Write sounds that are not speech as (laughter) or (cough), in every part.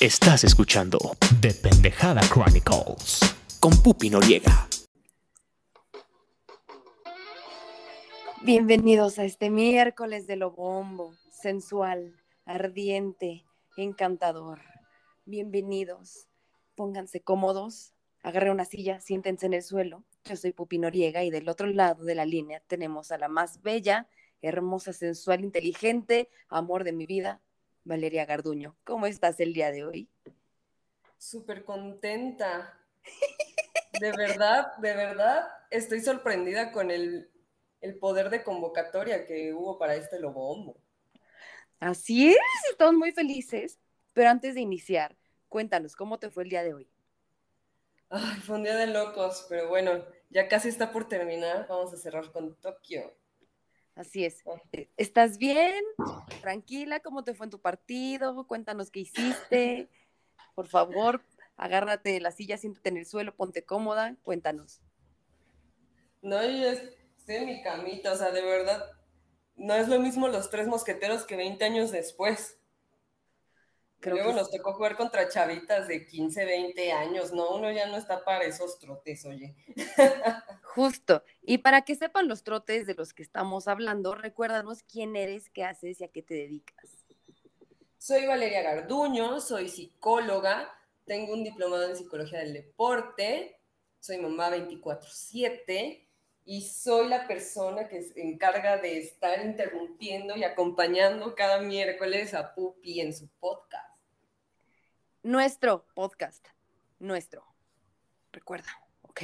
Estás escuchando The Pendejada Chronicles con Pupi Noriega. Bienvenidos a este miércoles de lo bombo, sensual, ardiente, encantador. Bienvenidos. Pónganse cómodos, agarren una silla, siéntense en el suelo. Yo soy Pupi Noriega y del otro lado de la línea tenemos a la más bella, hermosa, sensual, inteligente, amor de mi vida, Valeria Garduño. ¿Cómo estás el día de hoy? Súper contenta. De verdad, de verdad, estoy sorprendida con el, poder de convocatoria que hubo para este Lobombo. Así es, estamos muy felices. Pero antes de iniciar, cuéntanos, ¿cómo te fue el día de hoy? Ay, fue un día de locos, pero bueno, ya casi está por terminar. Vamos a cerrar con Tokio. Así es. Eh, ¿Estás bien? Tranquila, ¿cómo te fue en tu partido? Cuéntanos qué hiciste. Por favor, agárrate de la silla, siéntate en el suelo, ponte cómoda, cuéntanos. No, yo estoy en mi camita, o sea, de verdad, no es lo mismo los tres mosqueteros que 20 años después. Creo Luego nos tocó jugar contra chavitas de 15, 20 años, ¿no? Uno ya no está para esos trotes, oye. (laughs) Justo. Y para que sepan los trotes de los que estamos hablando, recuérdanos quién eres, qué haces y a qué te dedicas. Soy Valeria Garduño, soy psicóloga, tengo un diplomado en psicología del deporte, soy mamá 24/7 y soy la persona que se encarga de estar interrumpiendo y acompañando cada miércoles a Pupi en su podcast nuestro podcast, nuestro. Recuerda, ¿ok?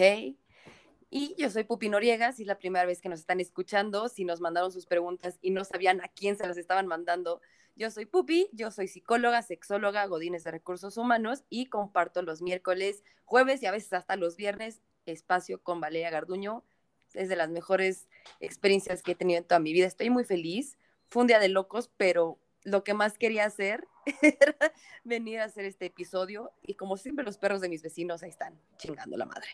Y yo soy Pupi Noriega, si es la primera vez que nos están escuchando, si nos mandaron sus preguntas y no sabían a quién se las estaban mandando, yo soy Pupi, yo soy psicóloga, sexóloga, godines de recursos humanos y comparto los miércoles, jueves y a veces hasta los viernes espacio con Valeria Garduño. Es de las mejores experiencias que he tenido en toda mi vida. Estoy muy feliz. Fue un día de locos, pero lo que más quería hacer (laughs) era venir a hacer este episodio y como siempre los perros de mis vecinos ahí están chingando la madre.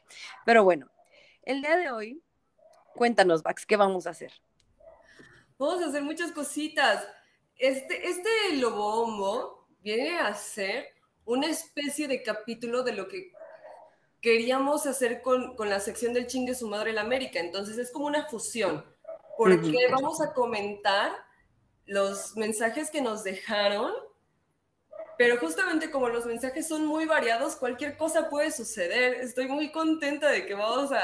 Pero bueno, el día de hoy, cuéntanos, Bax, ¿qué vamos a hacer? Vamos a hacer muchas cositas. Este, este Lobombo viene a ser una especie de capítulo de lo que queríamos hacer con, con la sección del chingue su madre en América. Entonces es como una fusión, porque vamos a comentar los mensajes que nos dejaron, pero justamente como los mensajes son muy variados, cualquier cosa puede suceder. Estoy muy contenta de que vamos a,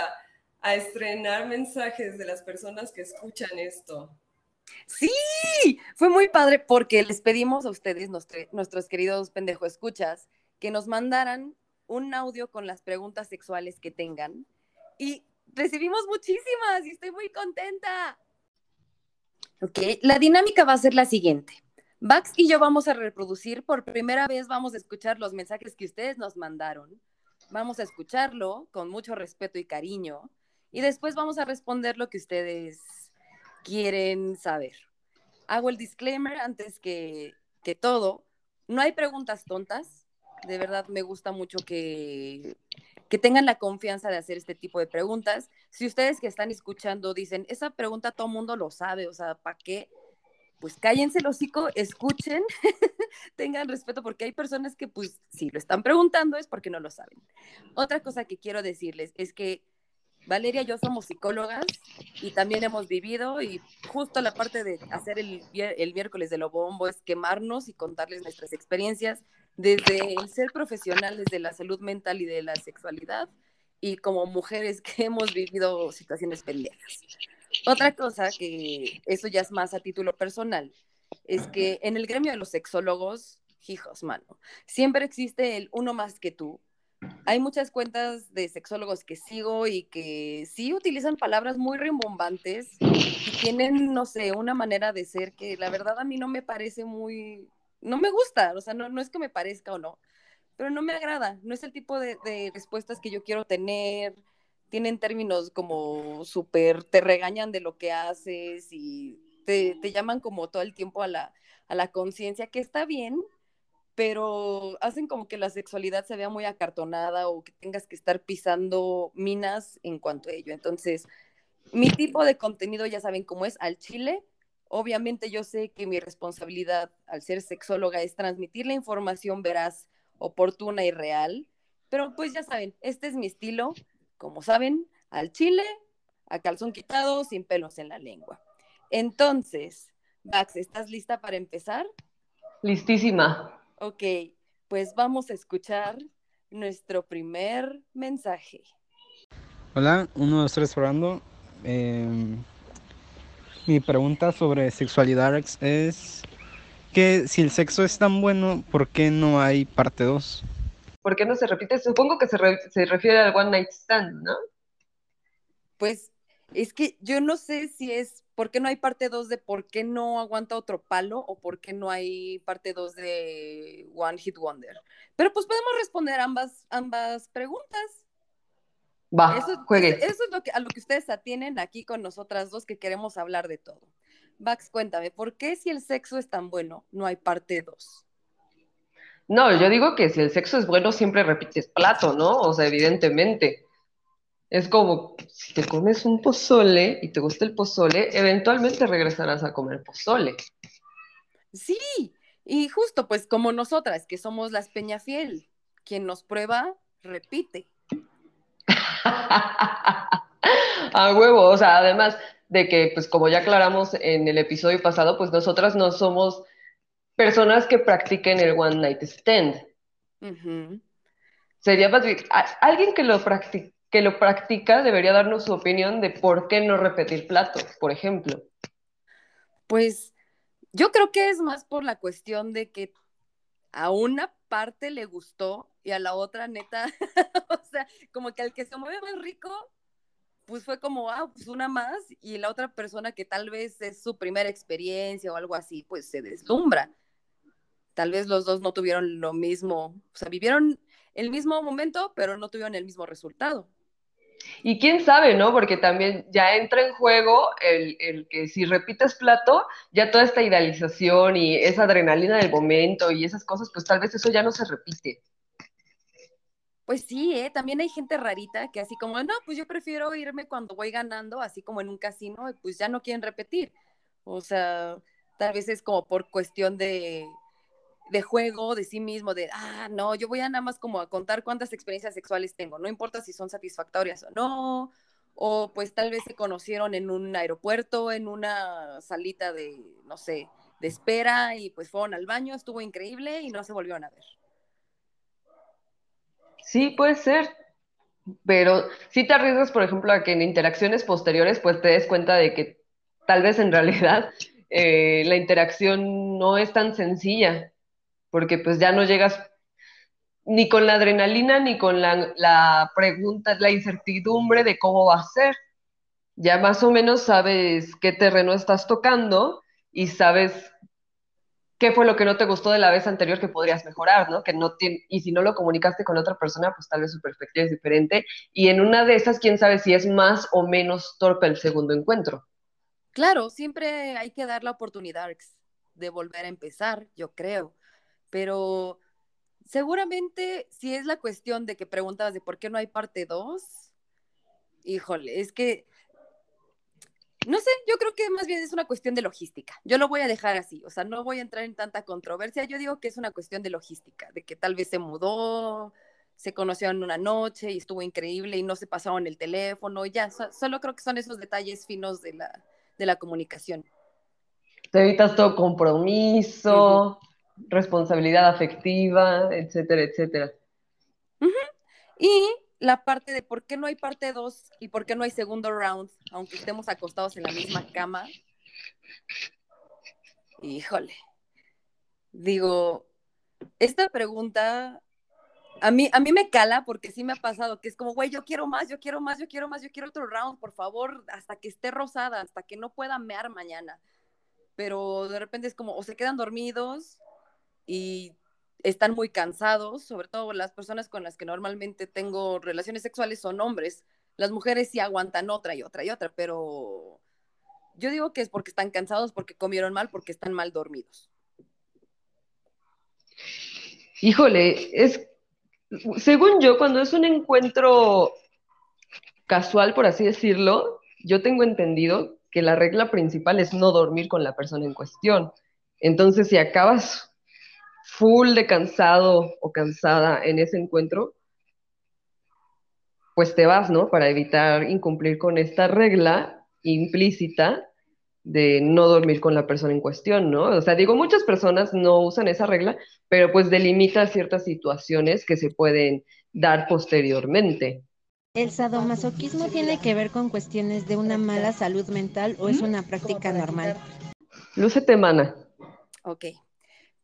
estrenar mensajes de las personas que escuchan esto. Sí, fue muy padre porque les pedimos a ustedes, nuestros queridos pendejo escuchas, que nos mandaran un audio con las preguntas sexuales que tengan y recibimos muchísimas y estoy muy contenta. Ok, la dinámica va a ser la siguiente. Bax y yo vamos a reproducir, por primera vez vamos a escuchar los mensajes que ustedes nos mandaron. Vamos a escucharlo con mucho respeto y cariño y después vamos a responder lo que ustedes quieren saber. Hago el disclaimer antes que, que todo. No hay preguntas tontas. De verdad me gusta mucho que que tengan la confianza de hacer este tipo de preguntas. Si ustedes que están escuchando dicen, esa pregunta todo mundo lo sabe, o sea, ¿para qué? Pues cállense el hocico, escuchen, (laughs) tengan respeto, porque hay personas que, pues, si lo están preguntando es porque no lo saben. Otra cosa que quiero decirles es que Valeria y yo somos psicólogas y también hemos vivido y justo la parte de hacer el, el miércoles de lo bombo es quemarnos y contarles nuestras experiencias desde el ser profesionales de la salud mental y de la sexualidad y como mujeres que hemos vivido situaciones pendejas. Otra cosa que eso ya es más a título personal es que en el gremio de los sexólogos, hijos, mano, siempre existe el uno más que tú. Hay muchas cuentas de sexólogos que sigo y que sí utilizan palabras muy rimbombantes y tienen, no sé, una manera de ser que la verdad a mí no me parece muy, no me gusta, o sea, no, no es que me parezca o no, pero no me agrada, no es el tipo de, respuestas que yo quiero tener, tienen términos como súper, te regañan de lo que haces y te, llaman como todo el tiempo a la, a la conciencia, que está bien, pero hacen como que la sexualidad se vea muy acartonada o que tengas que estar pisando minas en cuanto a ello. Entonces, mi tipo de contenido ya saben cómo es al chile, Obviamente yo sé que mi responsabilidad al ser sexóloga es transmitir la información veraz, oportuna y real. Pero pues ya saben, este es mi estilo, como saben, al chile, a calzón quitado, sin pelos en la lengua. Entonces, Max, ¿estás lista para empezar? Listísima. Ok, pues vamos a escuchar nuestro primer mensaje. Hola, uno, dos, tres, probando. Em, mi pregunta sobre sexualidad es que si el sexo es tan bueno, ¿por qué no hay parte 2? ¿Por qué no se repite? Supongo que se, se refiere al One Night Stand, ¿no? Pues es que yo no sé si es por qué no hay parte 2 de por qué no aguanta otro palo o por qué no hay parte 2 de One Hit Wonder. Pero pues podemos responder ambas, ambas preguntas. Va, eso, juegue. Eso es lo que, a lo que ustedes atienen aquí con nosotras dos que queremos hablar de todo. Vax, cuéntame, ¿por qué si el sexo es tan bueno no hay parte 2? No, yo digo que si el sexo es bueno siempre repites plato, ¿no? O sea, evidentemente. Es como, si te comes un pozole y te gusta el pozole, eventualmente regresarás a comer pozole. Sí, y justo pues como nosotras, que somos las Peñafiel, quien nos prueba, repite. (laughs) a huevo, o sea, además de que, pues como ya aclaramos en el episodio pasado, pues nosotras no somos personas que practiquen el one night stand. Sería más bien, alguien que lo que lo practica debería darnos su opinión de por qué no repetir platos, por ejemplo. Pues yo creo que es más por la cuestión de que a una parte le gustó y a la otra neta, (laughs) sea, como que al que se mueve más rico, pues fue como, ah, pues una más, y la otra persona que tal vez es su primera experiencia o algo así, pues se deslumbra. Tal vez los dos no tuvieron lo mismo, o sea, vivieron el mismo momento, pero no tuvieron el mismo resultado. Y quién sabe, ¿no? Porque también ya entra en juego el, que si repites plato, ya toda esta idealización y esa adrenalina del momento y esas cosas, pues tal vez eso ya no se repite. Pues sí, ¿eh? también hay gente rarita que así como, no, pues yo prefiero irme cuando voy ganando, así como en un casino, y pues ya no quieren repetir. O sea, tal vez es como por cuestión de, de juego de sí mismo, de, ah, no, yo voy a nada más como a contar cuántas experiencias sexuales tengo, no importa si son satisfactorias o no, o pues tal vez se conocieron en un aeropuerto, en una salita de, no sé, de espera y pues fueron al baño, estuvo increíble y no se volvieron a ver. Sí, puede ser, pero si te arriesgas, por ejemplo, a que en interacciones posteriores pues te des cuenta de que tal vez en realidad eh, la interacción no es tan sencilla porque pues ya no llegas ni con la adrenalina ni con la, pregunta, la incertidumbre de cómo va a ser. Ya más o menos sabes qué terreno estás tocando y sabes qué fue lo que no te gustó de la vez anterior que podrías mejorar, ¿no? Que no y si no lo comunicaste con otra persona, pues tal vez su perspectiva es diferente. Y en una de esas, quién sabe si es más o menos torpe el segundo encuentro. Claro, siempre hay que dar la oportunidad de volver a empezar, yo creo pero seguramente si es la cuestión de que preguntabas de por qué no hay parte 2, híjole, es que, no sé, yo creo que más bien es una cuestión de logística. Yo lo voy a dejar así, o sea, no voy a entrar en tanta controversia, yo digo que es una cuestión de logística, de que tal vez se mudó, se conocieron una noche y estuvo increíble y no se pasaron el teléfono, ya, solo creo que son esos detalles finos de la, de la comunicación. Te evitas todo compromiso responsabilidad afectiva, etcétera, etcétera. Y la parte de por qué no hay parte 2 y por qué no hay segundo round, aunque estemos acostados en la misma cama. Híjole. Digo, esta pregunta a mí, a mí me cala porque sí me ha pasado que es como, güey, yo quiero más, yo quiero más, yo quiero más, yo quiero otro round, por favor, hasta que esté rosada, hasta que no pueda mear mañana. Pero de repente es como, o se quedan dormidos, y están muy cansados, sobre todo las personas con las que normalmente tengo relaciones sexuales son hombres. Las mujeres sí aguantan otra y otra y otra, pero yo digo que es porque están cansados, porque comieron mal, porque están mal dormidos. Híjole, es, según yo, cuando es un encuentro casual, por así decirlo, yo tengo entendido que la regla principal es no dormir con la persona en cuestión. Entonces, si acabas full de cansado o cansada en ese encuentro, pues te vas, ¿no? Para evitar incumplir con esta regla implícita de no dormir con la persona en cuestión, ¿no? O sea, digo, muchas personas no usan esa regla, pero pues delimita ciertas situaciones que se pueden dar posteriormente. ¿El sadomasoquismo tiene que ver con cuestiones de una mala salud mental o es una práctica normal? Lúcete, mana. Ok,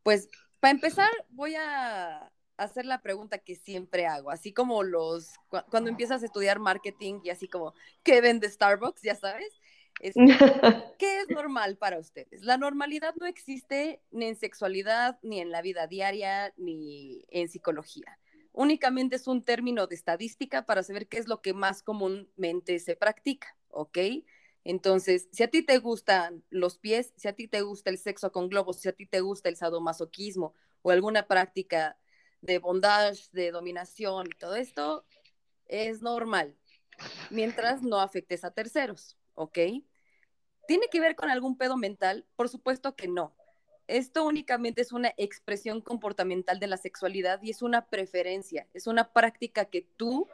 pues para empezar voy a hacer la pregunta que siempre hago, así como los, cuando empiezas a estudiar marketing y así como, ¿qué vende Starbucks? Ya sabes. (laughs) ¿Qué es normal para ustedes? La normalidad no existe ni en sexualidad, ni en la vida diaria, ni en psicología únicamente es un término de estadística para saber qué es lo que más comúnmente se practica, ¿ok? Entonces, si a ti te gustan los pies, si a ti te gusta el sexo con globos, si a ti te gusta el sadomasoquismo o alguna práctica de bondage, de dominación todo esto, es normal, mientras no afectes a terceros, ¿ok? ¿Tiene que ver con algún pedo mental? Por supuesto que no esto únicamente es una expresión comportamental de la sexualidad y es una preferencia, es una práctica que tú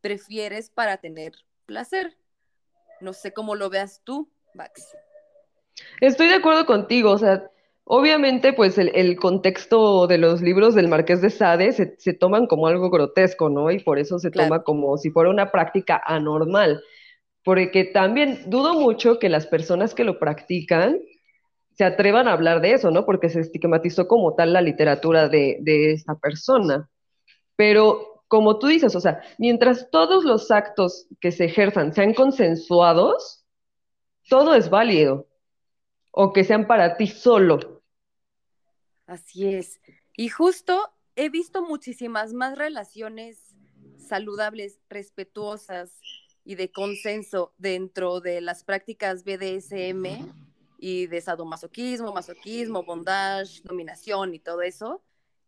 prefieres para tener placer. No sé cómo lo veas tú, Max. Estoy de acuerdo contigo, o sea, obviamente pues el, contexto de los libros del Marqués de Sade se, toman como algo grotesco, ¿no? Y por eso se toma como si fuera una práctica anormal, porque también dudo mucho que las personas que lo practican se atrevan a hablar de eso, ¿no? Porque se estigmatizó como tal la literatura de, de esta persona. Pero como tú dices, o sea, mientras todos los actos que se ejerzan sean consensuados, todo es válido. O que sean para ti solo. Así es. Y justo he visto muchísimas más relaciones saludables, respetuosas y de consenso dentro de las prácticas BDSM y de sadomasoquismo, masoquismo, bondage, dominación y todo eso,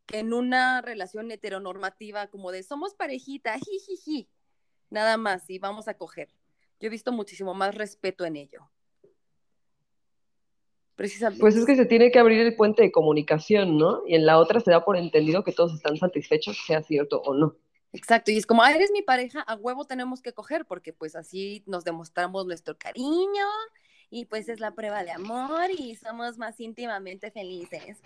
que en una relación heteronormativa como de somos parejita, jijiji, nada más y vamos a coger. Yo he visto muchísimo más respeto en ello. Precisamente. Pues es que se tiene que abrir el puente de comunicación, ¿no? Y en la otra se da por entendido que todos están satisfechos, sea cierto o no. Exacto, y es como, ah, eres mi pareja, a huevo tenemos que coger, porque pues así nos demostramos nuestro cariño y pues es la prueba de amor y somos más íntimamente felices.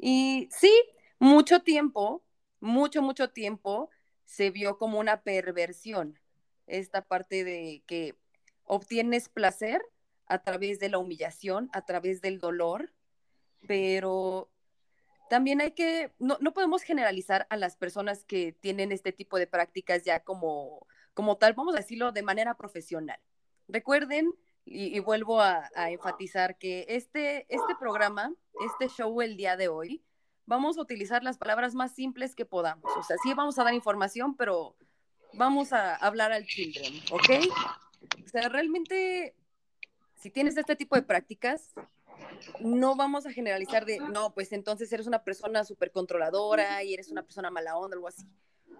Y sí, mucho tiempo, mucho, mucho tiempo se vio como una perversión esta parte de que obtienes placer a través de la humillación, a través del dolor, pero también hay que, no, no podemos generalizar a las personas que tienen este tipo de prácticas ya como como tal, vamos a decirlo de manera profesional. Recuerden, y, vuelvo a, enfatizar que este, este programa, este show el día de hoy, vamos a utilizar las palabras más simples que podamos. O sea, sí vamos a dar información, pero vamos a hablar al children, ¿ok? O sea, realmente, si tienes este tipo de prácticas, no vamos a generalizar de, no, pues entonces eres una persona súper controladora y eres una persona mala onda, algo así.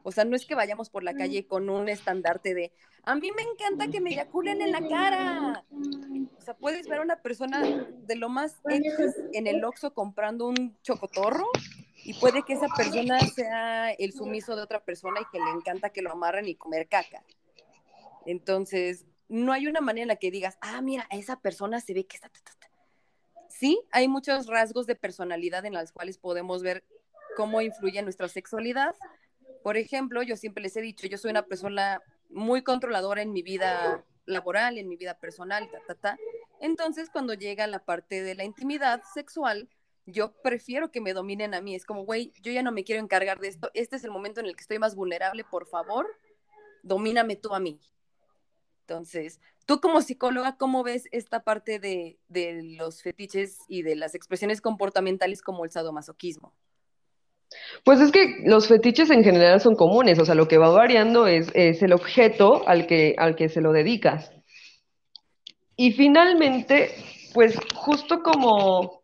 O sea, no es que vayamos por la calle con un estandarte de, a mí me encanta que me eyaculen en la cara. O sea, puedes ver a una persona de lo más en el Oxxo comprando un chocotorro y puede que esa persona sea el sumiso de otra persona y que le encanta que lo amarren y comer caca. Entonces, no hay una manera en la que digas, ah, mira, esa persona se ve que está... Sí, hay muchos rasgos de personalidad en los cuales podemos ver cómo influye nuestra sexualidad, por ejemplo, yo siempre les he dicho, yo soy una persona muy controladora en mi vida laboral, en mi vida personal, ta, ta, ta. Entonces, cuando llega la parte de la intimidad sexual, yo prefiero que me dominen a mí. Es como, güey, yo ya no me quiero encargar de esto. Este es el momento en el que estoy más vulnerable. Por favor, domíname tú a mí. Entonces, tú como psicóloga, ¿cómo ves esta parte de, de los fetiches y de las expresiones comportamentales como el sadomasoquismo? Pues es que los fetiches en general son comunes, o sea, lo que va variando es, el objeto al que, al que se lo dedicas. Y finalmente, pues justo como,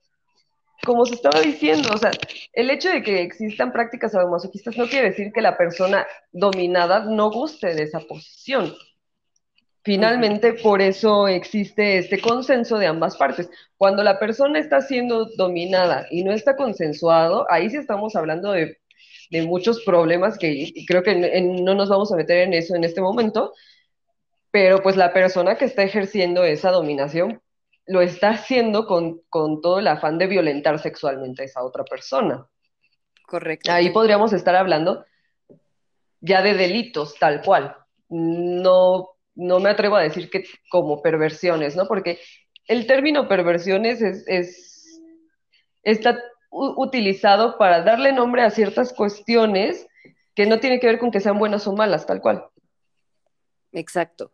como se estaba diciendo, o sea, el hecho de que existan prácticas sadomasoquistas no quiere decir que la persona dominada no guste de esa posición. Finalmente, por eso existe este consenso de ambas partes. Cuando la persona está siendo dominada y no está consensuado, ahí sí estamos hablando de, muchos problemas que creo que no nos vamos a meter en eso en este momento, pero pues la persona que está ejerciendo esa dominación lo está haciendo con, con todo el afán de violentar sexualmente a esa otra persona. Correcto. Ahí podríamos estar hablando ya de delitos tal cual. No no me atrevo a decir que como perversiones, ¿no? Porque el término perversiones es, está utilizado para darle nombre a ciertas cuestiones que no tiene que ver con que sean buenas o malas, tal cual. Exacto.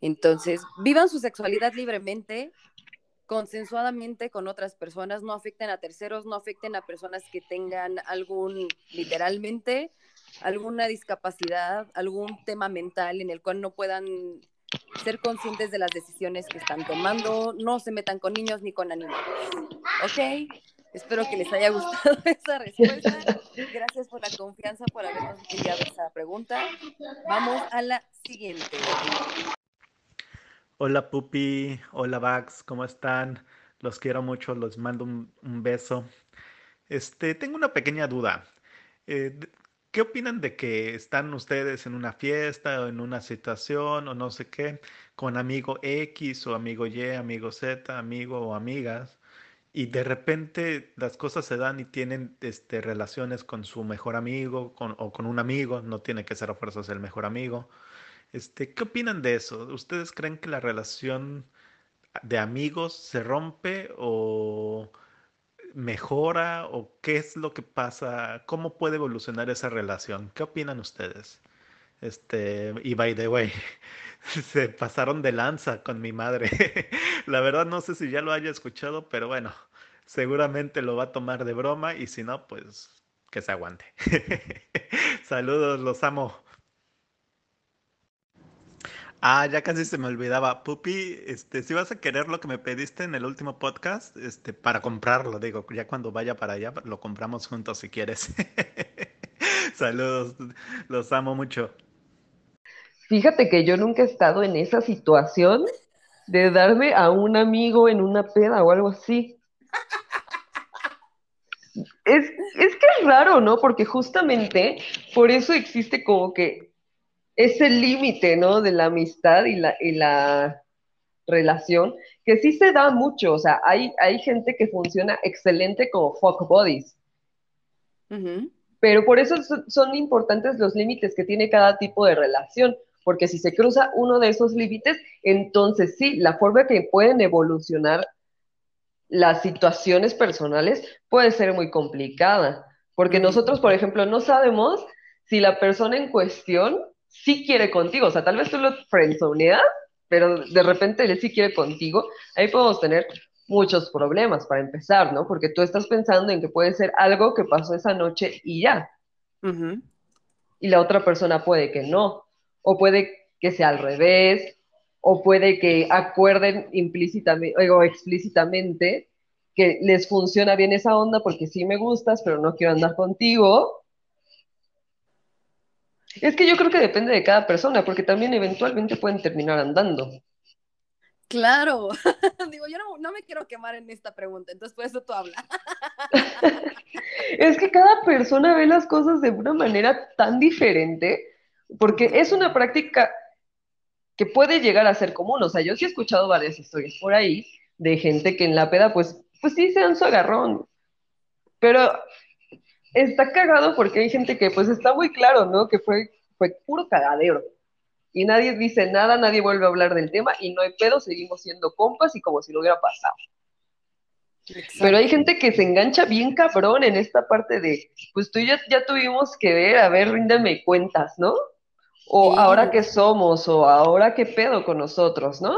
Entonces, vivan su sexualidad libremente, consensuadamente con otras personas, no afecten a terceros, no afecten a personas que tengan algún, literalmente, alguna discapacidad, algún tema mental en el cual no puedan ser conscientes de las decisiones que están tomando, no se metan con niños ni con animales. ¿Ok? Espero que les haya (laughs) gustado esa respuesta. Gracias por la confianza, por habernos enviado esa pregunta. Vamos a la siguiente. Hola Pupi, hola Vax, ¿cómo están? Los quiero mucho, los mando un, beso. Este, tengo una pequeña duda. Eh, ¿Qué opinan de que están ustedes en una fiesta o en una situación o no sé qué, con amigo X o amigo Y, amigo Z, amigo o amigas, y de repente las cosas se dan y tienen este, relaciones con su mejor amigo o con un amigo, no tiene que ser a fuerzas el mejor amigo? Este, ¿qué opinan de eso? ¿Ustedes creen que la relación de amigos se rompe o mejora o qué es lo que pasa? ¿Cómo puede evolucionar esa relación? ¿Qué opinan ustedes? Este, y by the way, (laughs) se pasaron de lanza con mi madre. (laughs) La verdad no sé si ya lo haya escuchado, pero bueno, seguramente lo va a tomar de broma y si no, pues que se aguante. (laughs) Saludos, los amo. Ah, ya casi se me olvidaba. Pupi, este, si vas a querer lo que me pediste en el último podcast, este, para comprarlo, digo, ya cuando vaya para allá, lo compramos juntos si quieres. (laughs) Saludos, los amo mucho. Fíjate que yo nunca he estado en esa situación de darme a un amigo en una peda o algo así. Es, es que es raro, ¿no? Porque justamente por eso existe como que ese límite, ¿no? De la amistad y la, la relación, que sí se da mucho, o sea, hay, hay gente que funciona excelente como fuck bodies. Pero por eso son, importantes los límites que tiene cada tipo de relación, porque si se cruza uno de esos límites, entonces sí, la forma que pueden evolucionar las situaciones personales puede ser muy complicada, porque nosotros, por ejemplo, no sabemos si la persona en cuestión sí quiere contigo, o sea, tal vez tú lo friendzoneas, pero de repente él sí quiere contigo, ahí podemos tener muchos problemas para empezar, ¿no? Porque tú estás pensando en que puede ser algo que pasó esa noche y ya. Y la otra persona puede que no, o puede que sea al revés, o puede que acuerden implícitamente o explícitamente que les funciona bien esa onda porque sí me gustas, pero no quiero andar contigo, es que yo creo que depende de cada persona, porque también eventualmente pueden terminar andando. Claro, (laughs) digo, yo no, me quiero quemar en esta pregunta, entonces por eso tú hablas. es que cada persona ve las cosas de una manera tan diferente, porque es una práctica que puede llegar a ser común. O sea, yo sí he escuchado varias historias por ahí de gente que en la peda, pues, pues sí se dan su agarrón. Pero está cagado porque hay gente que pues está muy claro, ¿no? Que fue, fue puro cagadero. Y nadie dice nada, nadie vuelve a hablar del tema y no hay pedo, seguimos siendo compas y como si no hubiera pasado. Pero hay gente que se engancha bien cabrón en esta parte de, pues tú ya, ya tuvimos que ver, a ver, ríndeme cuentas, ¿no? O ahora qué somos, o ahora qué pedo con nosotros, ¿no?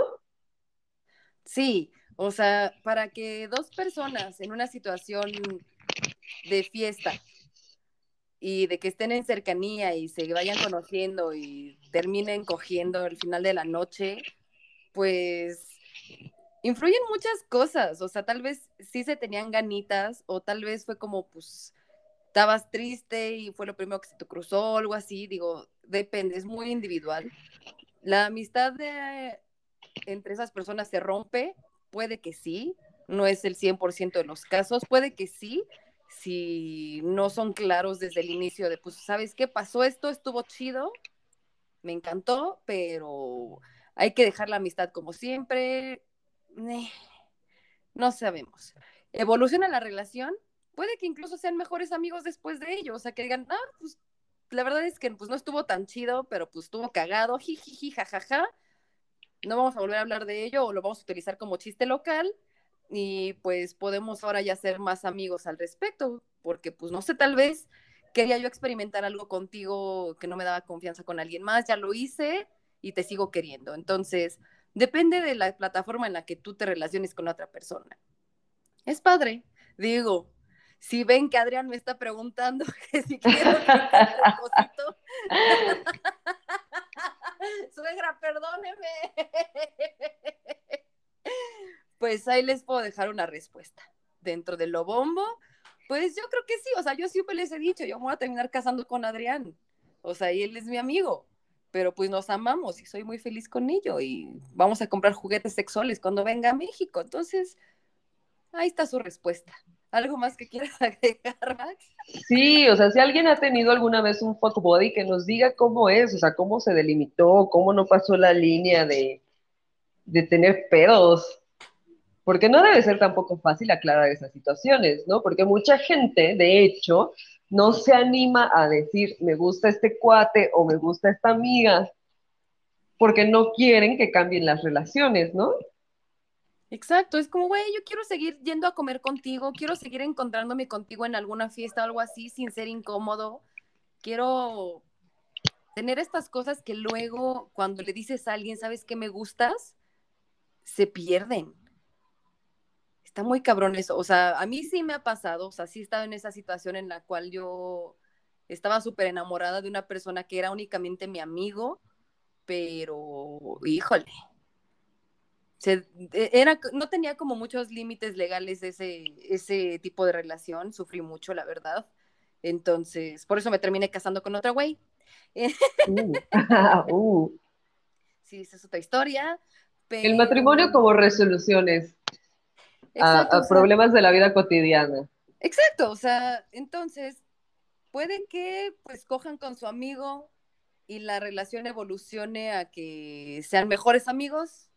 Sí, o sea, para que dos personas en una situación de fiesta y de que estén en cercanía y se vayan conociendo y terminen cogiendo al final de la noche, pues influyen muchas cosas, o sea, tal vez sí se tenían ganitas o tal vez fue como, pues, estabas triste y fue lo primero que se te cruzó algo así, digo, depende, es muy individual, la amistad entre esas personas se rompe, puede que sí, no es el 100% de los casos, puede que sí, si no son claros desde el inicio de, pues, ¿sabes qué? Pasó esto, estuvo chido, me encantó, pero hay que dejar la amistad como siempre. No sabemos. Evoluciona la relación, puede que incluso sean mejores amigos después de ello, o sea, que digan, ah, pues la verdad es que pues no estuvo tan chido, pero pues estuvo cagado, jijiji, jajaja. No vamos a volver a hablar de ello o lo vamos a utilizar como chiste local y pues podemos ahora ya ser más amigos al respecto, porque pues no sé, tal vez quería yo experimentar algo contigo que no me daba confianza con alguien más, ya lo hice y te sigo queriendo. Entonces, depende de la plataforma en la que tú te relaciones con otra persona. Es padre, digo, si ven que Adrián me está preguntando (laughs) que si quiero cosito. (laughs) Suegra, perdóneme. (laughs) pues ahí les puedo dejar una respuesta. Dentro de lo bombo, pues yo creo que sí, o sea, yo siempre les he dicho, yo me voy a terminar casando con Adrián, o sea, y él es mi amigo, pero pues nos amamos y soy muy feliz con ello y vamos a comprar juguetes sexuales cuando venga a México, entonces, ahí está su respuesta. ¿Algo más que quieras (laughs) agregar, Max? Sí, o sea, si alguien ha tenido alguna vez un fuck body, que nos diga cómo es, o sea, cómo se delimitó, cómo no pasó la línea de, de tener pedos porque no debe ser tampoco fácil aclarar esas situaciones, ¿no? Porque mucha gente, de hecho, no se anima a decir, me gusta este cuate o me gusta esta amiga, porque no quieren que cambien las relaciones, ¿no? Exacto, es como, güey, yo quiero seguir yendo a comer contigo, quiero seguir encontrándome contigo en alguna fiesta o algo así sin ser incómodo. Quiero tener estas cosas que luego cuando le dices a alguien, ¿sabes qué me gustas? Se pierden está muy cabrón eso. O sea, a mí sí me ha pasado, o sea, sí he estado en esa situación en la cual yo estaba súper enamorada de una persona que era únicamente mi amigo, pero híjole. Se, e, era, no tenía como muchos límites legales ese, ese tipo de relación, sufrí mucho, la verdad. Entonces, por eso me terminé casando con otra güey. Uh, (laughs) (laughs) uh. Sí, esa es otra historia. El matrimonio como resoluciones a, problemas de la vida cotidiana. Exacto, o sea, entonces puede que pues cojan con su amigo y la relación evolucione a que sean mejores amigos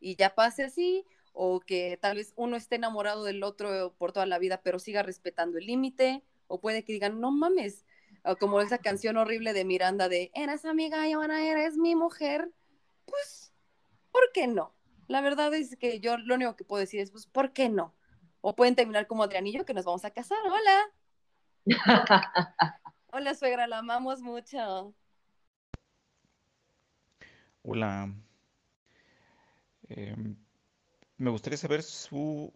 y ya pase así, o que tal vez uno esté enamorado del otro por toda la vida, pero siga respetando el límite, o puede que digan, no mames, como esa canción horrible de Miranda de, eres amiga y ahora eres mi mujer, pues, ¿por qué no? La verdad es que yo lo único que puedo decir es, pues, ¿por qué no? O pueden terminar como Adrianillo, que nos vamos a casar. Hola. (laughs) Hola, suegra, la amamos mucho. Hola. Em, me gustaría saber su,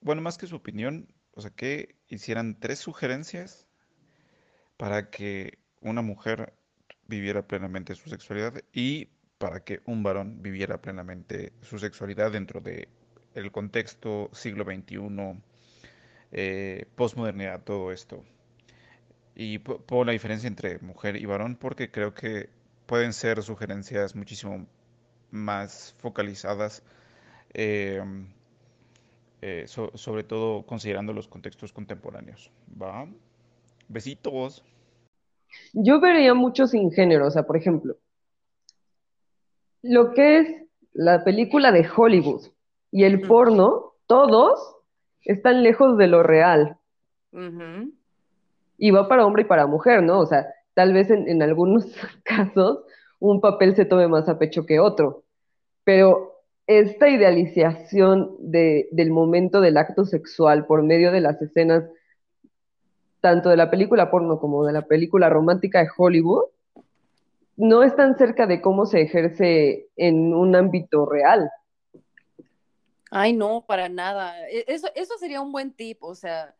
bueno, más que su opinión, o sea, que hicieran tres sugerencias para que una mujer viviera plenamente su sexualidad y para que un varón viviera plenamente su sexualidad dentro de el contexto siglo XXI, eh, posmodernidad, todo esto. Y pongo la diferencia entre mujer y varón porque creo que pueden ser sugerencias muchísimo más focalizadas, em, eh, sobre todo considerando los contextos contemporáneos. ¿Va? Besitos. Yo vería mucho sin género, o sea, por ejemplo, lo que es la película de Hollywood y el porno, todos están lejos de lo real. Y va para hombre y para mujer, ¿no? O sea, tal vez en, algunos (laughs) casos un papel se tome más a pecho que otro, pero esta idealización del momento del acto sexual por medio de las escenas, tanto de la película porno como de la película romántica de Hollywood, no están cerca de cómo se ejerce en un ámbito real. Ay, no, para nada. E, eso, eso sería un buen tip, o sea,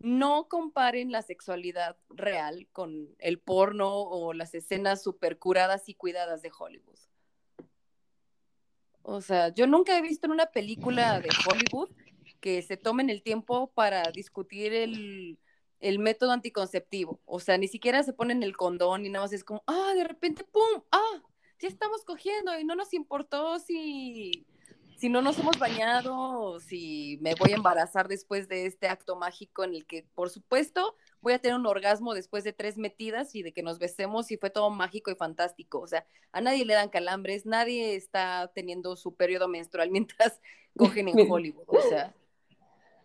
no comparen la sexualidad real con el porno o las escenas super curadas y cuidadas de Hollywood. O sea, yo nunca he visto en una película de Hollywood que se tomen el tiempo para discutir el, el método anticonceptivo. O sea, ni siquiera se ponen el condón y nada más es como, ah, de repente, ¡pum! ¡Ah! ya estamos cogiendo y no nos importó si, si no nos hemos bañado si me voy a embarazar después de este acto mágico en el que, por supuesto, voy a tener un orgasmo después de tres metidas y de que nos besemos y fue todo mágico y fantástico. O sea, a nadie le dan calambres, nadie está teniendo su periodo menstrual (laughs) mientras cogen en (laughs) Hollywood. O sea.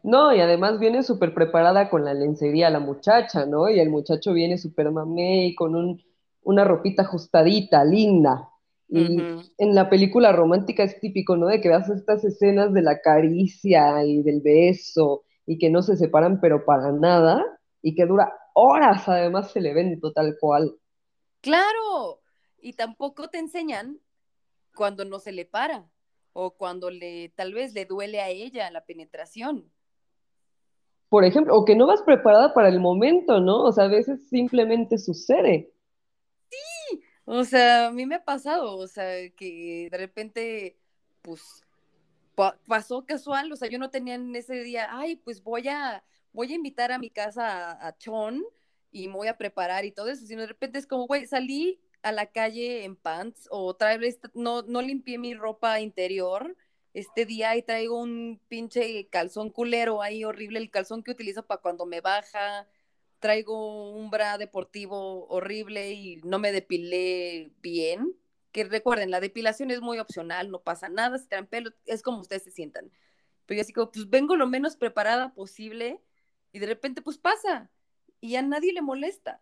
No, y además viene súper preparada con la lencería la muchacha, ¿no? Y el muchacho viene súper mamey con un una ropita ajustadita, linda. Y en la película romántica es típico, ¿no? De que veas estas escenas de la caricia y del beso y que no se separan pero para nada y que dura horas además el evento tal cual. Claro, y tampoco te enseñan cuando no se le para o cuando le tal vez le duele a ella la penetración. Por ejemplo, o que no vas preparada para el momento, ¿no? O sea, a veces simplemente sucede. O sea, a mí me ha pasado, o sea, que de repente, pues, pasó casual, o sea, yo no tenía en ese día, ay, pues voy a, voy a invitar a mi casa a, Chon y me voy a preparar y todo eso, sino de repente es como, güey, salí a la calle en pants o no, no limpié mi ropa interior este día y traigo un pinche calzón culero ahí horrible, el calzón que utilizo para cuando me baja, traigo un bra deportivo horrible y no me depilé bien, que recuerden, la depilación es muy opcional, no pasa nada, si traen pelo, es como ustedes se sientan. Pero yo así como, pues vengo lo menos preparada posible y de repente pues pasa y a nadie le molesta.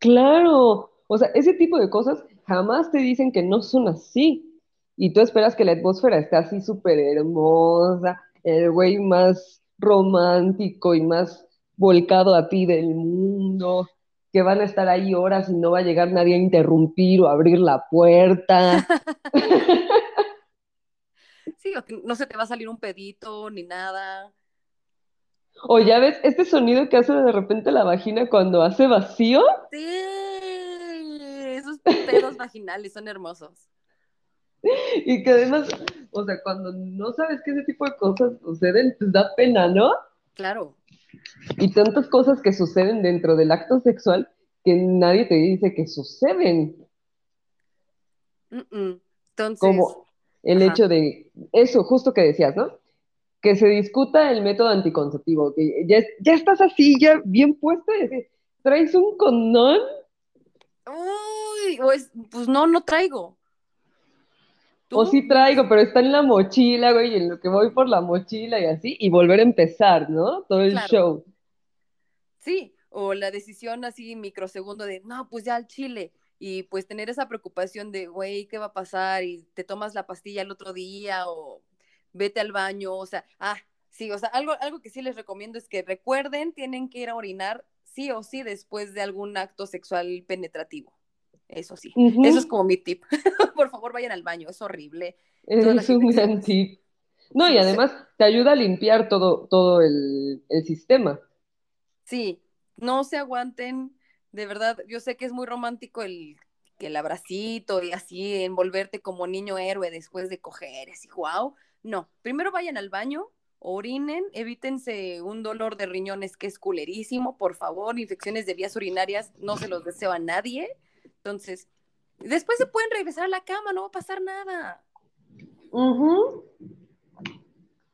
Claro, o sea, ese tipo de cosas jamás te dicen que no son así. Y tú esperas que la atmósfera esté así súper hermosa, el güey más romántico y más volcado a ti del mundo, que van a estar ahí horas y no va a llegar nadie a interrumpir o abrir la puerta. (laughs) sí, no se te va a salir un pedito ni nada. O ya ves, este sonido que hace de repente la vagina cuando hace vacío. Sí, esos pedos vaginales son hermosos. Y que además, o sea, cuando no sabes que ese tipo de cosas suceden, pues da pena, ¿no? Claro y tantas cosas que suceden dentro del acto sexual que nadie te dice que suceden. Entonces, como el hecho de eso, justo que decías, ¿no? Que se discuta el método anticonceptivo, que ya, ya estás así, ya bien puesto, ¿traes un condón? Uy, pues, pues no, no traigo. O sí traigo, pero está en la mochila, güey, en lo que voy por la mochila y así, y volver a empezar, ¿no? Todo el show. Sí, o la decisión así microsegundo de, no, pues ya al chile, y pues tener esa preocupación de, güey, ¿qué va a pasar? Y te tomas la pastilla el otro día, o vete al baño, o sea, ah, sí, o sea, algo, algo que sí les recomiendo es que recuerden, tienen que ir a orinar sí o sí después de algún acto sexual penetrativo. Eso sí, eso es como mi tip. (laughs) Por favor, vayan al baño, es horrible. Es un gran tip. No, y además te ayuda a limpiar todo, todo el, sistema. Sí, no se aguanten, de verdad, yo sé que es muy romántico el, el abracito y así envolverte como niño héroe después de coger, así, wow. No, primero vayan al baño, orinen, evítense un dolor de riñones que es culerísimo, por favor, infecciones de vías urinarias, no se los deseo a nadie. Entonces, después se pueden regresar a la cama, no va a pasar nada.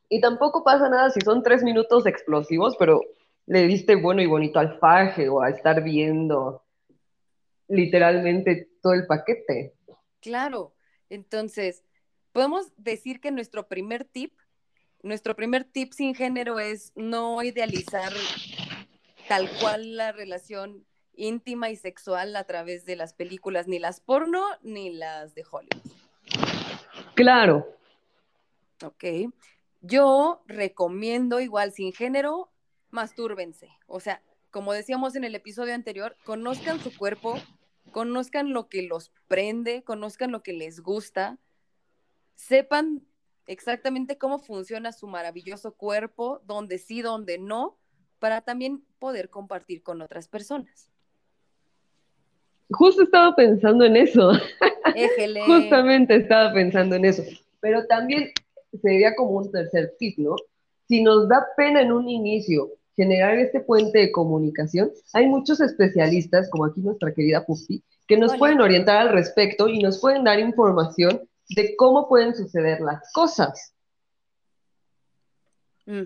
Y tampoco pasa nada si son tres minutos explosivos, pero le diste bueno y bonito al faje o a estar viendo literalmente todo el paquete. Claro, entonces, podemos decir que nuestro primer tip, nuestro primer tip sin género es no idealizar tal cual la relación íntima y sexual a través de las películas, ni las porno ni las de Hollywood. Claro. Ok. Yo recomiendo igual sin género, mastúrbense. O sea, como decíamos en el episodio anterior, conozcan su cuerpo, conozcan lo que los prende, conozcan lo que les gusta, sepan exactamente cómo funciona su maravilloso cuerpo, donde sí, donde no, para también poder compartir con otras personas. Justo estaba pensando en eso. (laughs) Justamente estaba pensando en eso. Pero también sería como un tercer tip, ¿no? Si nos da pena en un inicio generar este puente de comunicación, hay muchos especialistas, como aquí nuestra querida Puffy, que nos pueden orientar al respecto y nos pueden dar información de cómo pueden suceder las cosas.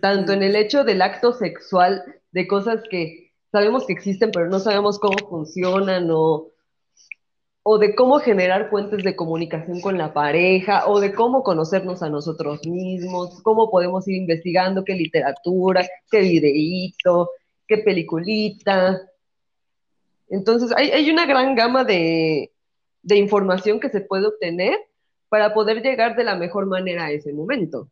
Tanto en el hecho del acto sexual, de cosas que sabemos que existen, pero no sabemos cómo funcionan, o, de cómo generar puentes de comunicación con la pareja, o de cómo conocernos a nosotros mismos, cómo podemos ir investigando qué literatura, qué videíto, qué peliculita. Entonces, hay, una gran gama de, información que se puede obtener para poder llegar de la mejor manera a ese momento.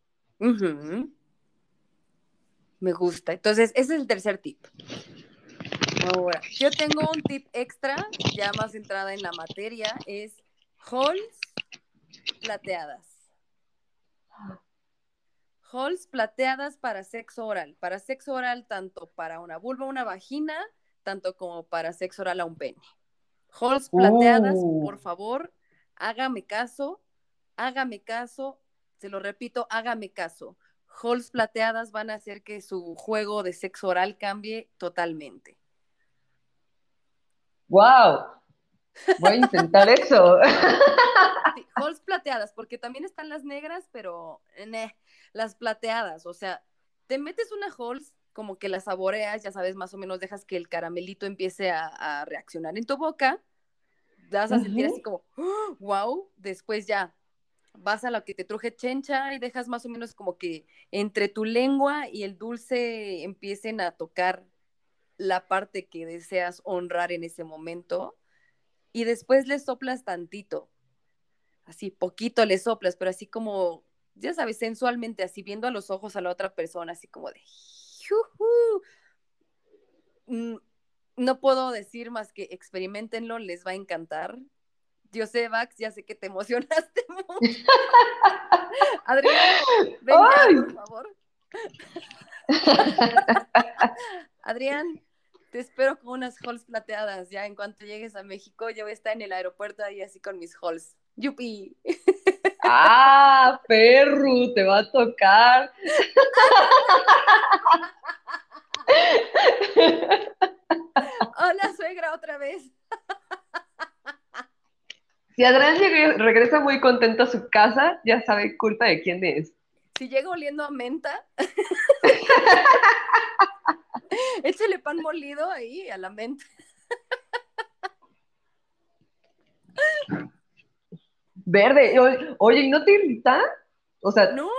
Me gusta. Entonces, ese es el tercer tip. Ahora, yo tengo un tip extra, ya más entrada en la materia, es halls plateadas. Halls plateadas para sexo oral. Para sexo oral, tanto para una vulva, una vagina, tanto como para sexo oral a un pene. Halls plateadas, uh. por favor, hágame caso, hágame caso, se lo repito, hágame caso. Halls plateadas van a hacer que su juego de sexo oral cambie totalmente. ¡Wow! Voy a intentar eso. (laughs) halls plateadas, porque también están las negras, pero las plateadas, o sea, te metes una Halls como que la saboreas, ya sabes, más o menos dejas que el caramelito empiece a, reaccionar en tu boca, vas a sentir así como, wow, después ya vas a lo que te truje chencha y dejas más o menos como que entre tu lengua y el dulce empiecen a tocar la parte que deseas honrar en ese momento y después le soplas tantito, así poquito le soplas, pero así como, ya sabes, sensualmente, así viendo a los ojos a la otra persona, así como de... Mm, no puedo decir más que experimentenlo, les va a encantar. Dios sé, Vax, ya sé que te (laughs) emocionaste mucho. Adrián, ven por favor. (laughs) Adrián, te espero con unas halls plateadas. Ya en cuanto llegues a México, yo voy a estar en el aeropuerto ahí así con mis halls. ¡Yupi! ¡Ah, perro! Te va a tocar. Hola, suegra, otra vez. Si Adrián regresa muy contento a su casa, ya sabe culpa de quién es. Si llega oliendo a menta, (laughs) (laughs) échale pan molido ahí a la menta. Verde, oye, ¿y no te irrita? O sea, no,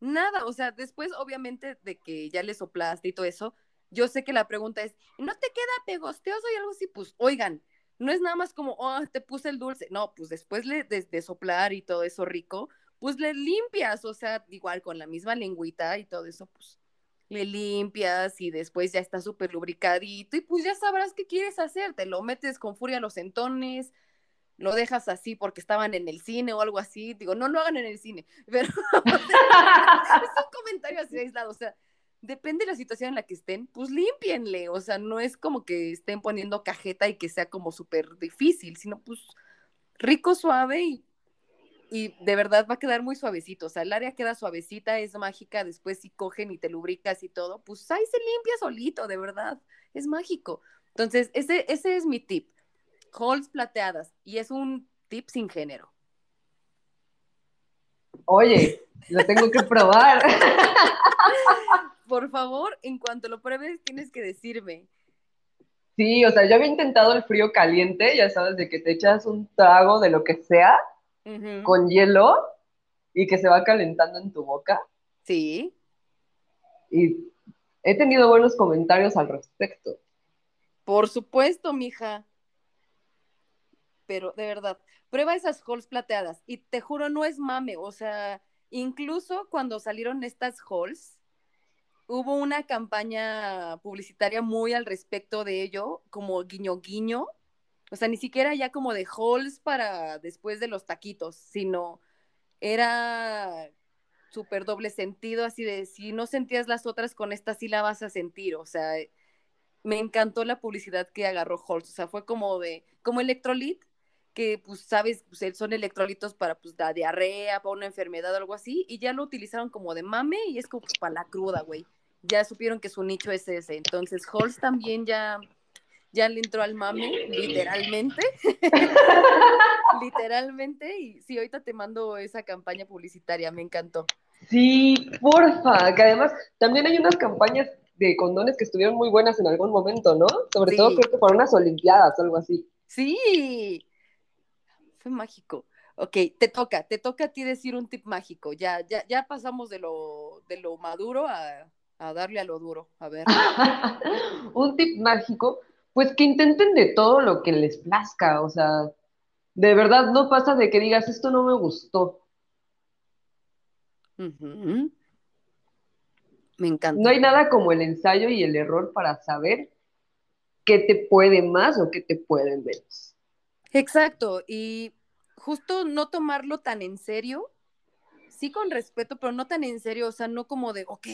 nada, o sea, después obviamente de que ya le soplaste y todo eso, yo sé que la pregunta es, ¿no te queda pegosteoso y algo así? Pues, oigan, no es nada más como, oh, te puse el dulce. No, pues después le, de, soplar y todo eso rico, pues le limpias, o sea, igual con la misma lengüita y todo eso, pues le limpias y después ya está súper lubricadito y pues ya sabrás qué quieres hacer. Te lo metes con furia a los entones, lo dejas así porque estaban en el cine o algo así. Digo, no lo hagan en el cine, (laughs) pero es un comentario así (laughs) aislado, o sea depende de la situación en la que estén, pues límpienle, o sea, no es como que estén poniendo cajeta y que sea como súper difícil, sino pues rico, suave y, y, de verdad va a quedar muy suavecito, o sea, el área queda suavecita, es mágica, después si cogen y te lubricas y todo, pues ahí se limpia solito, de verdad, es mágico. Entonces, ese, ese es mi tip, holes plateadas, y es un tip sin género. Oye, lo tengo que probar. (laughs) por favor, en cuanto lo pruebes, tienes que decirme. Sí, o sea, yo había intentado el frío caliente, ya sabes, de que te echas un trago de lo que sea con hielo y que se va calentando en tu boca. Sí. Y he tenido buenos comentarios al respecto. Por supuesto, mija. Pero de verdad, prueba esas halls plateadas y te juro, no es mame, o sea, incluso cuando salieron estas halls, hubo una campaña publicitaria muy al respecto de ello, como guiño guiño, o sea, ni siquiera ya como de halls para después de los taquitos, sino era súper doble sentido, así de si no sentías las otras con esta sí la vas a sentir, o sea, me encantó la publicidad que agarró Halls, o sea, fue como de, como electrolit, que pues sabes, pues son electrolitos para pues la diarrea, para una enfermedad o algo así, y ya lo utilizaron como de mame y es como para la cruda, güey. Ya supieron que su nicho es ese. Entonces, Halls también ya, ya le entró al mame, literalmente. (laughs) literalmente. Y sí, ahorita te mando esa campaña publicitaria, me encantó. Sí, porfa, que además también hay unas campañas de condones que estuvieron muy buenas en algún momento, ¿no? Sobre todo creo que para unas olimpiadas o algo así. Sí, fue mágico. Ok, te toca, te toca a ti decir un tip mágico. Ya, ya, ya pasamos de lo, de lo maduro a, a darle a lo duro. A ver. (laughs) un tip mágico, pues que intenten de todo lo que les plazca. O sea, de verdad no pasa de que digas esto no me gustó. Me encanta. No hay nada como el ensayo y el error para saber qué te puede más o qué te puede menos. Exacto, y justo no tomarlo tan en serio, sí con respeto, pero no tan en serio, o sea, no como de, ok,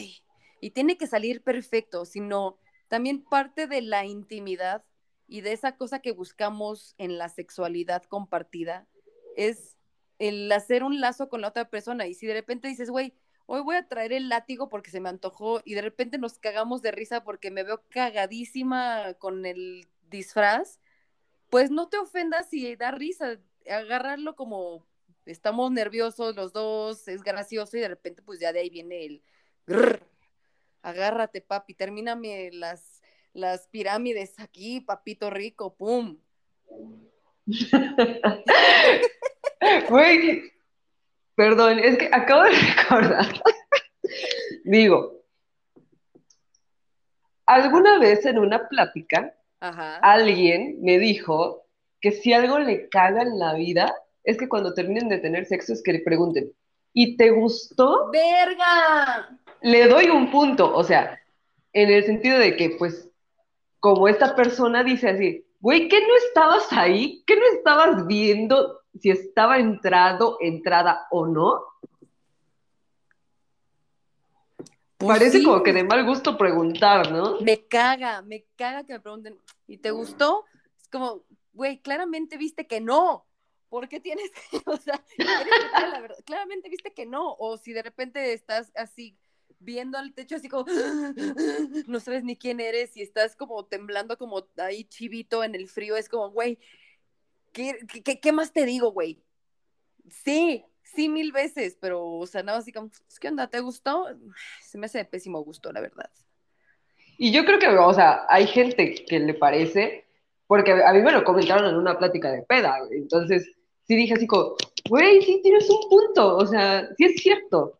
y tiene que salir perfecto, sino también parte de la intimidad y de esa cosa que buscamos en la sexualidad compartida es el hacer un lazo con la otra persona. Y si de repente dices, güey, hoy voy a traer el látigo porque se me antojó y de repente nos cagamos de risa porque me veo cagadísima con el disfraz, pues no te ofendas y da risa, agarrarlo como estamos nerviosos los dos, es gracioso y de repente pues ya de ahí viene el agárrate papi, termíname las, las pirámides aquí, papito rico, pum. (laughs) Güey, perdón, es que acabo de (laughs) recordar. Digo, alguna vez en una plática, alguien me dijo que si algo le caga en la vida, es que cuando terminen de tener sexo es que le pregunten, ¿y te gustó? ¡Verga! Le doy un punto, o sea, en el sentido de que, pues, como esta persona dice así, güey, ¿qué no estabas ahí? ¿Qué no estabas viendo si estaba entrado, entrada o no? Pues Parece como que de mal gusto preguntar, ¿no? Me caga, me caga que me pregunten, ¿y te gustó? Es como, güey, claramente viste que no. ¿Por qué tienes que, (laughs) o sea, la verdad? claramente viste que no. O si de repente estás así viendo al techo así como, (gasps) no sabes ni quién eres y estás como temblando como ahí chivito en el frío, es como, güey, ¿qué, qué, más te digo, güey? Sí, sí, mil veces, pero, o sea, nada así como, ¿qué onda? ¿Te gustó? (sighs) Se me hace de pésimo gusto, la verdad. Y yo creo que, o sea, hay gente que le parece, porque a mí me lo comentaron en una plática de peda, entonces sí dije así como, güey, sí tienes un punto, o sea, sí es cierto.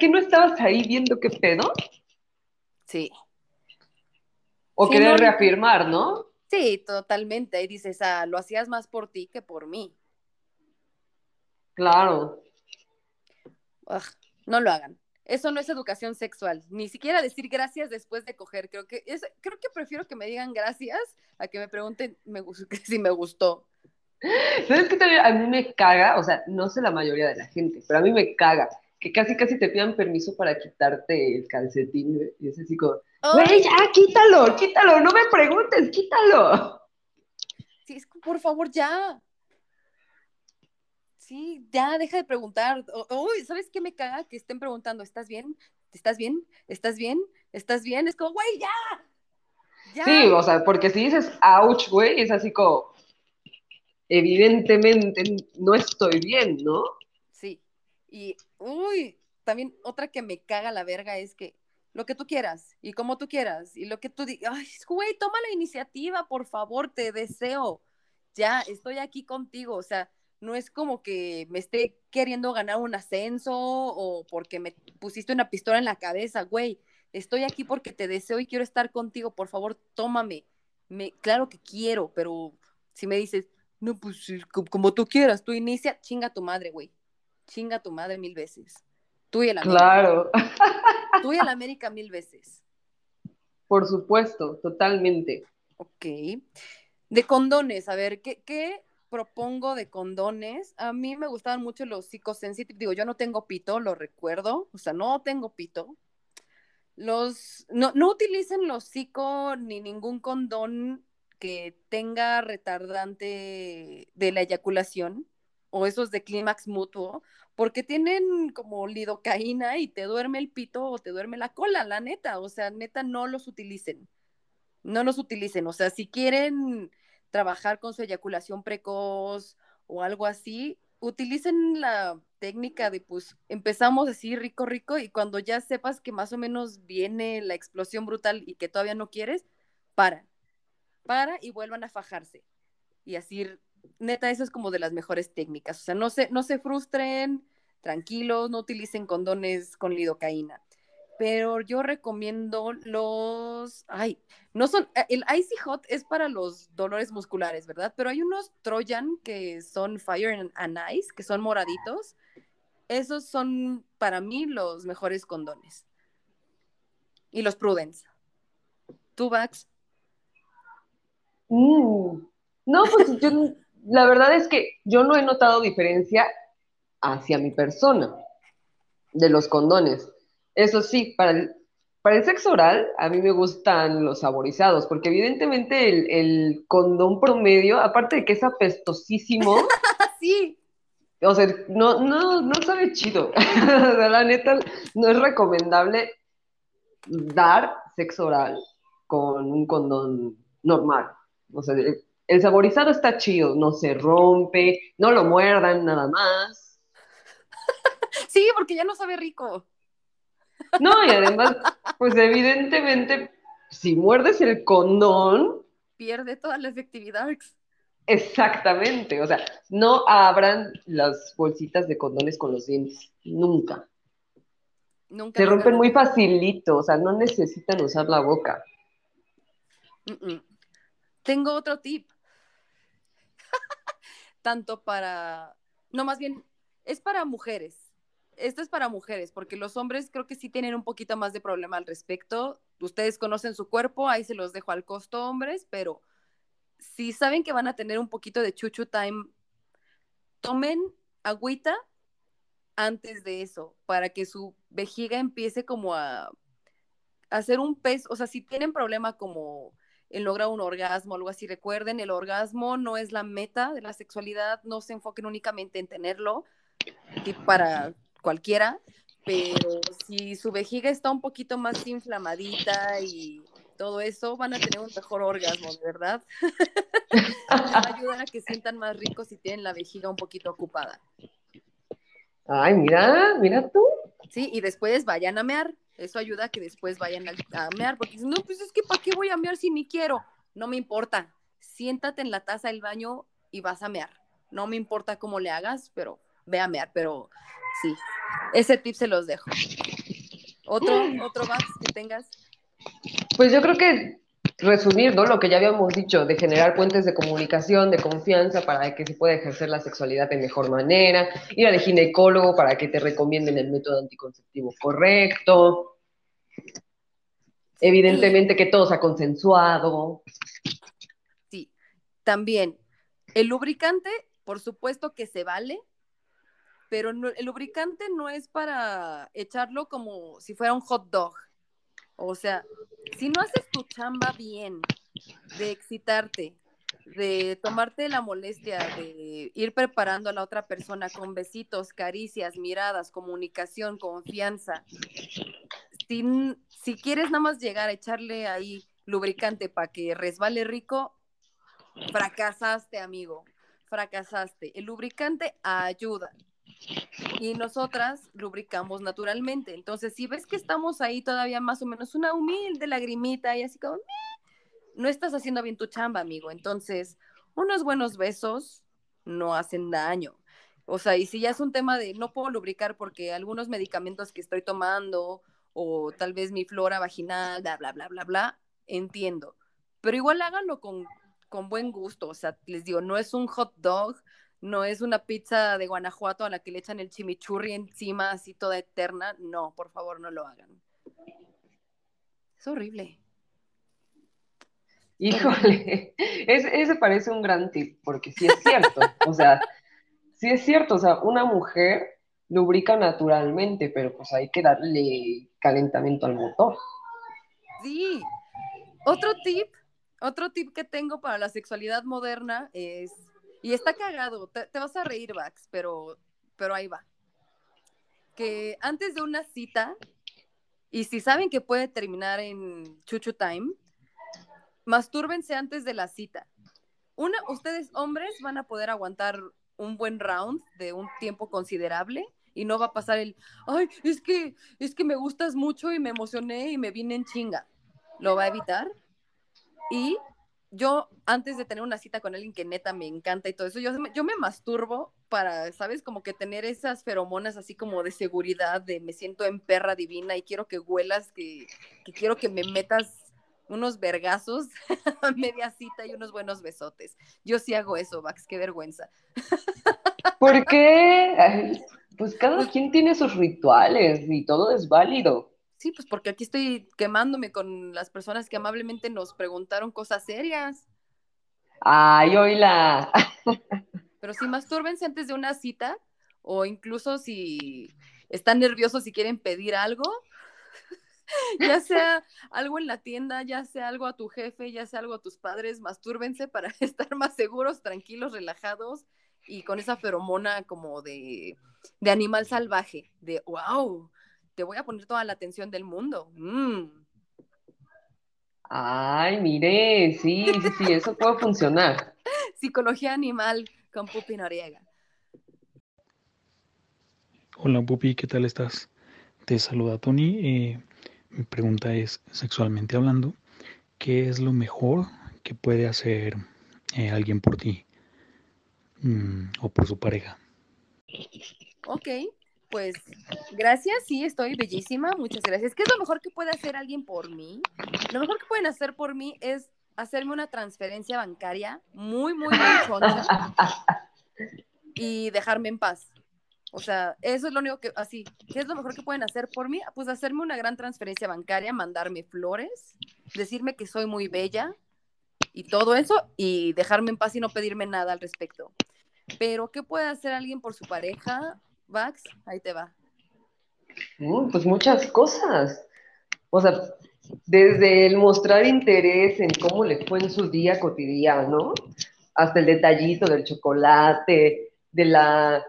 ¿Que no, estabas ahí viendo qué pedo? Sí. O querer reafirmar, ¿no? Sí, totalmente. Y dices, ah, lo hacías más por ti que por mí. Claro. no lo hagan. Eso no es educación sexual. Ni siquiera decir gracias después de coger. Creo que, es, creo que prefiero que me digan gracias a que me pregunten me, (laughs) si me gustó. ¿Sabes qué también a mí me caga? O sea, no sé la mayoría de la gente, pero a mí me caga que casi casi te pidan permiso para quitarte el calcetín, y es así como, güey, ya, quítalo, quítalo, no me preguntes, quítalo. Sí, es por favor, ya. Sí, ya, deja de preguntar. Uy, ¿sabes qué me caga? Que estén preguntando, ¿estás bien? ¿Estás bien? ¿Estás bien? ¿Estás bien? Es como, güey, ya. ya. Sí, o sea, porque si dices, ouch, güey, es así como, evidentemente no estoy bien, ¿no? Y, uy, también otra que me caga la verga es que lo que tú quieras y como tú quieras y lo que tú digas, ay, güey, toma la iniciativa, por favor, te deseo. Ya, estoy aquí contigo, o sea, no es como que me esté queriendo ganar un ascenso o porque me pusiste una pistola en la cabeza, güey. Estoy aquí porque te deseo y quiero estar contigo, por favor, tómame. Me, claro que quiero, pero si me dices, no, pues como tú quieras, tú inicia, chinga tu madre, güey chinga tu madre mil veces. Tú y el América. Claro. Tú y el América mil veces. Por supuesto, totalmente. Ok. De condones, a ver, ¿qué, propongo de condones? A mí me gustaban mucho los psicosensitive. Digo, yo no tengo pito, lo recuerdo. O sea, no tengo pito. Los, no, no utilicen los psico ni ningún condón que tenga retardante de la eyaculación o esos de clímax mutuo, porque tienen como lidocaína y te duerme el pito o te duerme la cola, la neta, o sea, neta no los utilicen. no los utilicen. O sea, si quieren trabajar con su eyaculación precoz o algo así, utilicen la técnica de pues empezamos así rico, rico y cuando ya sepas que más o menos viene la explosión brutal y que todavía no quieres, para, para y vuelvan a fajarse. Y así, neta, eso es como de las mejores técnicas. O sea, no se, no se frustren, tranquilos, no utilicen condones con lidocaína pero yo recomiendo los, ay, no son, eh, el Icy Hot es para los dolores musculares, ¿verdad? Pero hay unos Trojan que son Fire and Ice, que son moraditos. Esos son para mí los mejores condones. Y los Prudence. ¿Tú, Vax? Mm, no, pues yo, la verdad es que yo no he notado diferencia hacia mi persona de los condones. Eso sí, para el, para el sexo oral, a mí me gustan los saborizados, porque evidentemente el, condón promedio, aparte de que es apestosísimo, (laughs) sí. O sea, no, no, no sabe chido. (laughs) la neta, no es recomendable dar sexo oral con un condón normal. O sea, el saborizado está chido, no se rompe, no lo muerdan nada más. (laughs) Sí, porque ya no sabe rico. No, y además, pues evidentemente, si muerdes el condón... Pierde toda la efectividad. Exactamente, o sea, no abran las bolsitas de condones con los dientes, nunca. Nunca. Se rompen muy facilito, o sea, no necesitan usar la boca. Tengo otro tip. Tanto para, no, más bien, es para mujeres esto es para mujeres, porque los hombres creo que sí tienen un poquito más de problema al respecto. Ustedes conocen su cuerpo, ahí se los dejo al costo, hombres, pero si saben que van a tener un poquito de chuchu time, tomen agüita antes de eso, para que su vejiga empiece como a, hacer un pez, o sea, si tienen problema como en lograr un orgasmo, algo así, recuerden, el orgasmo no es la meta de la sexualidad, no se enfoquen únicamente en tenerlo, para cualquiera, pero si su vejiga está un poquito más inflamadita y todo eso, van a tener un mejor orgasmo, verdad. (laughs) va a ayudar a que sientan más ricos si tienen la vejiga un poquito ocupada. Ay, mira, mira tú. Sí, y después vayan a mear. Eso ayuda a que después vayan a, mear, porque no, pues es que ¿para qué voy a mear si ni quiero? No me importa. Siéntate en la taza del baño y vas a mear. No me importa cómo le hagas, pero ve a mear, pero sí, ese tip se los dejo. ¿Otro, otro más que tengas? Pues yo creo que resumir, ¿no? Lo que ya habíamos dicho, de generar puentes de comunicación, de confianza para que se pueda ejercer la sexualidad de mejor manera, ir al ginecólogo para que te recomienden el método anticonceptivo correcto. Evidentemente que todo sea consensuado. Sí, también el lubricante, por supuesto que se vale, pero el lubricante no es para echarlo como si fuera un hot dog. O sea, si no haces tu chamba bien, de excitarte, de tomarte la molestia de ir preparando a la otra persona con besitos, caricias, miradas, comunicación, confianza. Si, si quieres nada más llegar a echarle ahí lubricante para que resbale rico, fracasaste, amigo. Fracasaste. El lubricante ayuda y nosotras lubricamos naturalmente. Entonces, si ves que estamos ahí todavía más o menos una humilde lagrimita y así como, no estás haciendo bien tu chamba, amigo. Entonces, unos buenos besos no hacen daño. O sea, y si ya es un tema de no puedo lubricar porque algunos medicamentos que estoy tomando o tal vez mi flora vaginal, bla, bla, bla, bla, bla, entiendo. Pero igual háganlo con, con buen gusto. O sea, les digo, no es un hot dog, no es una pizza de Guanajuato a la que le echan el chimichurri encima así toda eterna. No, por favor, no lo hagan. Es horrible. Híjole, ese, parece un gran tip, porque sí es cierto, o sea, sí es cierto, o sea, una mujer lubrica naturalmente, pero pues hay que darle calentamiento al motor. Sí. Otro tip, otro tip que tengo para la sexualidad moderna es y está cagado, te, vas a reír, Vax, pero, pero ahí va. Que antes de una cita, y si saben que puede terminar en chuchu time, mastúrbense antes de la cita. Una, ustedes hombres van a poder aguantar un buen round de un tiempo considerable y no va a pasar el, ay, es que, es que me gustas mucho y me emocioné y me vine en chinga. Lo va a evitar. Y yo, antes de tener una cita con alguien que neta me encanta y todo eso, yo, yo me masturbo para, ¿sabes? Como que tener esas feromonas así como de seguridad, de me siento en perra divina y quiero que huelas, que, que quiero que me metas unos vergazos (laughs) a media cita y unos buenos besotes. Yo sí hago eso, Max, qué vergüenza. (laughs) ¿Por qué? pues cada pues quien tiene sus rituales y todo es válido. Sí, pues porque aquí estoy quemándome con las personas que amablemente nos preguntaron cosas serias. Ay, oíla. (laughs) Pero si mastúrbense antes de una cita o incluso si están nerviosos y quieren pedir algo, (laughs) ya sea algo en la tienda, ya sea algo a tu jefe, ya sea algo a tus padres, mastúrbense para (laughs) estar más seguros, tranquilos, relajados y con esa feromona como de, de animal salvaje, de wow, te voy a poner toda la atención del mundo. Mm. Ay, mire, sí, sí, sí, eso puede funcionar. (laughs) Psicología animal con Pupi Noriega. Hola Pupi, ¿qué tal estás? Te saluda Tony. Eh, mi pregunta es, sexualmente hablando, ¿qué es lo mejor que puede hacer eh, alguien por ti mm, o por su pareja? Ok, pues gracias, sí, estoy bellísima, muchas gracias. ¿Qué es lo mejor que puede hacer alguien por mí? Lo mejor que pueden hacer por mí es hacerme una transferencia bancaria muy, muy, (laughs) muy y dejarme en paz. O sea, eso es lo único que, así, ¿qué es lo mejor que pueden hacer por mí? Pues hacerme una gran transferencia bancaria, mandarme flores, decirme que soy muy bella y todo eso y dejarme en paz y no pedirme nada al respecto. Pero, ¿qué puede hacer alguien por su pareja? Vax, ahí te va. Mm, pues muchas cosas. O sea, desde el mostrar interés en cómo le fue en su día cotidiano, hasta el detallito del chocolate, de la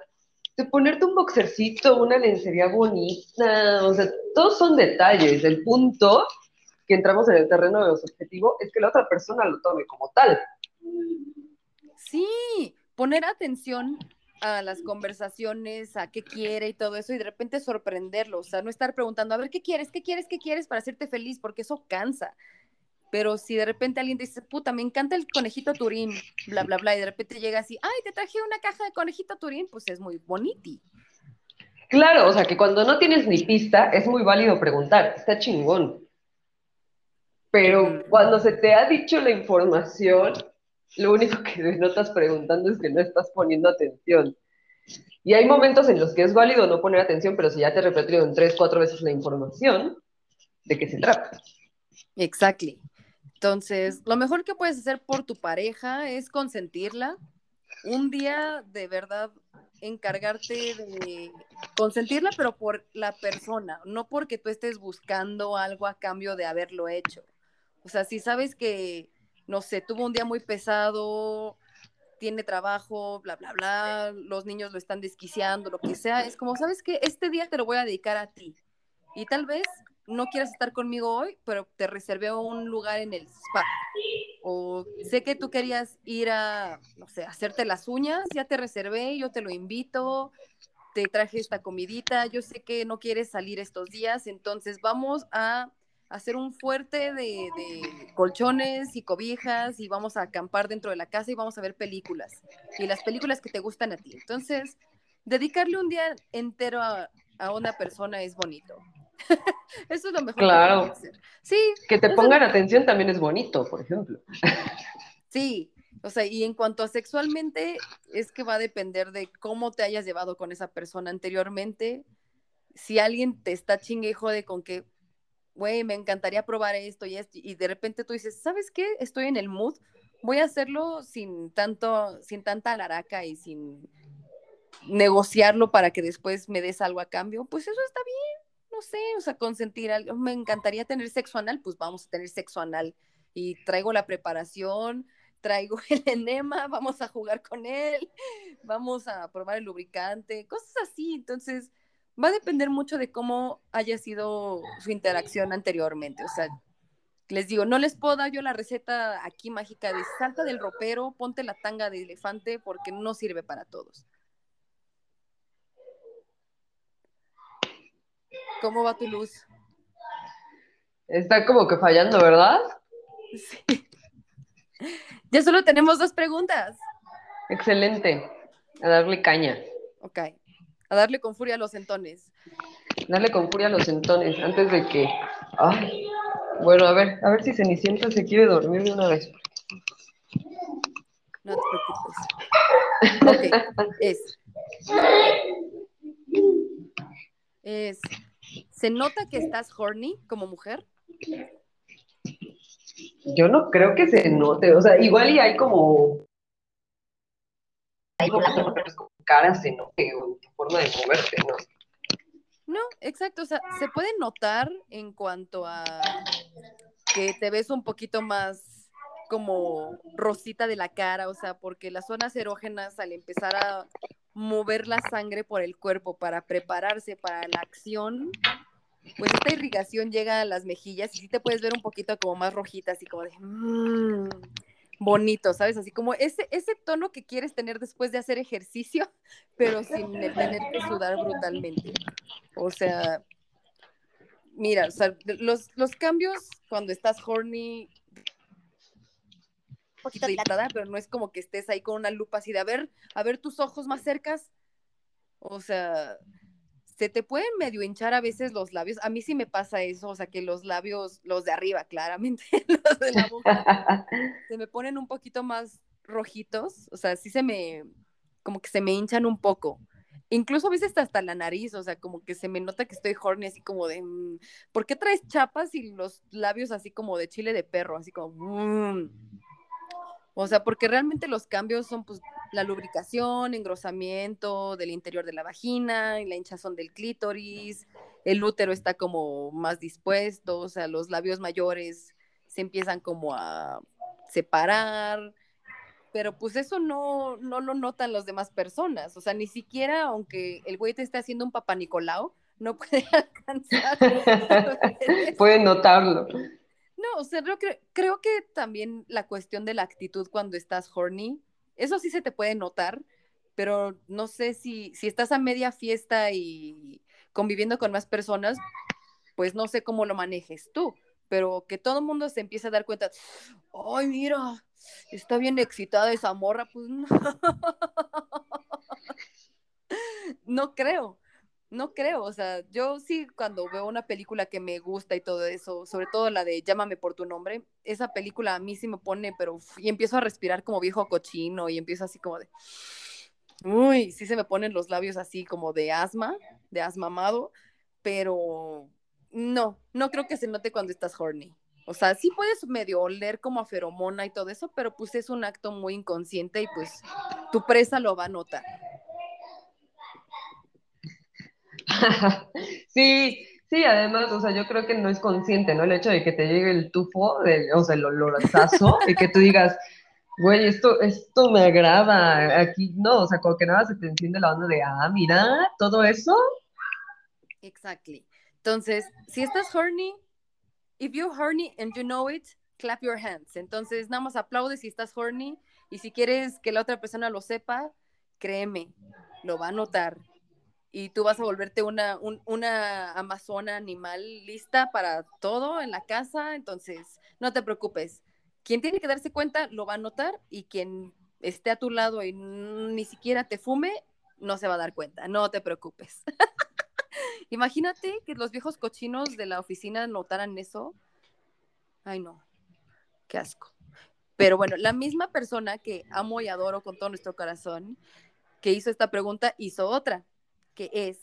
de ponerte un boxercito, una lencería bonita, o sea, todos son detalles. El punto que entramos en el terreno de los objetivos es que la otra persona lo tome como tal. Sí, poner atención a las conversaciones, a qué quiere y todo eso, y de repente sorprenderlo, o sea, no estar preguntando, a ver, ¿qué quieres? ¿Qué quieres? ¿Qué quieres para hacerte feliz? Porque eso cansa. Pero si de repente alguien dice, puta, me encanta el conejito turín, bla, bla, bla, y de repente llega así, ay, te traje una caja de conejito turín, pues es muy boniti. Claro, o sea, que cuando no tienes ni pista, es muy válido preguntar, está chingón. Pero cuando se te ha dicho la información, lo único que (laughs) notas preguntando es que no estás poniendo atención. Y hay momentos en los que es válido no poner atención, pero si ya te repetieron tres, cuatro veces la información, ¿de qué se trata? Exactly. Entonces, lo mejor que puedes hacer por tu pareja es consentirla. Un día de verdad encargarte de consentirla, pero por la persona, no porque tú estés buscando algo a cambio de haberlo hecho. O sea, si sabes que, no sé, tuvo un día muy pesado, tiene trabajo, bla, bla, bla, los niños lo están desquiciando, lo que sea, es como, ¿sabes qué? Este día te lo voy a dedicar a ti. Y tal vez no quieras estar conmigo hoy, pero te reservé un lugar en el spa. O sé que tú querías ir a, no sé, hacerte las uñas, ya te reservé, yo te lo invito, te traje esta comidita, yo sé que no quieres salir estos días, entonces vamos a hacer un fuerte de, de, colchones y cobijas y vamos a acampar dentro de la casa y vamos a ver películas y las películas que te gustan a ti. Entonces, dedicarle un día entero a, a una persona es bonito. (laughs) Eso es lo mejor claro. que hacer. Sí. Que te pongan atención también es bonito, por ejemplo. (laughs) Sí, o sea, y en cuanto a sexualmente, es que va a depender de cómo te hayas llevado con esa persona anteriormente. Si alguien te está chingue y jode con que, güey, me encantaría probar esto y esto, y de repente tú dices, ¿sabes qué? Estoy en el mood, voy a hacerlo sin tanto, sin tanta laraca y sin negociarlo para que después me des algo a cambio, pues eso está bien no sé, o sea, consentir algo. Me encantaría tener sexo anal, pues vamos a tener sexo anal. Y traigo la preparación, traigo (laughs) el enema, vamos a jugar con él, vamos a probar el lubricante, cosas así. Entonces, va a depender mucho de cómo haya sido su interacción anteriormente. O sea, Les digo, no les puedo dar yo la receta aquí mágica de salta del ropero, ponte la tanga de elefante, porque no sirve para todos. ¿Cómo va tu luz? Está como que fallando, ¿verdad? Sí. Ya solo tenemos dos preguntas. Excelente. A darle caña. Ok. A darle con furia a los entones. Darle con furia a los entones antes de que. Ay. Bueno, a ver, a ver si Cenicienta se quiere dormir de una vez. No te preocupes. Ok. Es. Es. ¿Se nota que estás horny como mujer? Yo no creo que se note, o sea, igual y hay como hay cara de ¿no? No, exacto, o sea, se puede notar en cuanto a que te ves un poquito más como rosita de la cara, o sea, porque las zonas erógenas al empezar a mover la sangre por el cuerpo para prepararse para la acción, pues esta irrigación llega a las mejillas y sí te puedes ver un poquito como más rojita, así como de mmm, bonito, ¿sabes? Así como ese, ese tono que quieres tener después de hacer ejercicio, (laughs) pero sin tener que sudar brutalmente. O sea, mira, o sea, los, los cambios cuando estás horny un poquito dilatada, pero no es como que estés ahí con una lupa así de a ver, a ver tus ojos más cercas. O sea, se te pueden medio hinchar a veces los labios. A mí sí me pasa eso, o sea, que los labios, los de arriba, claramente, (laughs) los de la boca, (laughs) se me ponen un poquito más rojitos, o sea, sí se me, como que se me hinchan un poco. Incluso a veces hasta la nariz, o sea, como que se me nota que estoy horny, así como de, mm, ¿por qué traes chapas y los labios así como de chile de perro, así como, mmm. O sea, porque realmente los cambios son pues la lubricación, engrosamiento del interior de la vagina, y la hinchazón del clítoris, el útero está como más dispuesto, o sea, los labios mayores se empiezan como a separar, pero pues eso no, no lo notan las demás personas, o sea, ni siquiera aunque el güey te esté haciendo un papá Nicolau, no puede (laughs) alcanzar. (laughs) Puede notarlo. No, o sea, creo creo que también la cuestión de la actitud cuando estás horny, eso sí se te puede notar, pero no sé si, si estás a media fiesta y conviviendo con más personas, pues no sé cómo lo manejes tú, pero que todo el mundo se empiece a dar cuenta, ay, mira, está bien excitada esa morra, pues (laughs) no, no creo no creo, o sea, yo sí cuando veo una película que me gusta y todo eso, sobre todo la de Llámame por tu nombre, esa película a mí sí me pone, pero y empiezo a respirar como viejo cochino y empiezo así como de, uy, sí se me ponen los labios así como de asma, de asmamado, pero no, no creo que se note cuando estás horny. O sea, sí puedes medio oler como a feromona y todo eso, pero pues es un acto muy inconsciente y pues tu presa lo va a notar. (laughs) sí, sí, además, o sea, yo creo que no es consciente, ¿no? El hecho de que te llegue el tufo, o sea, el olorazazo, y que tú digas, güey, esto, esto me agrada, aquí no, o sea, como que nada se te enciende la onda de, ah, mira, todo eso. Exactly. Entonces, si estás horny, if you're horny and you know it, clap your hands. Entonces, nada más aplaude si estás horny y si quieres que la otra persona lo sepa, créeme, lo va a notar y tú vas a volverte una, una amazona animal lista para todo en la casa, entonces no te preocupes. Quien tiene que darse cuenta lo va a notar y quien esté a tu lado y ni siquiera te fume, no se va a dar cuenta, no te preocupes. (laughs) Imagínate que los viejos cochinos de la oficina notaran eso. Ay, no, qué asco. Pero bueno, la misma persona que amo y adoro con todo nuestro corazón, que hizo esta pregunta, hizo otra que es,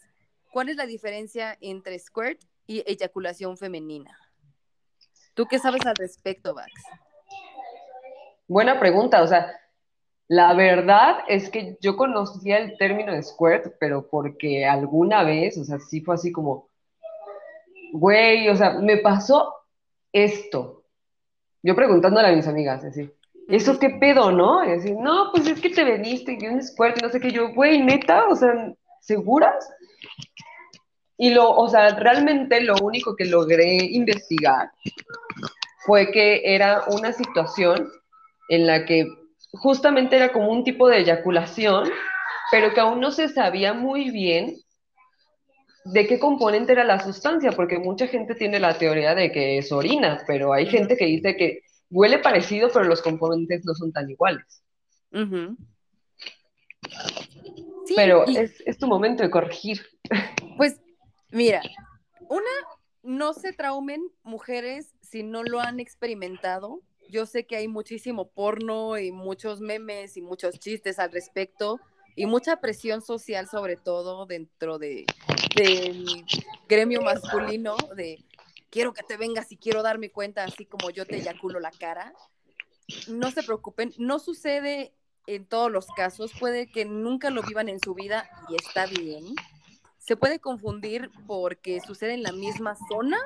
¿cuál es la diferencia entre squirt y eyaculación femenina? ¿Tú qué sabes al respecto, Vax? Buena pregunta, o sea, la verdad es que yo conocía el término squirt, pero porque alguna vez, o sea, sí fue así como, güey, o sea, me pasó esto. Yo preguntándole a mis amigas, así, ¿eso qué pedo, no? Y así, no, pues es que te veniste y un squirt no sé qué, yo, güey, neta, o sea, seguras. Y lo, o sea, realmente lo único que logré investigar fue que era una situación en la que justamente era como un tipo de eyaculación, pero que aún no se sabía muy bien de qué componente era la sustancia, porque mucha gente tiene la teoría de que es orina, pero hay gente que dice que huele parecido, pero los componentes no son tan iguales. Pero es, es tu momento de corregir. Pues mira, una, no se traumen mujeres si no lo han experimentado. Yo sé que hay muchísimo porno y muchos memes y muchos chistes al respecto y mucha presión social sobre todo dentro de, del gremio masculino de quiero que te vengas y quiero darme cuenta así como yo te eyaculo la cara. No se preocupen, no sucede en todos los casos, puede que nunca lo vivan en su vida y está bien. Se puede confundir porque sucede en la misma zona.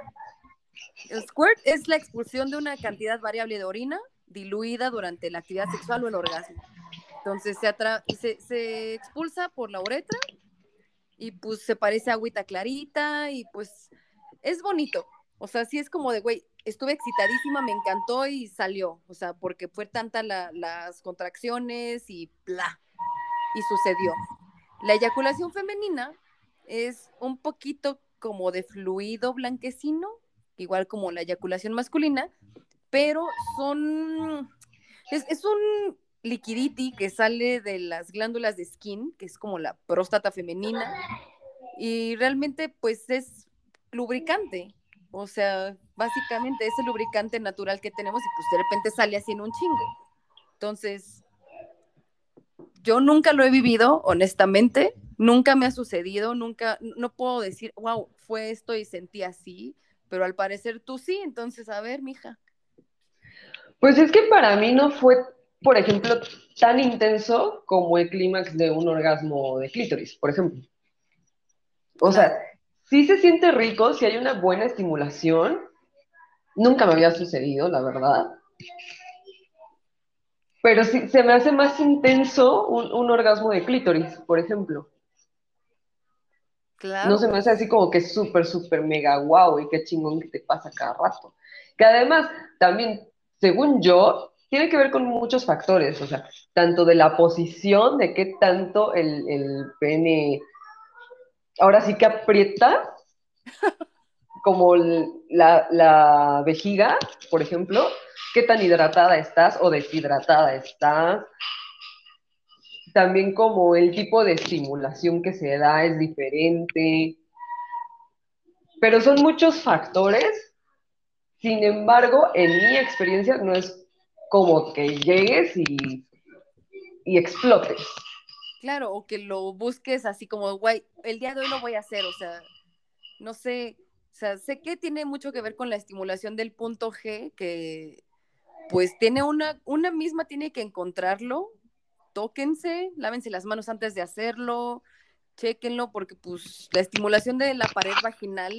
El squirt es la expulsión de una cantidad variable de orina diluida durante la actividad sexual o el orgasmo. Entonces se, se, expulsa por la uretra y pues se parece a agüita clarita y pues es bonito. O sea, sí es como de, güey, estuve excitadísima, me encantó y salió. O sea, porque fue tanta las contracciones y bla. Y sucedió. La eyaculación femenina es un poquito como de fluido blanquecino, igual como la eyaculación masculina, pero son, es, un liquidity que sale de las glándulas de skin, que es como la próstata femenina, y realmente pues es lubricante, o sea, básicamente es el lubricante natural que tenemos y pues de repente sale así en un chingo. Entonces, yo nunca lo he vivido, honestamente, nunca me ha sucedido, nunca, no puedo decir, wow, fue esto y sentí así, pero al parecer tú sí, entonces, a ver, mija. Pues es que para mí no fue por ejemplo, tan intenso como el clímax de un orgasmo de clítoris, por ejemplo. O sea, sí se siente rico, si hay una buena estimulación. Nunca me había sucedido, la verdad. Pero sí, se me hace más intenso un, orgasmo de clítoris, por ejemplo. Claro. No se me hace así como que súper, súper mega guau y qué chingón que te pasa cada rato. Que además, también, según yo, tiene que ver con muchos factores, o sea, tanto de la posición, de qué tanto el, el pene ahora sí que aprieta, (laughs) como la, la, vejiga, por ejemplo, qué tan hidratada estás o deshidratada estás. También como el tipo de estimulación que se da es diferente. Pero son muchos factores. Sin embargo, en mi experiencia no es como que llegues y, y explotes. Claro, o que lo busques así como, güey, el día de hoy lo voy a hacer, o sea, no sé, o sea, sé que tiene mucho que ver con la estimulación del punto G, que pues tiene una, una misma tiene que encontrarlo, tóquense, lávense las manos antes de hacerlo, chequenlo, porque pues la estimulación de la pared vaginal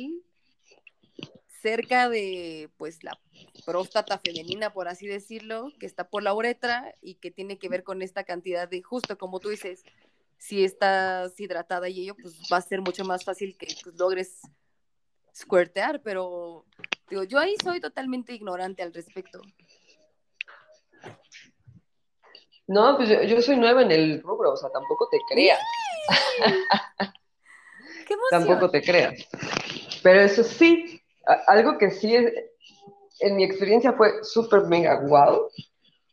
cerca de pues la próstata femenina, por así decirlo, que está por la uretra y que tiene que ver con esta cantidad de, justo como tú dices, si estás hidratada y ello, pues va a ser mucho más fácil que pues, logres squirtear, pero digo, yo ahí soy totalmente ignorante al respecto. No, pues yo, soy nueva en el rubro, o sea, tampoco te creas. (laughs) ¡Qué tampoco te creas. Pero eso sí, algo que sí es, en mi experiencia fue súper mega wow.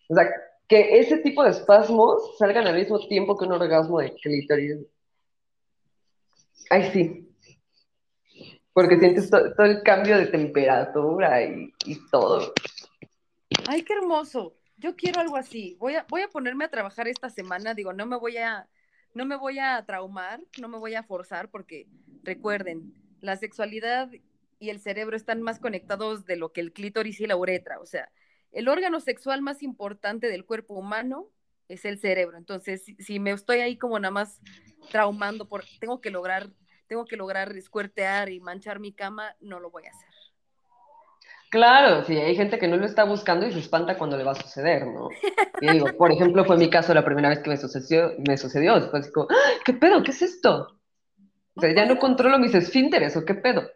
O sea, que ese tipo de espasmos salgan al mismo tiempo que un orgasmo de clítoris. Ay, sí. Porque sientes todo el cambio de temperatura y, todo. Ay, qué hermoso. Yo quiero algo así. Voy a, voy a ponerme a trabajar esta semana. Digo, no me voy a, no me voy a traumar, no me voy a forzar, porque recuerden, la sexualidad y el cerebro están más conectados de lo que el clítoris y la uretra. O sea, el órgano sexual más importante del cuerpo humano es el cerebro. Entonces, si, me estoy ahí como nada más traumando por tengo que lograr, tengo que lograr escuertear y manchar mi cama, no lo voy a hacer. Claro, sí, hay gente que no lo está buscando y se espanta cuando le va a suceder, ¿no? Y digo, por ejemplo, fue mi (laughs) caso la primera vez que me sucedió, me sucedió, después digo, ¿qué pedo? ¿Qué es esto? O sea, ya no controlo mis esfínteres, ¿o qué pedo?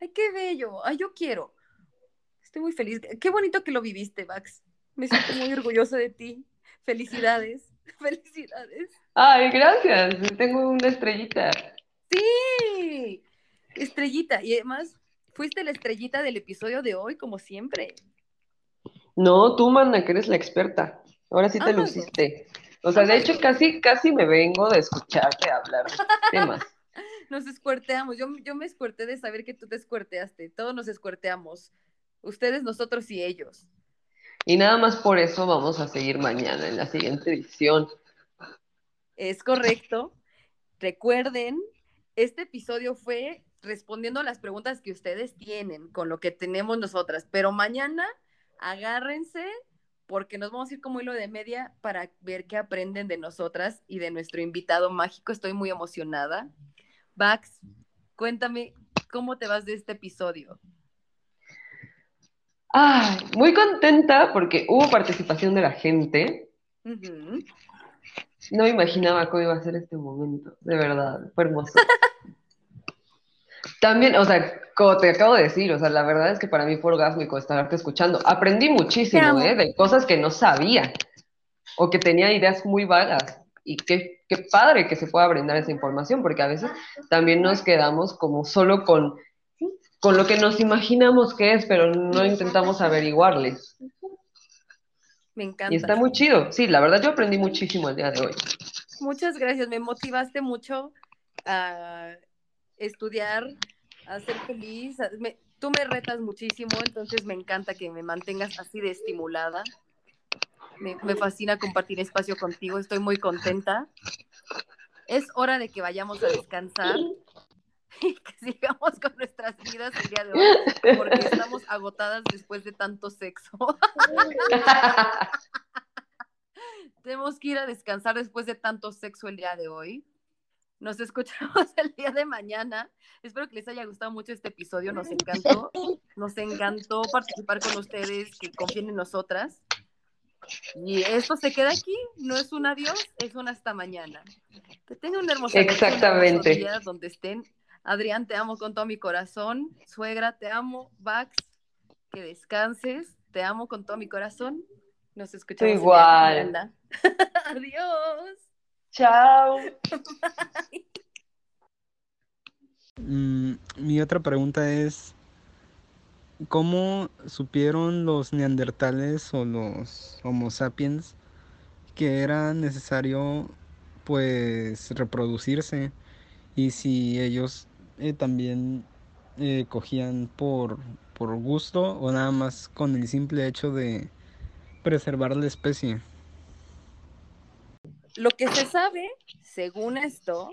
Ay, qué bello, ay, yo quiero. Estoy muy feliz. Qué bonito que lo viviste, Max. Me siento muy orgulloso de ti. Felicidades. (laughs) Felicidades. Ay, gracias. Tengo una estrellita. Sí, estrellita. Y además, fuiste la estrellita del episodio de hoy, como siempre. No, tú, mana, que eres la experta. Ahora sí te lo luciste. O sea, de hecho, casi, casi me vengo de escucharte hablar temas. (laughs) Nos escuerteamos. Yo, yo me escuerté de saber que tú te escuerteaste. Todos nos escuerteamos. Ustedes, nosotros y ellos. Y nada más por eso vamos a seguir mañana en la siguiente edición. Es correcto. Recuerden, este episodio fue respondiendo a las preguntas que ustedes tienen con lo que tenemos nosotras, pero mañana agárrense porque nos vamos a ir como hilo de media para ver qué aprenden de nosotras y de nuestro invitado mágico. Estoy muy emocionada. Bax, cuéntame cómo te vas de este episodio. Ay, muy contenta porque hubo participación de la gente. No me imaginaba cómo iba a ser este momento, de verdad, fue hermoso. (laughs) También, o sea, como te acabo de decir, o sea, la verdad es que para mí fue orgásmico estarte escuchando. Aprendí muchísimo, ¿eh? De cosas que no sabía o que tenía ideas muy vagas. Y qué, qué padre que se pueda brindar esa información, porque a veces también nos quedamos como solo con con lo que nos imaginamos que es, pero no intentamos averiguarles. Me encanta. Y está muy chido. Sí, la verdad yo aprendí muchísimo el día de hoy. Muchas gracias, me motivaste mucho a estudiar, a ser feliz. tú me retas muchísimo, entonces me encanta que me mantengas así de estimulada. Me, fascina compartir espacio contigo, estoy muy contenta. Es hora de que vayamos a descansar (laughs) y que sigamos con nuestras vidas el día de hoy, porque estamos agotadas después de tanto sexo. (laughs) Tenemos que ir a descansar después de tanto sexo el día de hoy. Nos escuchamos (laughs) el día de mañana. Espero que les haya gustado mucho este episodio. Nos encantó. Nos encantó participar con ustedes, que confíen en nosotras. Y esto se queda aquí. No es un adiós, es un hasta mañana. Que tengan un hermoso día donde estén Adrián, te amo con todo mi corazón. Suegra, te amo. Vax, que descanses. Te amo con todo mi corazón. Nos escuchamos. Igual. (laughs) Adiós. Chao. (laughs) Mm, mi otra pregunta es, ¿cómo supieron los neandertales o los homo sapiens que era necesario pues reproducirse y si ellos eh, también eh, cogían por, por gusto o nada más con el simple hecho de preservar la especie. Lo que se sabe, según esto,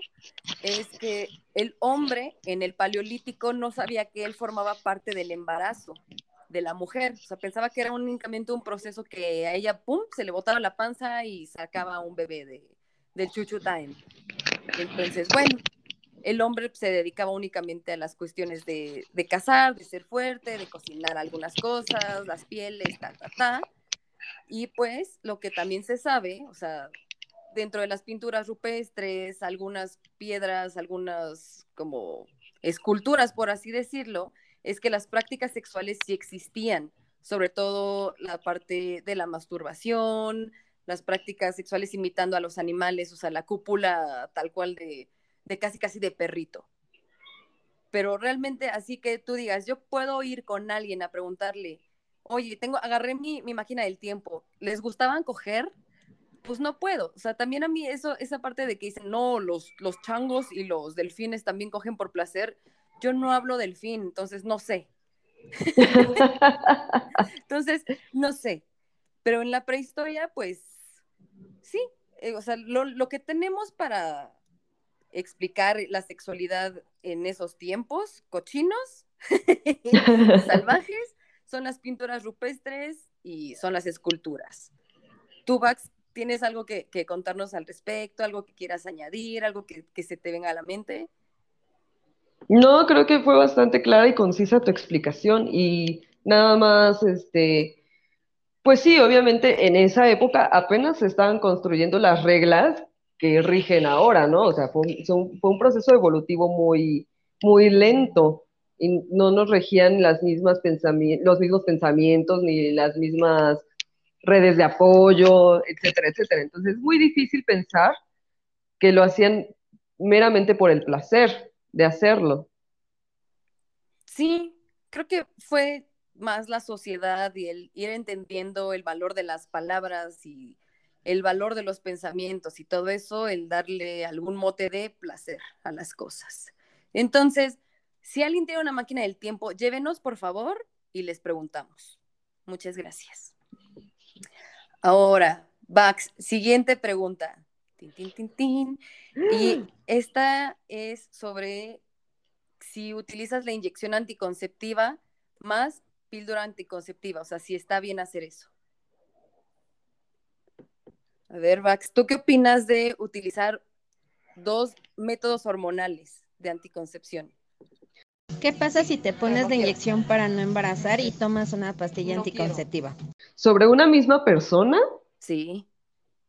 es que el hombre en el paleolítico no sabía que él formaba parte del embarazo de la mujer. O sea, pensaba que era únicamente un proceso que a ella, pum, se le botaba la panza y sacaba un bebé de, del chuchu time. Entonces, bueno, el hombre se dedicaba únicamente a las cuestiones de, cazar, de ser fuerte, de cocinar algunas cosas, las pieles, ta, ta, ta. Y pues lo que también se sabe, o sea, dentro de las pinturas rupestres, algunas piedras, algunas como esculturas, por así decirlo, es que las prácticas sexuales sí existían, sobre todo la parte de la masturbación, las prácticas sexuales imitando a los animales, o sea, la cúpula tal cual de, de casi casi de perrito. Pero realmente así que tú digas, yo puedo ir con alguien a preguntarle, oye, tengo, agarré mi, máquina del tiempo, ¿les gustaban coger? Pues no puedo. O sea, también a mí eso, esa parte de que dicen, no, los, los changos y los delfines también cogen por placer, yo no hablo delfín, entonces no sé. (laughs) entonces, no sé. Pero en la prehistoria, pues sí, eh, o sea, lo, lo, que tenemos para, explicar la sexualidad en esos tiempos cochinos, (laughs) salvajes, son las pinturas rupestres y son las esculturas. Tú, Bax, ¿tienes algo que, contarnos al respecto? ¿Algo que quieras añadir? ¿Algo que, se te venga a la mente? No, creo que fue bastante clara y concisa tu explicación y nada más, este, pues sí, obviamente en esa época apenas se estaban construyendo las reglas que rigen ahora, ¿no? O sea, fue un, proceso evolutivo muy, muy lento. y no nos regían las mismas los mismos pensamientos ni las mismas redes de apoyo, etcétera, etcétera. Entonces es muy difícil pensar que lo hacían meramente por el placer de hacerlo. Sí, creo que fue más la sociedad y el ir entendiendo el valor de las palabras y el valor de los pensamientos y todo eso, el darle algún mote de placer a las cosas. Entonces, si alguien tiene una máquina del tiempo, llévenos por favor y les preguntamos. Muchas gracias. Ahora, Bax, siguiente pregunta. Y (gasps) esta es sobre si utilizas la inyección anticonceptiva más píldora anticonceptiva, o sea, si está bien hacer eso. A ver, Bax, ¿tú qué opinas de utilizar dos métodos hormonales de anticoncepción? ¿Qué pasa si te pones de inyección para no embarazar y tomas una pastilla anticonceptiva? ¿Sobre una misma persona? Sí.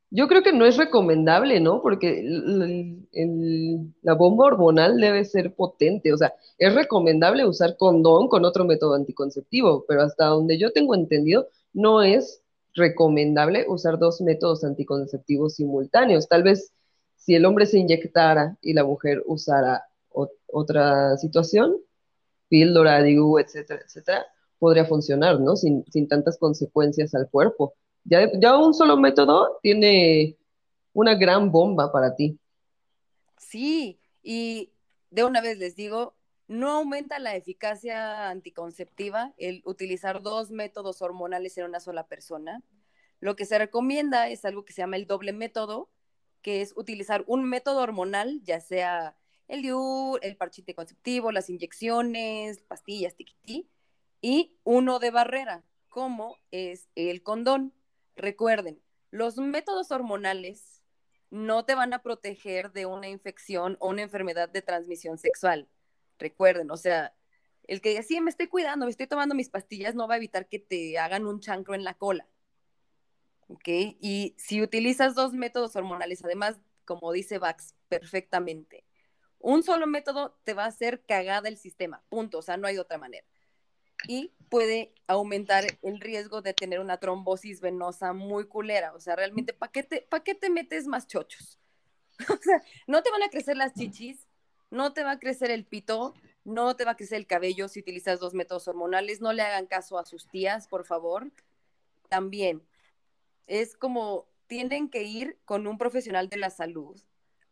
Yo creo que no es recomendable, ¿no? Porque la bomba hormonal debe ser potente. O sea, es recomendable usar condón con otro método anticonceptivo, pero hasta donde yo tengo entendido, no es recomendable usar dos métodos anticonceptivos simultáneos. Tal vez si el hombre se inyectara y la mujer usara otra situación, píldora, DIU, etcétera, etcétera, podría funcionar, ¿no? Sin, sin tantas consecuencias al cuerpo. Ya, ya un solo método tiene una gran bomba para ti. Sí, y de una vez les digo, no aumenta la eficacia anticonceptiva el utilizar dos métodos hormonales en una sola persona. Lo que se recomienda es algo que se llama el doble método, que es utilizar un método hormonal, ya sea el DIU, el parchite conceptivo, las inyecciones, pastillas, tiquití, y uno de barrera, como es el condón. Recuerden, los métodos hormonales no te van a proteger de una infección o una enfermedad de transmisión sexual. Recuerden, o sea, el que sí me estoy cuidando, me estoy tomando mis pastillas, no va a evitar que te hagan un chancro en la cola. ¿Ok? Y si utilizas dos métodos hormonales, además, como dice Vax, perfectamente, un solo método te va a hacer cagada el sistema, punto, o sea, no hay otra manera. Y puede aumentar el riesgo de tener una trombosis venosa muy culera, o sea, realmente, ¿para qué, te, qué te metes más chochos? (laughs) o sea, no te van a crecer las chichis, no te va a crecer el pito, no te va a crecer el cabello si utilizas dos métodos hormonales, no le hagan caso a sus tías, por favor. También, es como, tienen que ir con un profesional de la salud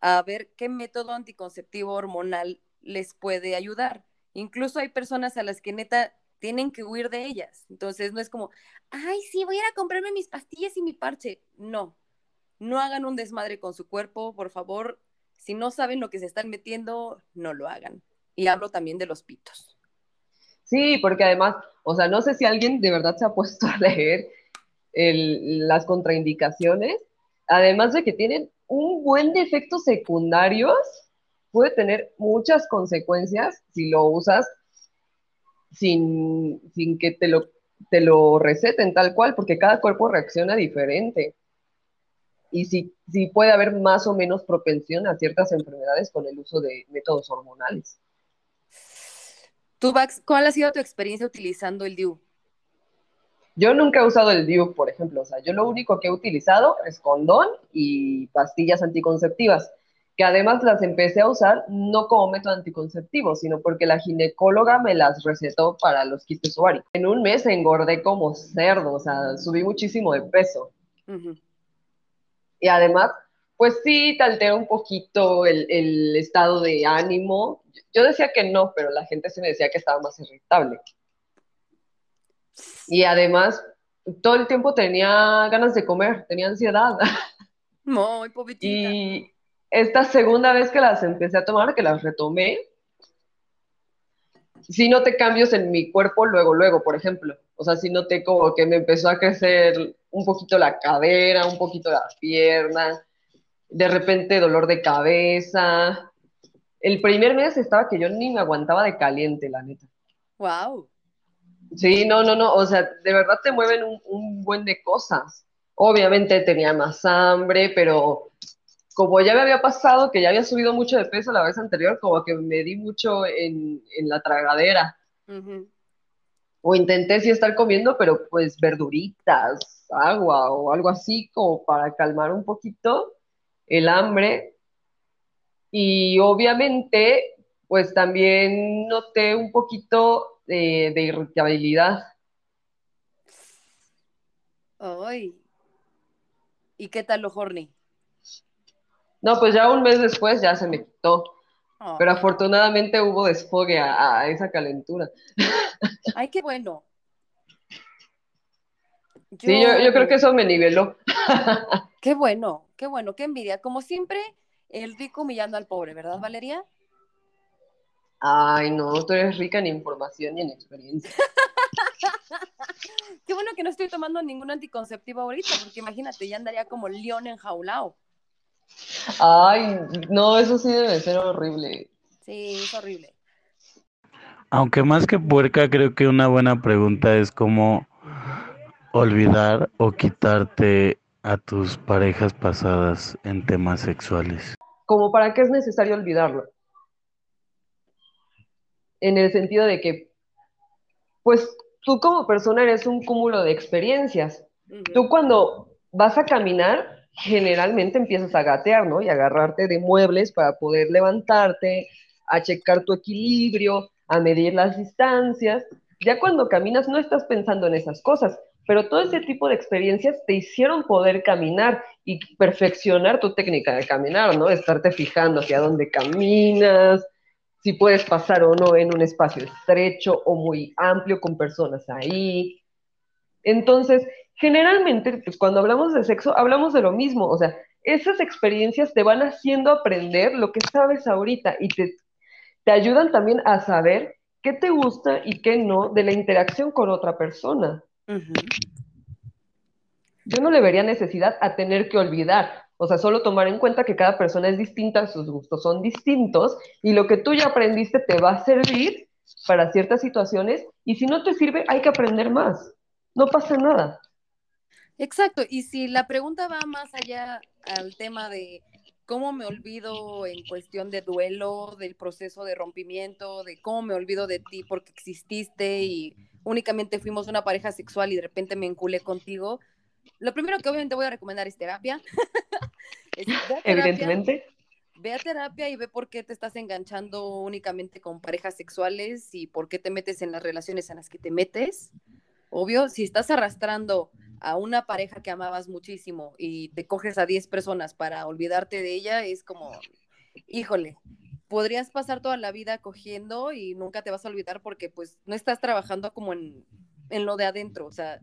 a ver qué método anticonceptivo hormonal les puede ayudar. Incluso hay personas a las que neta tienen que huir de ellas. Entonces no es como, ay, sí, voy a ir a comprarme mis pastillas y mi parche. No, no hagan un desmadre con su cuerpo, por favor. Si no saben lo que se están metiendo, no lo hagan. Y hablo también de los pitos. Sí, porque además, o sea, no sé si alguien de verdad se ha puesto a leer las contraindicaciones, además de que tienen un buen de efectos secundarios puede tener muchas consecuencias si lo usas sin, que te lo, te lo receten tal cual, porque cada cuerpo reacciona diferente. Y si puede haber más o menos propensión a ciertas enfermedades con el uso de métodos hormonales. Tú, Bax, ¿cuál ha sido tu experiencia utilizando el DIU? Yo nunca he usado el DIU, por ejemplo, o sea, yo lo único que he utilizado es condón y pastillas anticonceptivas, que además las empecé a usar no como método anticonceptivo, sino porque la ginecóloga me las recetó para los quistes ováricos. En un mes engordé como cerdo, o sea, subí muchísimo de peso. Y además, pues sí, te altera un poquito el, el estado de ánimo. Yo decía que no, pero la gente se me decía que estaba más irritable. Y además, todo el tiempo tenía ganas de comer, tenía ansiedad. (laughs) Muy pobrecita. Y esta segunda vez que las empecé a tomar, que las retomé, sí noté cambios en mi cuerpo luego, luego, por ejemplo. O sea, sí noté como que me empezó a crecer un poquito la cadera, un poquito la pierna, de repente dolor de cabeza. El primer mes estaba que yo ni me aguantaba de caliente, la neta. Wow. Sí, no, no, no, o sea, de verdad te mueven un, buen de cosas. Obviamente tenía más hambre, pero como ya me había pasado, que ya había subido mucho de peso la vez anterior, como que me di mucho en, la tragadera. O intenté sí estar comiendo, pero pues verduritas, agua o algo así, como para calmar un poquito el hambre. Y obviamente, pues también noté un poquito de, de irritabilidad. Ay. ¿Y qué tal lo horny? No, pues ya un mes después ya se me quitó. Ah. Pero afortunadamente hubo desfogue a, esa calentura. (laughs) Ay, qué bueno. Sí, yo, creo que eso me niveló. (laughs) Qué bueno, qué bueno, qué envidia. Como siempre, el rico humillando al pobre, ¿verdad, Valeria? Ay, no, tú eres rica en información y en experiencia. (laughs) qué bueno que no estoy tomando ningún anticonceptivo ahorita, porque imagínate, ya andaría como león enjaulado. Ay, no, eso sí debe ser horrible. Sí, es horrible. Aunque más que puerca, creo que una buena pregunta es cómo olvidar o quitarte a tus parejas pasadas en temas sexuales. ¿Como para qué es necesario olvidarlo? En el sentido de que, pues tú como persona eres un cúmulo de experiencias. Tú cuando vas a caminar, generalmente empiezas a gatear, ¿no? Y agarrarte de muebles para poder levantarte, a checar tu equilibrio, a medir las distancias. Ya cuando caminas no estás pensando en esas cosas, pero todo ese tipo de experiencias te hicieron poder caminar y perfeccionar tu técnica de caminar, ¿no? Estarte fijando hacia dónde caminas, si puedes pasar o no en un espacio estrecho o muy amplio con personas ahí. Entonces, generalmente, pues cuando hablamos de sexo, hablamos de lo mismo, o sea, esas experiencias te van haciendo aprender lo que sabes ahorita y te, te ayudan también a saber qué te gusta y qué no de la interacción con otra persona. Yo no le vería necesidad a tener que olvidar, o sea, solo tomar en cuenta que cada persona es distinta, sus gustos son distintos y lo que tú ya aprendiste te va a servir para ciertas situaciones y si no te sirve, hay que aprender más. No pasa nada. Exacto, y si la pregunta va más allá al tema de cómo me olvido en cuestión de duelo, del proceso de rompimiento, de cómo me olvido de ti porque exististe y únicamente fuimos una pareja sexual y de repente me enculé contigo, lo primero que obviamente voy a recomendar es (laughs) terapia. Evidentemente. Ve a terapia y ve por qué te estás enganchando únicamente con parejas sexuales y por qué te metes en las relaciones en las que te metes. Obvio, si estás arrastrando a una pareja que amabas muchísimo y te coges a 10 personas para olvidarte de ella, es como, híjole, podrías pasar toda la vida cogiendo y nunca te vas a olvidar porque pues no estás trabajando como en, en lo de adentro, o sea,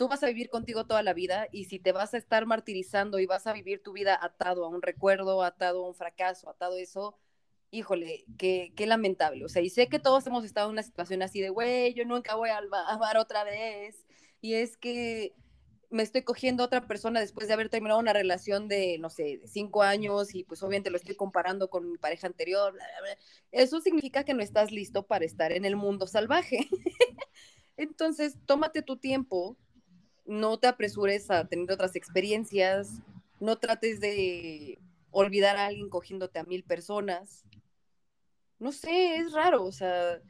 tú vas a vivir contigo toda la vida y si te vas a estar martirizando y vas a vivir tu vida atado a un recuerdo, atado a un fracaso, atado a eso, híjole, qué, lamentable. O sea, y sé que todos hemos estado en una situación así de, güey, yo nunca voy a amar otra vez, y es que me estoy cogiendo otra persona después de haber terminado una relación de, no sé, cinco años y pues obviamente lo estoy comparando con mi pareja anterior. Eso significa que no estás listo para estar en el mundo salvaje. (laughs) Entonces, tómate tu tiempo, no te apresures a tener otras experiencias, no trates de olvidar a alguien cogiéndote a mil personas. No sé, es raro, o sea,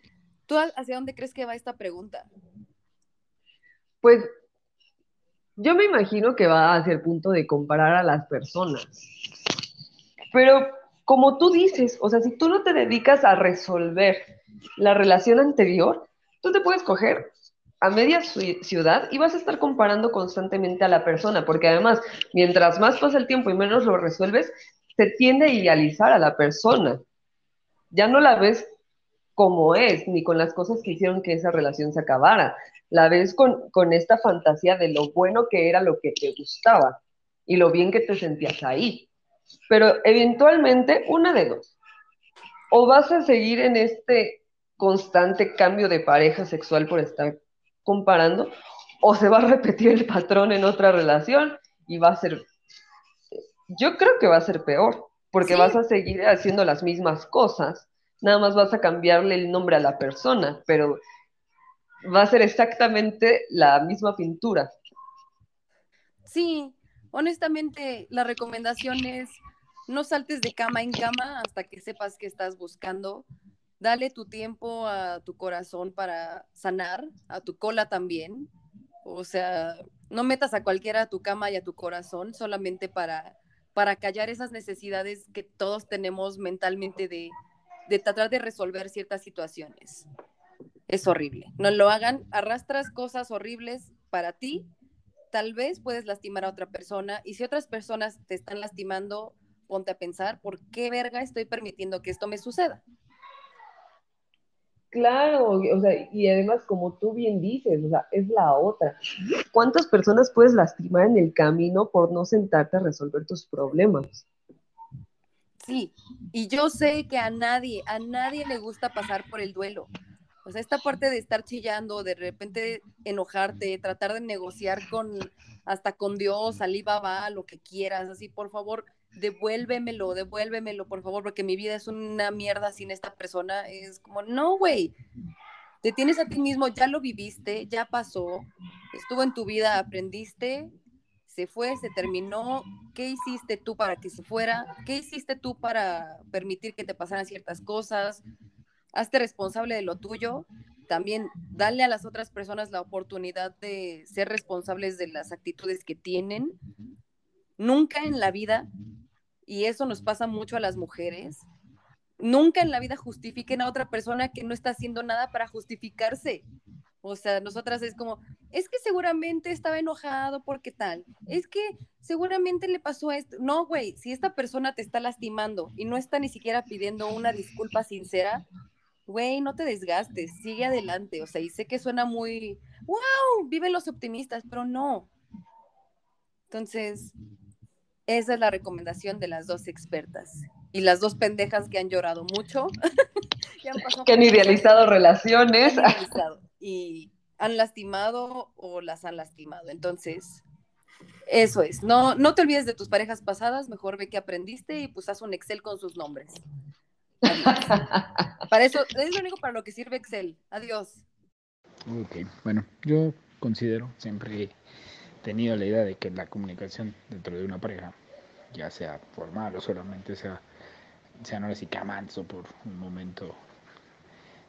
¿tú hacia dónde crees que va esta pregunta? Pues yo me imagino que va hacia el punto de comparar a las personas. Pero como tú dices, o sea, si tú no te dedicas a resolver la relación anterior, tú te puedes coger a media ciudad y vas a estar comparando constantemente a la persona, porque además, mientras más pasa el tiempo y menos lo resuelves, se tiende a idealizar a la persona. Ya no la ves como es, ni con las cosas que hicieron que esa relación se acabara. La ves con, con esta fantasía de lo bueno que era lo que te gustaba y lo bien que te sentías ahí. Pero eventualmente, una de dos. O vas a seguir en este constante cambio de pareja sexual por estar comparando, o se va a repetir el patrón en otra relación y va a ser, yo creo que va a ser peor, porque vas a seguir haciendo las mismas cosas nada más vas a cambiarle el nombre a la persona, pero va a ser exactamente la misma pintura. Sí, honestamente, la recomendación es no saltes de cama en cama hasta que sepas que estás buscando. Dale tu tiempo a tu corazón para sanar, a tu cola también. O sea, no metas a cualquiera a tu cama y a tu corazón solamente para, para callar esas necesidades que todos tenemos mentalmente de, de tratar de resolver ciertas situaciones. Es horrible. No lo hagan, arrastras cosas horribles para ti, tal vez puedes lastimar a otra persona y si otras personas te están lastimando, ponte a pensar, ¿por qué verga estoy permitiendo que esto me suceda? Claro, o sea, y además como tú bien dices, o sea, es la otra. ¿Cuántas personas puedes lastimar en el camino por no sentarte a resolver tus problemas? Sí, y yo sé que a nadie, a nadie le gusta pasar por el duelo. O sea, esta parte de estar chillando, de repente enojarte, tratar de negociar con hasta con Dios, Alibaba, lo que quieras, así, por favor, devuélvemelo, devuélvemelo, por favor, porque mi vida es una mierda sin esta persona. Es como, no, güey, te tienes a ti mismo, ya lo viviste, ya pasó, estuvo en tu vida, aprendiste, se fue, se terminó. ¿Qué hiciste tú para que se fuera? ¿Qué hiciste tú para permitir que te pasaran ciertas cosas? Hazte responsable de lo tuyo. También dale a las otras personas la oportunidad de ser responsables de las actitudes que tienen. Nunca en la vida y eso nos pasa mucho a las mujeres, nunca en la vida justifiquen a otra persona que no está haciendo nada para justificarse. O sea, nosotras es como, es que seguramente estaba enojado porque tal, es que seguramente le pasó esto. No, güey, si esta persona te está lastimando y no está ni siquiera pidiendo una disculpa sincera, güey, no te desgastes, sigue adelante. O sea, y sé que suena muy, wow, viven los optimistas, pero no. Entonces, esa es la recomendación de las dos expertas. Y las dos pendejas que han llorado mucho. (laughs) que han, idealizado relaciones. y han lastimado o las han lastimado. Entonces, eso es. No, no te olvides de tus parejas pasadas. Mejor ve que aprendiste y pues haz un Excel con sus nombres. (laughs) para eso, es lo único para lo que sirve Excel. Adiós. Ok, bueno, yo considero siempre tenido la idea de que la comunicación dentro de una pareja, ya sea formal o solamente sea, sean horas y amantes o por un momento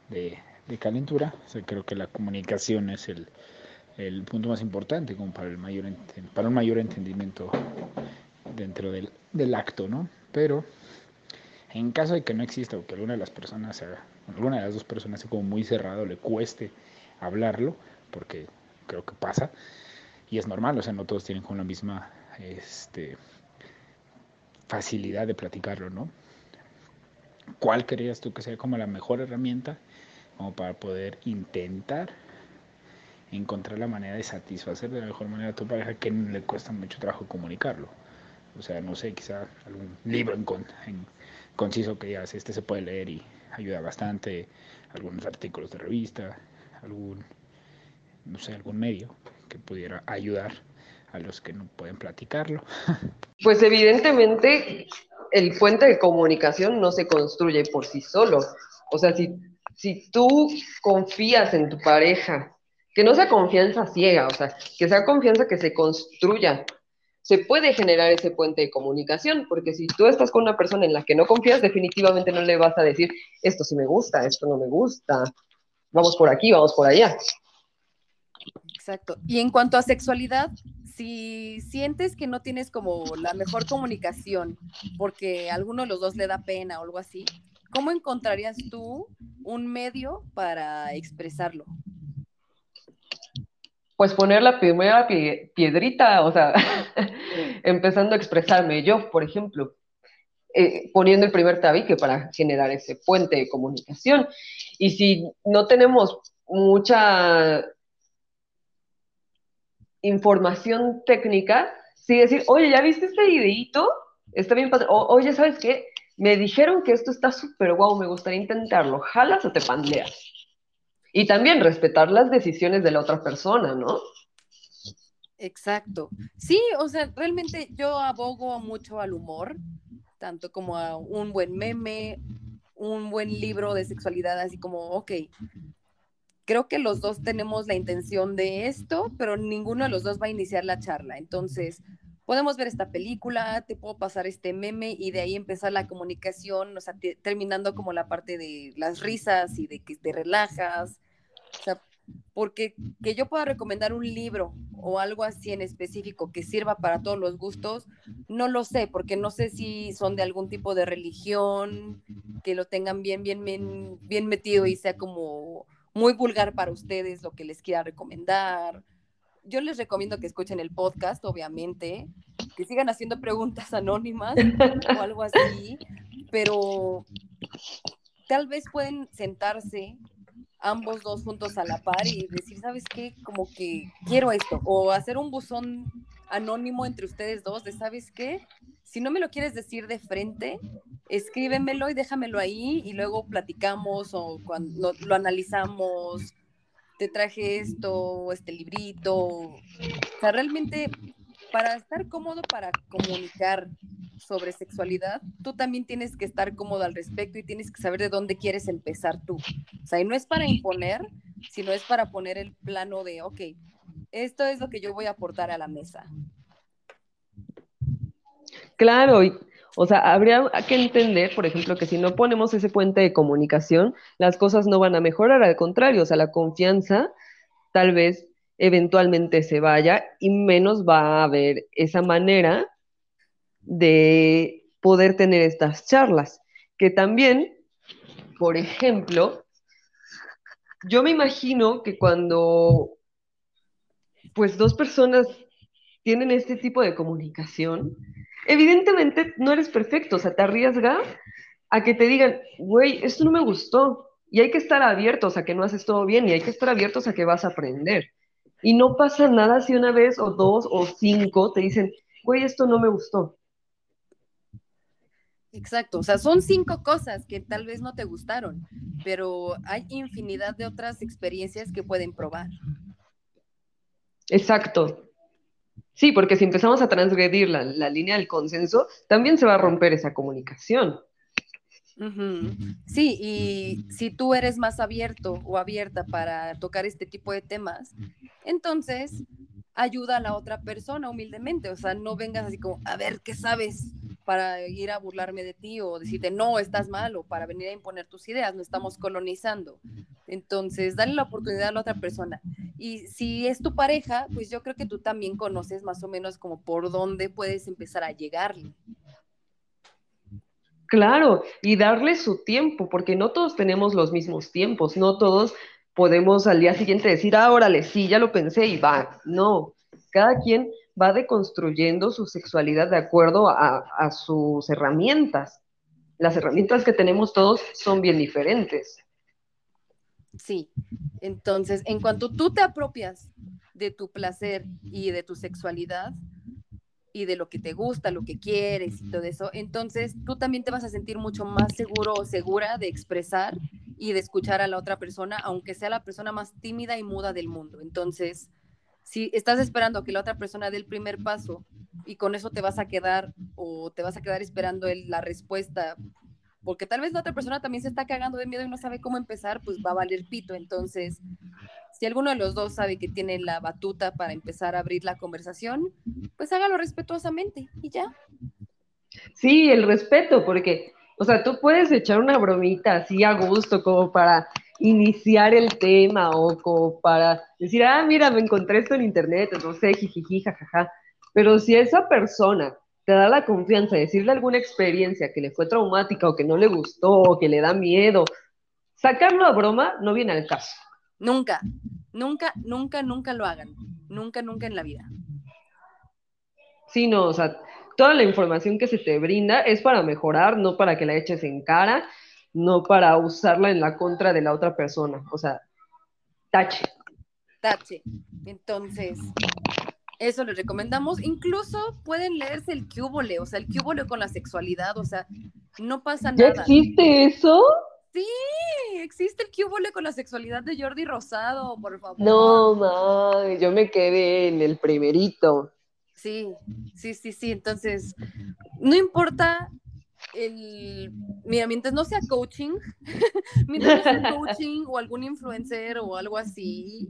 de, calentura, creo que la comunicación es el, punto más importante como para, el mayor, para un mayor entendimiento dentro del, del acto, ¿no? Pero en caso de que no exista o que alguna de las personas sea, alguna de las dos personas sea como muy cerrado, le cueste hablarlo, porque creo que pasa, y es normal, o sea, no todos tienen con la misma este, facilidad de platicarlo, ¿no? ¿Cuál creías tú que sea como la mejor herramienta como para poder intentar encontrar la manera de satisfacer de la mejor manera a tu pareja que le cuesta mucho trabajo comunicarlo? O sea, no sé, quizá algún libro en, en conciso que digas, este se puede leer y ayuda bastante, algunos artículos de revista, algún, no sé, algún medio que pudiera ayudar a los que no pueden platicarlo. (laughs) Pues evidentemente el puente de comunicación no se construye por sí solo. O sea, si, si tú confías en tu pareja, que no sea confianza ciega, o sea, que sea confianza que se construya, se puede generar ese puente de comunicación, porque si tú estás con una persona en la que no confías, definitivamente no le vas a decir, esto sí me gusta, esto no me gusta, vamos por aquí, vamos por allá. Exacto. Y en cuanto a sexualidad, si sientes que no tienes como la mejor comunicación porque a alguno de los dos le da pena o algo así, ¿cómo encontrarías tú un medio para expresarlo? Pues poner la primera piedrita, o sea, (laughs) empezando a expresarme yo, por ejemplo, eh, poniendo el primer tabique para generar ese puente de comunicación. Y si no tenemos mucha información técnica, sí decir, oye, ¿ya viste este videito? Está bien padre. oye, ¿sabes qué? Me dijeron que esto está súper guau, me gustaría intentarlo. ¿Jalas o te pandeas? Y también respetar las decisiones de la otra persona, ¿no? Exacto. Sí, o sea, realmente yo abogo mucho al humor, tanto como a un buen meme, un buen libro de sexualidad, así como, ok, creo que los dos tenemos la intención de esto, pero ninguno de los dos va a iniciar la charla. Entonces, podemos ver esta película, te puedo pasar este meme y de ahí empezar la comunicación, o sea, terminando como la parte de las risas y de que te relajas. O sea, porque que yo pueda recomendar un libro o algo así en específico que sirva para todos los gustos, no lo sé, porque no sé si son de algún tipo de religión, que lo tengan bien, bien, bien, bien metido y sea como muy vulgar para ustedes lo que les quiera recomendar. Yo les recomiendo que escuchen el podcast, obviamente, que sigan haciendo preguntas anónimas o algo así, pero tal vez pueden sentarse ambos dos juntos a la par y decir, ¿sabes qué? Como que quiero esto. O hacer un buzón anónimo entre ustedes dos de, ¿sabes qué? Si no me lo quieres decir de frente, escríbemelo y déjamelo ahí y luego platicamos o cuando lo, analizamos. Te traje esto, este librito. O sea, realmente para estar cómodo para comunicar sobre sexualidad, tú también tienes que estar cómodo al respecto y tienes que saber de dónde quieres empezar tú. O sea, y no es para imponer, sino es para poner el plano de, ok, esto es lo que yo voy a aportar a la mesa. Claro, y, o sea, habría que entender, por ejemplo, que si no ponemos ese puente de comunicación, las cosas no van a mejorar, al contrario, o sea, la confianza tal vez eventualmente se vaya y menos va a haber esa manera de poder tener estas charlas. Que también, por ejemplo, yo me imagino que cuando pues dos personas tienen este tipo de comunicación, evidentemente no eres perfecto, o sea, te arriesga a que te digan, güey, esto no me gustó. Y hay que estar abiertos a que no haces todo bien y hay que estar abiertos a que vas a aprender. Y no pasa nada si una vez o dos o cinco te dicen, güey, esto no me gustó. Exacto, o sea, son cinco cosas que tal vez no te gustaron, pero hay infinidad de otras experiencias que pueden probar. Exacto. Sí, porque si empezamos a transgredir la, línea del consenso, también se va a romper esa comunicación. Sí, y si tú eres más abierto o abierta para tocar este tipo de temas, entonces ayuda a la otra persona humildemente, o sea, no vengas así como, a ver, ¿qué sabes? para ir a burlarme de ti o decirte, no, estás mal, o para venir a imponer tus ideas, no estamos colonizando. Entonces, dale la oportunidad a la otra persona. Y si es tu pareja, pues yo creo que tú también conoces más o menos como por dónde puedes empezar a llegarle. Claro, y darle su tiempo, porque no todos tenemos los mismos tiempos, no todos podemos al día siguiente decir, ah, órale, sí, ya lo pensé y va. No, cada quien va deconstruyendo su sexualidad de acuerdo a, sus herramientas. Las herramientas que tenemos todos son bien diferentes. Sí, entonces, en cuanto tú te apropias de tu placer y de tu sexualidad y de lo que te gusta, lo que quieres y todo eso, entonces tú también te vas a sentir mucho más seguro o segura de expresar y de escuchar a la otra persona, aunque sea la persona más tímida y muda del mundo. Entonces, si estás esperando que la otra persona dé el primer paso y con eso te vas a quedar o te vas a quedar esperando la respuesta, porque tal vez la otra persona también se está cagando de miedo y no sabe cómo empezar, pues va a valer pito. Entonces, si alguno de los dos sabe que tiene la batuta para empezar a abrir la conversación, pues hágalo respetuosamente y ya. Sí, el respeto, porque, o sea, tú puedes echar una bromita así a gusto, como para iniciar el tema o como para decir, ah, mira, me encontré esto en internet, no sé, jijiji, jajaja. Pero si esa persona te da la confianza de decirle alguna experiencia que le fue traumática o que no le gustó o que le da miedo, sacarlo a broma no viene al caso. Nunca, nunca, nunca, nunca lo hagan. Nunca, nunca en la vida. Sí, no, o sea, toda la información que se te brinda es para mejorar, no para que la eches en cara no para usarla en la contra de la otra persona. O sea, tache. Tache. Entonces, eso les recomendamos. Incluso pueden leerse el cúbole, o sea, el cúbole con la sexualidad, o sea, no pasa nada. existe eso? Sí, existe el cúbole con la sexualidad de Jordi Rosado, por favor. No, yo me quedé en el primerito. Sí, sí, sí, sí. Entonces, no importa el, mira, mientras no sea coaching, (laughs) mientras no sea coaching o algún influencer o algo así,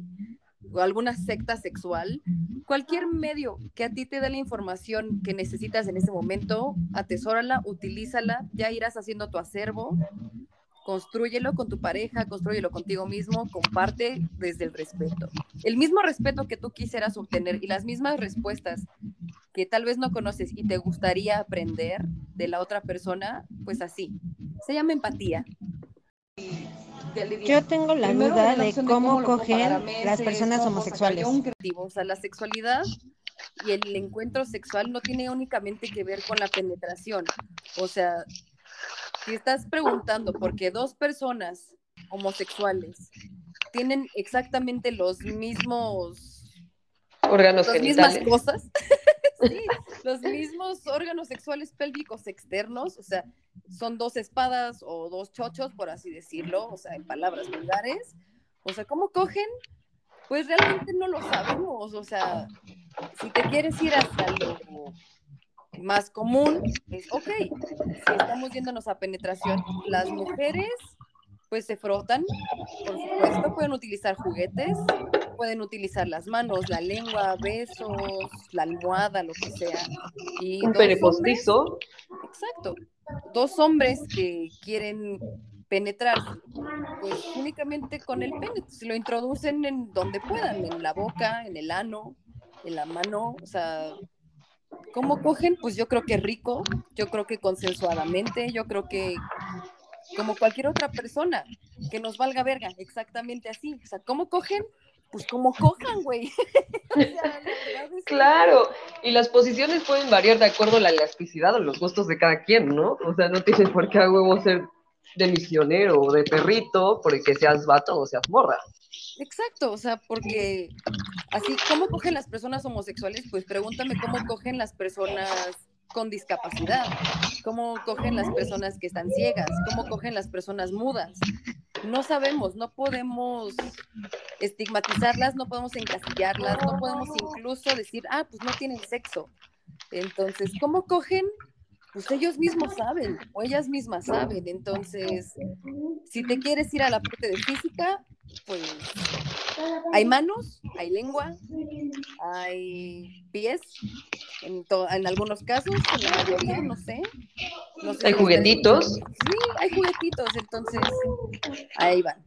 o alguna secta sexual, cualquier medio que a ti te dé la información que necesitas en ese momento, atesórala, utilízala, ya irás haciendo tu acervo, construyelo con tu pareja, construyelo contigo mismo, comparte desde el respeto. El mismo respeto que tú quisieras obtener y las mismas respuestas que tal vez no conoces y te gustaría aprender de la otra persona, pues así. Se llama empatía. Yo tengo la duda de cómo cogen las personas homosexuales. O sea, la sexualidad y el encuentro sexual no tiene únicamente que ver con la penetración. O sea, si estás preguntando por qué dos personas homosexuales tienen exactamente los mismos órganos las mismas cosas, (laughs) sí, los (laughs) mismos órganos sexuales pélvicos externos, o sea, son dos espadas o dos chochos, por así decirlo, o sea, en palabras vulgares. O sea, ¿cómo cogen? Pues realmente no lo sabemos, o sea, si te quieres ir hasta lo más común, es ok, si estamos yéndonos a penetración, las mujeres pues se frotan, por supuesto, pueden utilizar juguetes, pueden utilizar las manos, la lengua, besos, la almohada, lo que sea. Y Un pene postizo. Exacto. Dos hombres que quieren penetrar, pues únicamente con el pene, se lo introducen en donde puedan, en la boca, en el ano, en la mano, o sea, ¿cómo cogen? Pues yo creo que rico, yo creo que consensuadamente, yo creo que como cualquier otra persona, que nos valga verga, exactamente así. O sea, ¿cómo cogen? Pues como cojan, güey. (laughs) claro, y las posiciones pueden variar de acuerdo a la elasticidad o los gustos de cada quien, ¿no? O sea, no tienes por qué a huevo ser de misionero o de perrito porque seas vato o seas morra. Exacto, o sea, porque así, ¿cómo cogen las personas homosexuales? Pues pregúntame cómo cogen las personas con discapacidad, cómo cogen las personas que están ciegas, cómo cogen las personas mudas. No sabemos, no podemos estigmatizarlas, no podemos encasillarlas, no podemos incluso decir, ah, pues no tienen sexo. Entonces, ¿cómo cogen? Pues ellos mismos saben, o ellas mismas saben. Entonces, si te quieres ir a la parte de física, pues hay manos, hay lengua, hay pies, en, en algunos casos, en la mayoría, no sé. hay juguetitos. Sí, hay juguetitos, entonces ahí van.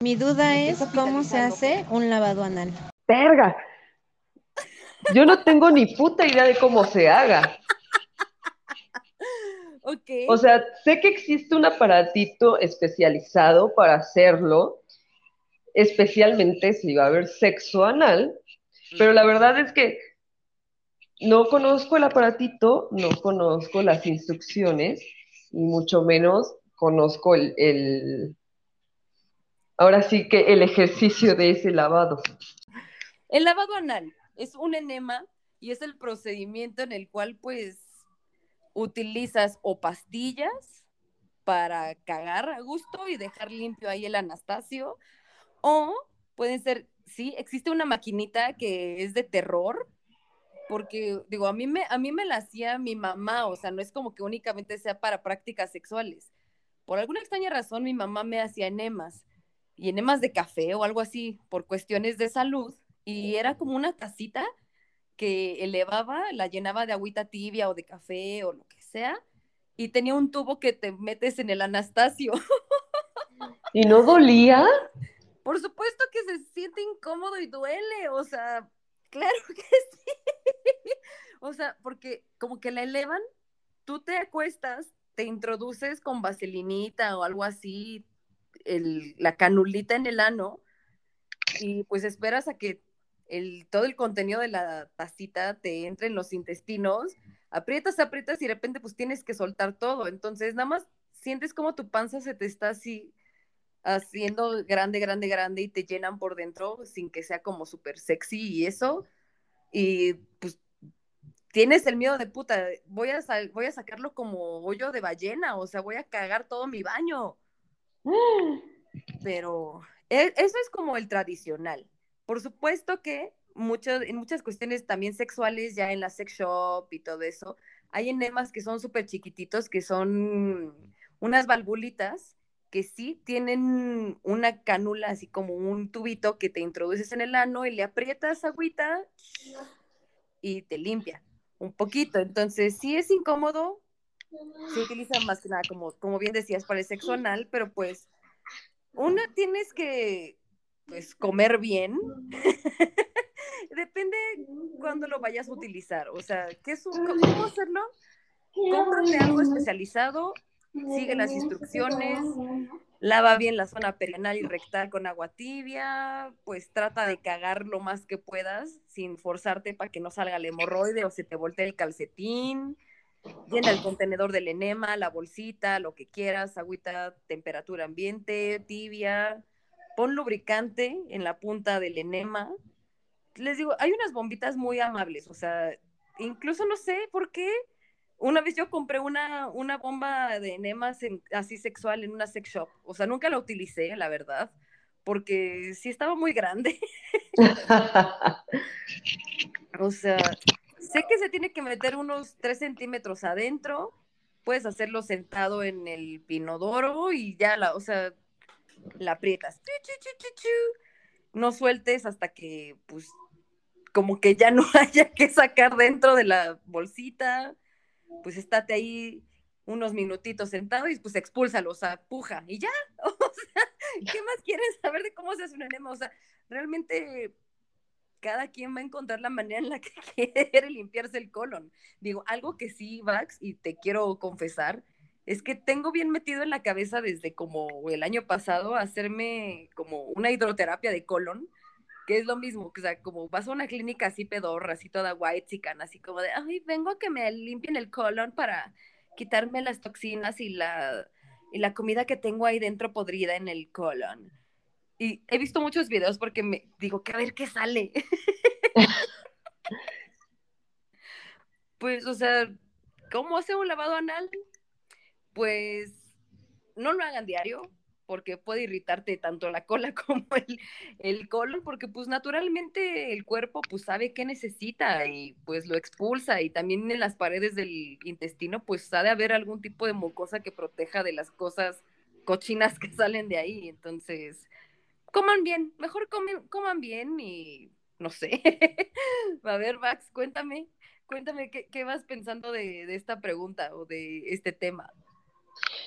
Mi duda es cómo se hace un lavado anal. ¡Verga! Yo no tengo ni puta idea de cómo se haga. Okay. O sea, sé que existe un aparatito especializado para hacerlo, especialmente si va a haber sexo anal, pero la verdad es que no conozco el aparatito, no conozco las instrucciones y mucho menos conozco el, ahora sí que el ejercicio de ese lavado. El lavado anal es un enema y es el procedimiento en el cual pues utilizas o pastillas para cagar a gusto y dejar limpio ahí el Anastasio o pueden ser, sí, existe una maquinita que es de terror porque digo, a mí me a mí me la hacía mi mamá, o sea, no es como que únicamente sea para prácticas sexuales. Por alguna extraña razón mi mamá me hacía enemas y enemas de café o algo así por cuestiones de salud y era como una tacita que elevaba, la llenaba de agüita tibia o de café o lo que sea y tenía un tubo que te metes en el Anastasio. (laughs) ¿Y no dolía? Por supuesto que se siente incómodo y duele, o sea, claro (laughs) que sí. o sea, porque como que la elevan, tú te acuestas, te introduces con vaselinita o algo así, el, la canulita en el ano, y pues esperas a que el, todo el contenido de la tacita te entre en los intestinos, aprietas, aprietas y de repente pues tienes que soltar todo. Entonces nada más sientes como tu panza se te está así haciendo grande, grande, grande y te llenan por dentro sin que sea como súper sexy y eso. Y pues tienes el miedo de puta, voy a, voy a sacarlo como hoyo de ballena, o sea, voy a cagar todo mi baño. (gasps) Pero e, eso es como el tradicional. Por supuesto que en muchas cuestiones también sexuales, ya en la sex shop y todo eso, hay enemas que son súper chiquititos, que son unas valvulitas que sí tienen una cánula, así como un tubito que te introduces en el ano y le aprietas agüita y te limpia un poquito. Entonces, sí es incómodo, se utiliza más que nada, como, como bien decías, para el sexo anal, pero pues, una tienes que, pues, comer bien. (laughs) Depende cuándo lo vayas a utilizar. O sea, ¿qué es un, ¿cómo hacerlo? Cómprate algo especializado, sigue las instrucciones, lava bien la zona perianal y rectal con agua tibia, pues trata de cagar lo más que puedas sin forzarte para que no salga el hemorroide o se te voltee el calcetín. Llena el contenedor del enema, la bolsita, lo que quieras, agüita, temperatura ambiente, tibia. Pon lubricante en la punta del enema. Les digo, hay unas bombitas muy amables, o sea, incluso no sé por qué. Una vez yo compré una, una bomba de enemas así sexual en una sex shop. O sea, nunca la utilicé, la verdad, porque sí estaba muy grande. (laughs) o sea, sé que se tiene que meter unos 3 centímetros adentro, puedes hacerlo sentado en el pinodoro y ya la, o sea, la aprietas. No sueltes hasta que, pues, como que ya no (laughs) haya que sacar dentro de la bolsita, pues estate ahí unos minutitos sentado y pues expúlsalo, o sea, puja y ya, (laughs) o ¿qué más quieres saber de cómo se hace un enema? O sea, realmente cada quien va a encontrar la manera en la que (laughs) quiere limpiarse el colon. Digo, algo que sí, Vax, y te quiero confesar, es que tengo bien metido en la cabeza desde como el año pasado hacerme como una hidroterapia de colon, que es lo mismo, o sea, como vas a una clínica así pedorra, así toda white chican, así como de, ay, vengo a que me limpien el colon para quitarme las toxinas y la, y la comida que tengo ahí dentro podrida en el colon. Y he visto muchos videos porque me digo que a ver qué sale. (laughs) pues, o sea, ¿cómo hace un lavado anal? Pues no lo hagan diario, porque puede irritarte tanto la cola (laughs) como el, el, colon, porque pues naturalmente el cuerpo pues sabe qué necesita y pues lo expulsa y también en las paredes del intestino pues ha de haber algún tipo de mucosa que proteja de las cosas cochinas que (laughs) salen de ahí, entonces coman bien, mejor comen, coman bien y no sé. (laughs) A ver, Max, cuéntame, cuéntame qué, vas pensando de, de, esta pregunta o de este tema.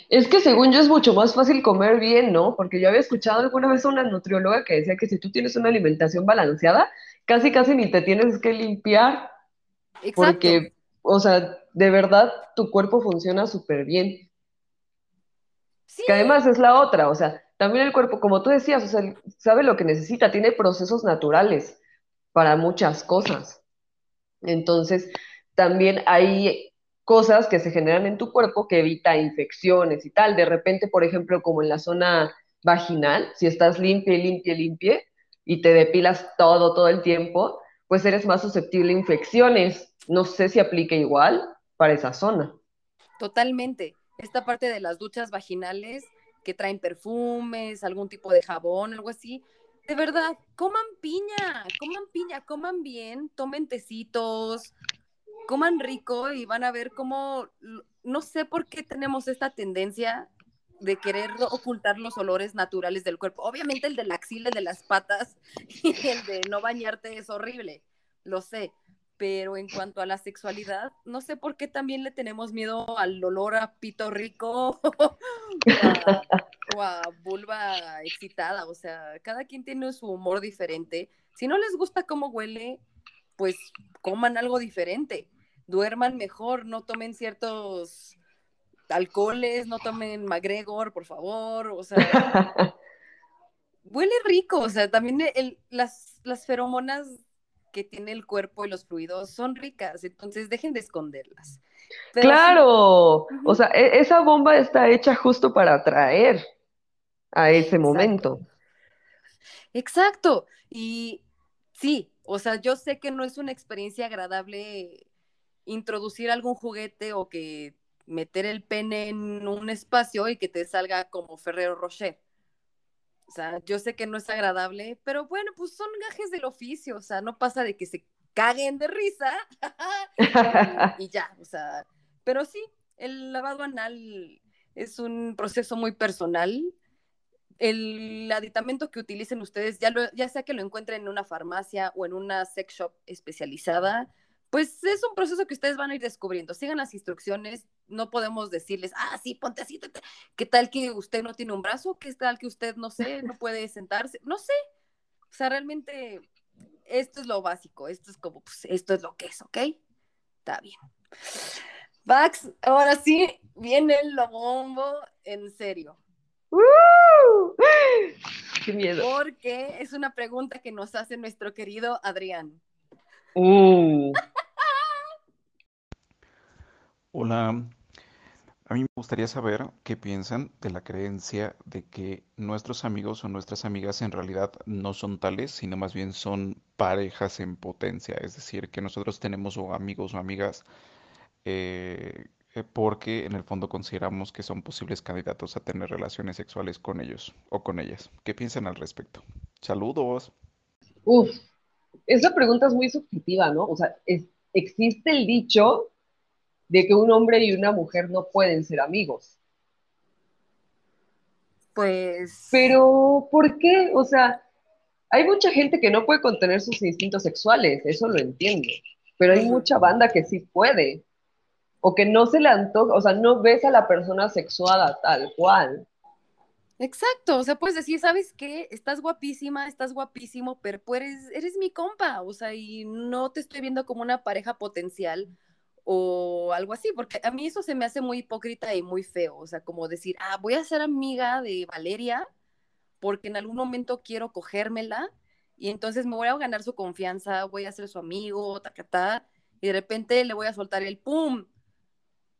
Es que según yo es mucho más fácil comer bien, ¿no? Porque yo había escuchado alguna vez a una nutrióloga que decía que si tú tienes una alimentación balanceada, casi casi ni te tienes que limpiar. Exacto. Porque, o sea, de verdad tu cuerpo funciona súper bien. Sí. Que además es la otra, o sea, también el cuerpo, como tú decías, o sea, sabe lo que necesita, tiene procesos naturales para muchas cosas. Entonces, también hay cosas que se generan en tu cuerpo que evita infecciones y tal. De repente, por ejemplo, como en la zona vaginal, si estás limpia, limpia, limpia y te depilas todo, todo el tiempo, pues eres más susceptible a infecciones. No sé si aplica igual para esa zona. Totalmente. Esta parte de las duchas vaginales que traen perfumes, algún tipo de jabón, algo así. De verdad, coman piña, coman piña, coman bien, tomen tecitos, coman rico y van a ver cómo, no sé por qué tenemos esta tendencia de querer ocultar los olores naturales del cuerpo. Obviamente el de la axila, el de las patas (laughs) y el de no bañarte es horrible, lo sé, pero en cuanto a la sexualidad, no sé por qué también le tenemos miedo al olor a pito rico (laughs) o, a, vulva excitada, o sea, cada quien tiene su humor diferente. Si no les gusta cómo huele, pues coman algo diferente, duerman mejor, no tomen ciertos alcoholes, no tomen McGregor, por favor, o sea, (laughs) huele rico, o sea, también las, las feromonas que tiene el cuerpo y los fluidos son ricas, entonces dejen de esconderlas. claro, o sea, e, esa bomba está hecha justo para atraer a ese momento. Exacto, y sí, o sea, yo sé que no es una experiencia agradable introducir algún juguete o que meter el pene en un espacio y que te salga como Ferrero Rocher. O sea, yo sé que no es agradable, pero bueno, pues son gajes del oficio, o sea, no pasa de que se caguen de risa (laughs) y, ya, o sea, pero sí, el lavado anal es un proceso muy personal. El aditamento que utilicen ustedes, ya, ya sea que lo encuentren en una farmacia o en una sex shop especializada, pues es un proceso que ustedes van a ir descubriendo. Sigan las instrucciones, no podemos decirles, ah, sí, ponte así, ¿qué tal que usted no tiene un brazo? ¿Qué tal que usted, no sé, no puede sentarse? No sé. O sea, realmente esto es lo básico, esto es como, pues esto es lo que es, ¿ok? Está bien. Vax, ahora sí, viene el bombo en serio. ¡Qué miedo! Porque es una pregunta que nos hace nuestro querido Adrián. Uh. Hola, a mí me gustaría saber qué piensan de la creencia de que nuestros amigos o nuestras amigas en realidad no son tales, sino más bien son parejas en potencia. Es decir, que nosotros tenemos amigos o amigas eh, eh, porque en el fondo consideramos que son posibles candidatos a tener relaciones sexuales con ellos o con ellas. ¿Qué piensan al respecto? Saludos. Uf, esa pregunta es muy subjetiva, ¿no? O sea, existe el dicho de que un hombre y una mujer no pueden ser amigos. Pues... Pero, ¿por qué? O sea, hay mucha gente que no puede contener sus instintos sexuales, eso lo entiendo, pero hay mucha banda que sí puede, o que no se le antoja, o sea, no ves a la persona sexuada tal cual. Exacto, o sea, puedes decir, ¿sabes qué? Estás guapísima, estás guapísimo, pero eres, eres mi compa, o sea, y no te estoy viendo como una pareja potencial o algo así, porque a mí eso se me hace muy hipócrita y muy feo, o sea, como decir, ah, voy a ser amiga de Valeria porque en algún momento quiero cogérmela y entonces me voy a ganar su confianza, voy a ser su amigo, ta, y de repente le voy a soltar el pum.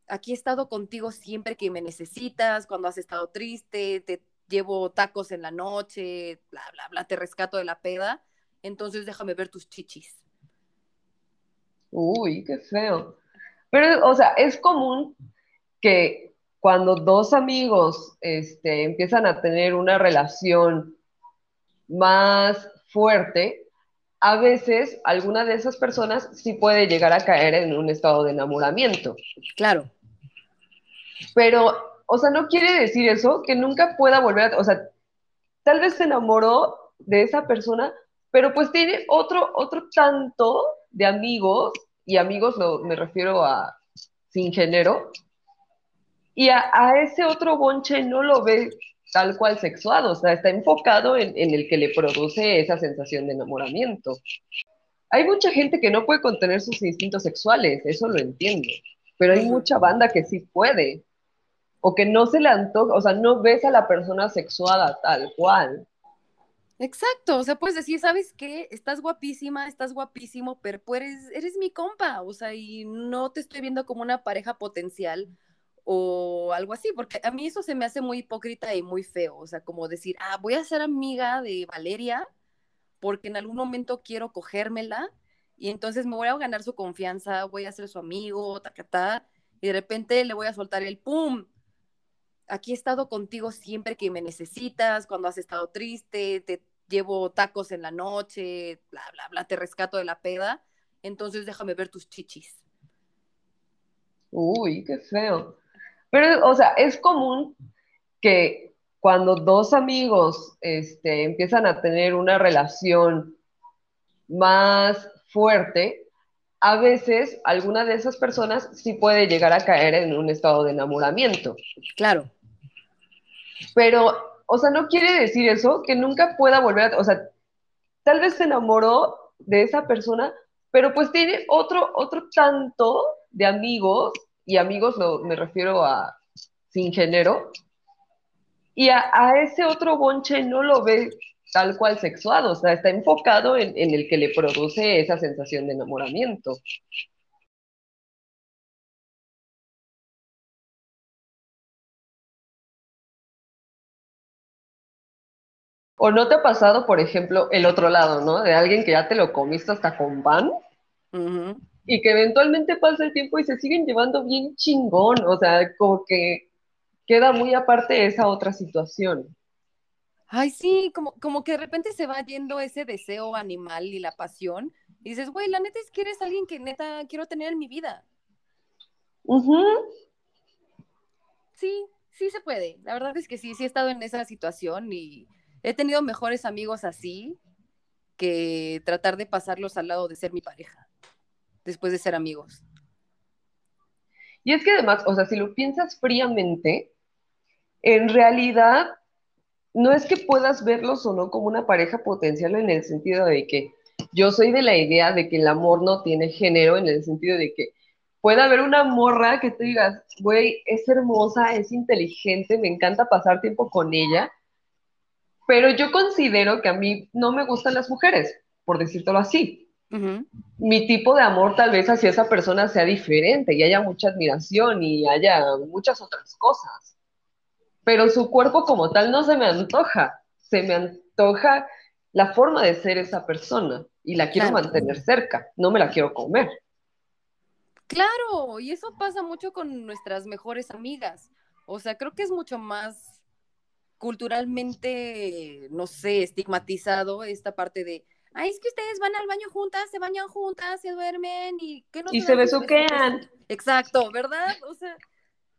Aquí he estado contigo siempre que me necesitas, cuando has estado triste, te llevo tacos en la noche, bla, bla, bla, te rescato de la peda, entonces déjame ver tus chichis. Uy, qué feo. Pero, o sea, es común que cuando dos amigos este, empiezan a tener una relación más fuerte, a veces alguna de esas personas sí puede llegar a caer en un estado de enamoramiento. Claro. Pero, o sea, no quiere decir eso que nunca pueda volver a, o sea, tal vez se enamoró de esa persona, pero pues tiene otro, otro tanto de amigos y amigos me refiero a sin género, y a, ese otro bonche no lo ve tal cual sexuado, o sea, está enfocado en, el que le produce esa sensación de enamoramiento. Hay mucha gente que no puede contener sus instintos sexuales, eso lo entiendo, pero hay mucha banda que sí puede, o que no se le antoja, o sea, no ves a la persona sexuada tal cual. Exacto, o sea, puedes decir, ¿sabes qué? Estás guapísima, estás guapísimo, pero eres, eres mi compa, o sea, y no te estoy viendo como una pareja potencial o algo así, porque a mí eso se me hace muy hipócrita y muy feo, o sea, como decir, ah, voy a ser amiga de Valeria porque en algún momento quiero cogérmela y entonces me voy a ganar su confianza, voy a ser su amigo, ta, y de repente le voy a soltar el pum, aquí he estado contigo siempre que me necesitas, cuando has estado triste, te llevo tacos en la noche, bla, bla, bla, te rescato de la peda, entonces déjame ver tus chichis. Uy, qué feo. Pero, o sea, es común que cuando dos amigos este, empiezan a tener una relación más fuerte, a veces alguna de esas personas sí puede llegar a caer en un estado de enamoramiento. Claro. Pero, o sea, no quiere decir eso que nunca pueda volver a, o sea, tal vez se enamoró de esa persona, pero pues tiene otro, otro tanto de amigos, y amigos me refiero a sin género, y a, ese otro bonche no lo ve tal cual sexuado, o sea, está enfocado en, en el que le produce esa sensación de enamoramiento. ¿O no te ha pasado, por ejemplo, el otro lado, ¿no? De alguien que ya te lo comiste hasta con pan y que eventualmente pasa el tiempo y se siguen llevando bien chingón, o sea, como que queda muy aparte esa otra situación. Ay, sí, como, como que de repente se va yendo ese deseo animal y la pasión y dices, güey, la neta es que eres alguien que neta quiero tener en mi vida. Sí, sí se puede. La verdad es que sí, sí he estado en esa situación y he tenido mejores amigos así que tratar de pasarlos al lado de ser mi pareja, después de ser amigos. Y es que además, o sea, si lo piensas fríamente, en realidad no es que puedas verlos o no como una pareja potencial en el sentido de que yo soy de la idea de que el amor no tiene género, en el sentido de que puede haber una morra que tú digas, güey, es hermosa, es inteligente, me encanta pasar tiempo con ella, pero yo considero que a mí no me gustan las mujeres, por decírtelo así. Mi tipo de amor tal vez hacia esa persona sea diferente y haya mucha admiración y haya muchas otras cosas. Pero su cuerpo como tal no se me antoja, se me antoja la forma de ser esa persona y la quiero mantener cerca, no me la quiero comer. Claro, y eso pasa mucho con nuestras mejores amigas. O sea, creo que es mucho más culturalmente, no sé, estigmatizado esta parte de, ay, es que ustedes van al baño juntas, se bañan juntas, se duermen y que no Y se besuquean. Exacto, ¿verdad? O sea,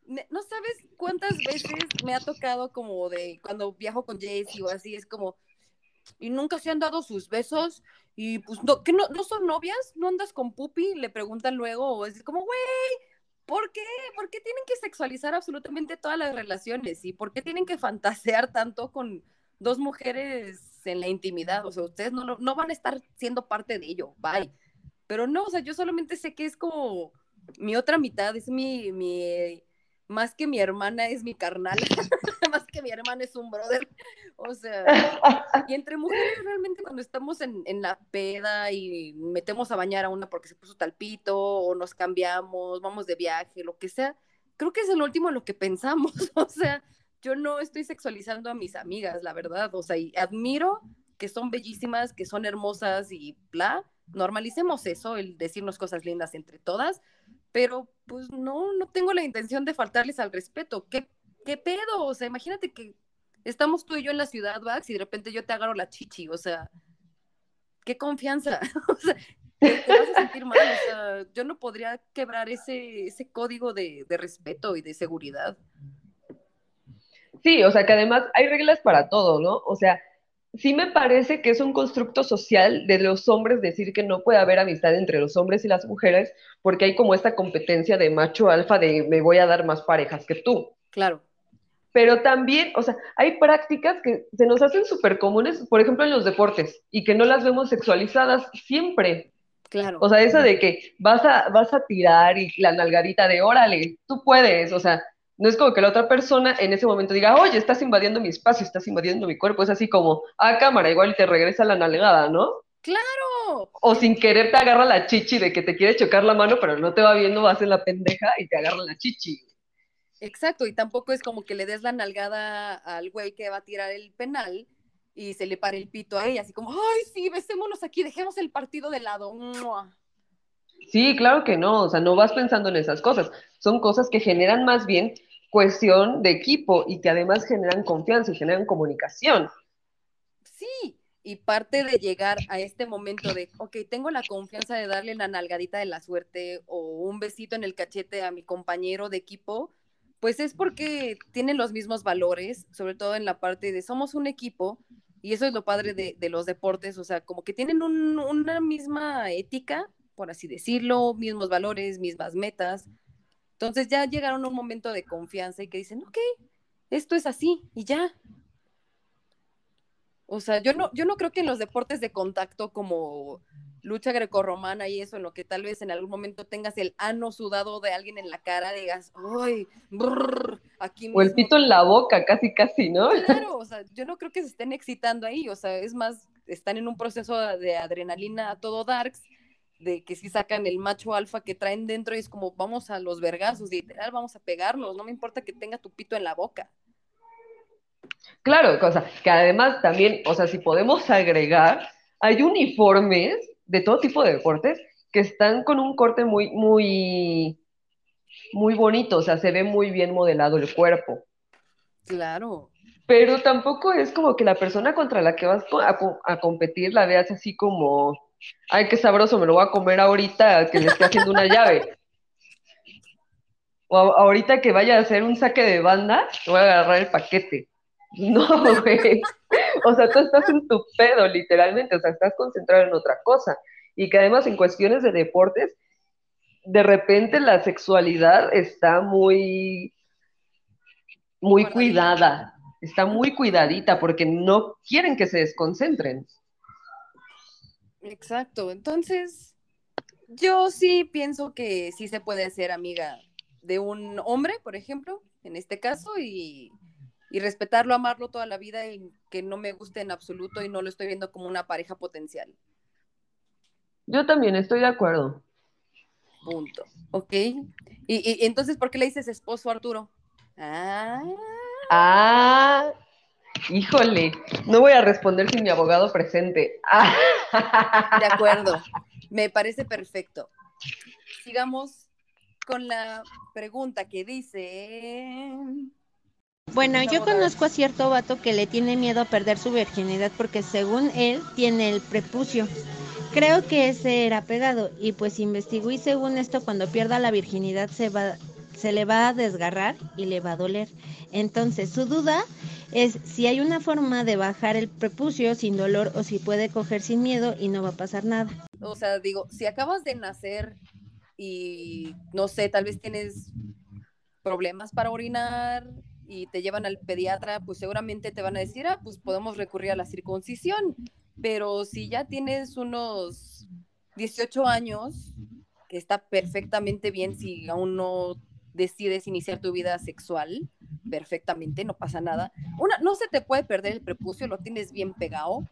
no sabes cuántas veces me ha tocado como de cuando viajo con Jessie o así, es como, y nunca se han dado sus besos y pues, no, ¿que no, no son novias? ¿No andas con Pupi? Le preguntan luego, o es como, güey, ¿por qué? ¿Por qué tienen que sexualizar absolutamente todas las relaciones? ¿Y por qué tienen que fantasear tanto con dos mujeres en la intimidad? O sea, ustedes no, no van a estar siendo parte de ello, bye. Pero no, o sea, yo solamente sé que es como mi otra mitad, es mi, mi más que mi hermana es mi carnal, (laughs) más que mi hermana es un brother. O sea, (laughs) y entre mujeres realmente cuando estamos en, en, la peda y metemos a bañar a una porque se puso talpito o nos cambiamos, vamos de viaje, lo que sea, creo que es el último en lo que pensamos. (laughs) O sea, yo no estoy sexualizando a mis amigas, la verdad. O sea, y admiro que son bellísimas, que son hermosas y bla. Normalicemos eso, el decirnos cosas lindas entre todas, pero pues no, no tengo la intención de faltarles al respeto. ¿Qué, qué pedo? O sea, imagínate que estamos tú y yo en la ciudad, Vax, y de repente yo te agarro la chichi, o sea, qué confianza. (laughs) o sea, te, vas a sentir mal, o sea, yo no podría quebrar ese, ese código de, de respeto y de seguridad. Sí, o sea, que además hay reglas para todo, ¿no? O sea, sí me parece que es un constructo social de los hombres decir que no puede haber amistad entre los hombres y las mujeres porque hay como esta competencia de macho alfa de me voy a dar más parejas que tú. Claro. Pero también, o sea, hay prácticas que se nos hacen súper comunes, por ejemplo, en los deportes, y que no las vemos sexualizadas siempre. Claro. O sea, eso de que vas a, vas a tirar y la nalgadita de órale, tú puedes, o sea, no es como que la otra persona en ese momento diga, oye, estás invadiendo mi espacio, estás invadiendo mi cuerpo. Es así como, ah, cámara, igual te regresa la nalgada, ¿no? ¡Claro! O sin querer te agarra la chichi de que te quiere chocar la mano, pero no te va viendo, vas en la pendeja y te agarra la chichi. Exacto, y tampoco es como que le des la nalgada al güey que va a tirar el penal y se le pare el pito a ella, así como, ay, sí, besémonos aquí, dejemos el partido de lado. Sí, claro que no, o sea, no vas pensando en esas cosas. Son cosas que generan más bien cuestión de equipo y que además generan confianza y generan comunicación. Sí, y parte de llegar a este momento de, ok, tengo la confianza de darle la nalgadita de la suerte o un besito en el cachete a mi compañero de equipo, pues es porque tienen los mismos valores, sobre todo en la parte de somos un equipo, y eso es lo padre de, los deportes, o sea, como que tienen una misma ética, por así decirlo, mismos valores, mismas metas, entonces ya llegaron a un momento de confianza y que dicen, ok, esto es así y ya. O sea, yo no, yo no creo que en los deportes de contacto como lucha grecorromana y eso, en lo que tal vez en algún momento tengas el ano sudado de alguien en la cara, digas, ¡ay! aquí O el pito en la boca, casi, casi, ¿no? Claro, o sea, yo no creo que se estén excitando ahí, o sea, es más, están en un proceso de adrenalina a todo darks de que si sacan el macho alfa que traen dentro y es como vamos a los vergazos, literal, vamos a pegarnos, no me importa que tenga tu pito en la boca. Claro, cosa, que además también, o sea, si podemos agregar, hay uniformes de todo tipo de deportes que están con un corte muy, muy, muy bonito, o sea, se ve muy bien modelado el cuerpo. Claro. Pero tampoco es como que la persona contra la que vas a, a competir la veas así como ay, qué sabroso, me lo voy a comer ahorita que le esté haciendo una llave. O ahorita que vaya a hacer un saque de banda, voy a agarrar el paquete. (laughs) No, güey. O sea, tú estás en tu pedo, literalmente. O sea, estás concentrado en otra cosa. Y que además en cuestiones de deportes, de repente la sexualidad está muy, muy cuidada. Está muy cuidadita porque no quieren que se desconcentren. Exacto. Entonces, yo sí pienso que sí se puede ser amiga de un hombre, por ejemplo, en este caso, y, respetarlo, amarlo toda la vida y que no me guste en absoluto y no lo estoy viendo como una pareja potencial. Yo también estoy de acuerdo. Punto. Ok. Y, y entonces, ¿por qué le dices esposo Arturo? Ah. Ah, híjole, no voy a responder sin mi abogado presente. De acuerdo, me parece perfecto. Sigamos con la pregunta que dice... Bueno, yo conozco a cierto vato que le tiene miedo a perder su virginidad porque según él tiene el prepucio. Creo que ese era pegado y pues investigó y según esto cuando pierda la virginidad se va se le va a desgarrar y le va a doler. Entonces, su duda es si hay una forma de bajar el prepucio sin dolor o si puede coger sin miedo y no va a pasar nada. O sea, digo, si acabas de nacer y no sé, tal vez tienes problemas para orinar y te llevan al pediatra, pues seguramente te van a decir, ah, pues podemos recurrir a la circuncisión. Pero si ya tienes unos 18 años, que está perfectamente bien si aún no decides iniciar tu vida sexual, perfectamente, no pasa nada. Una, no se te puede perder el prepucio, lo tienes bien pegado.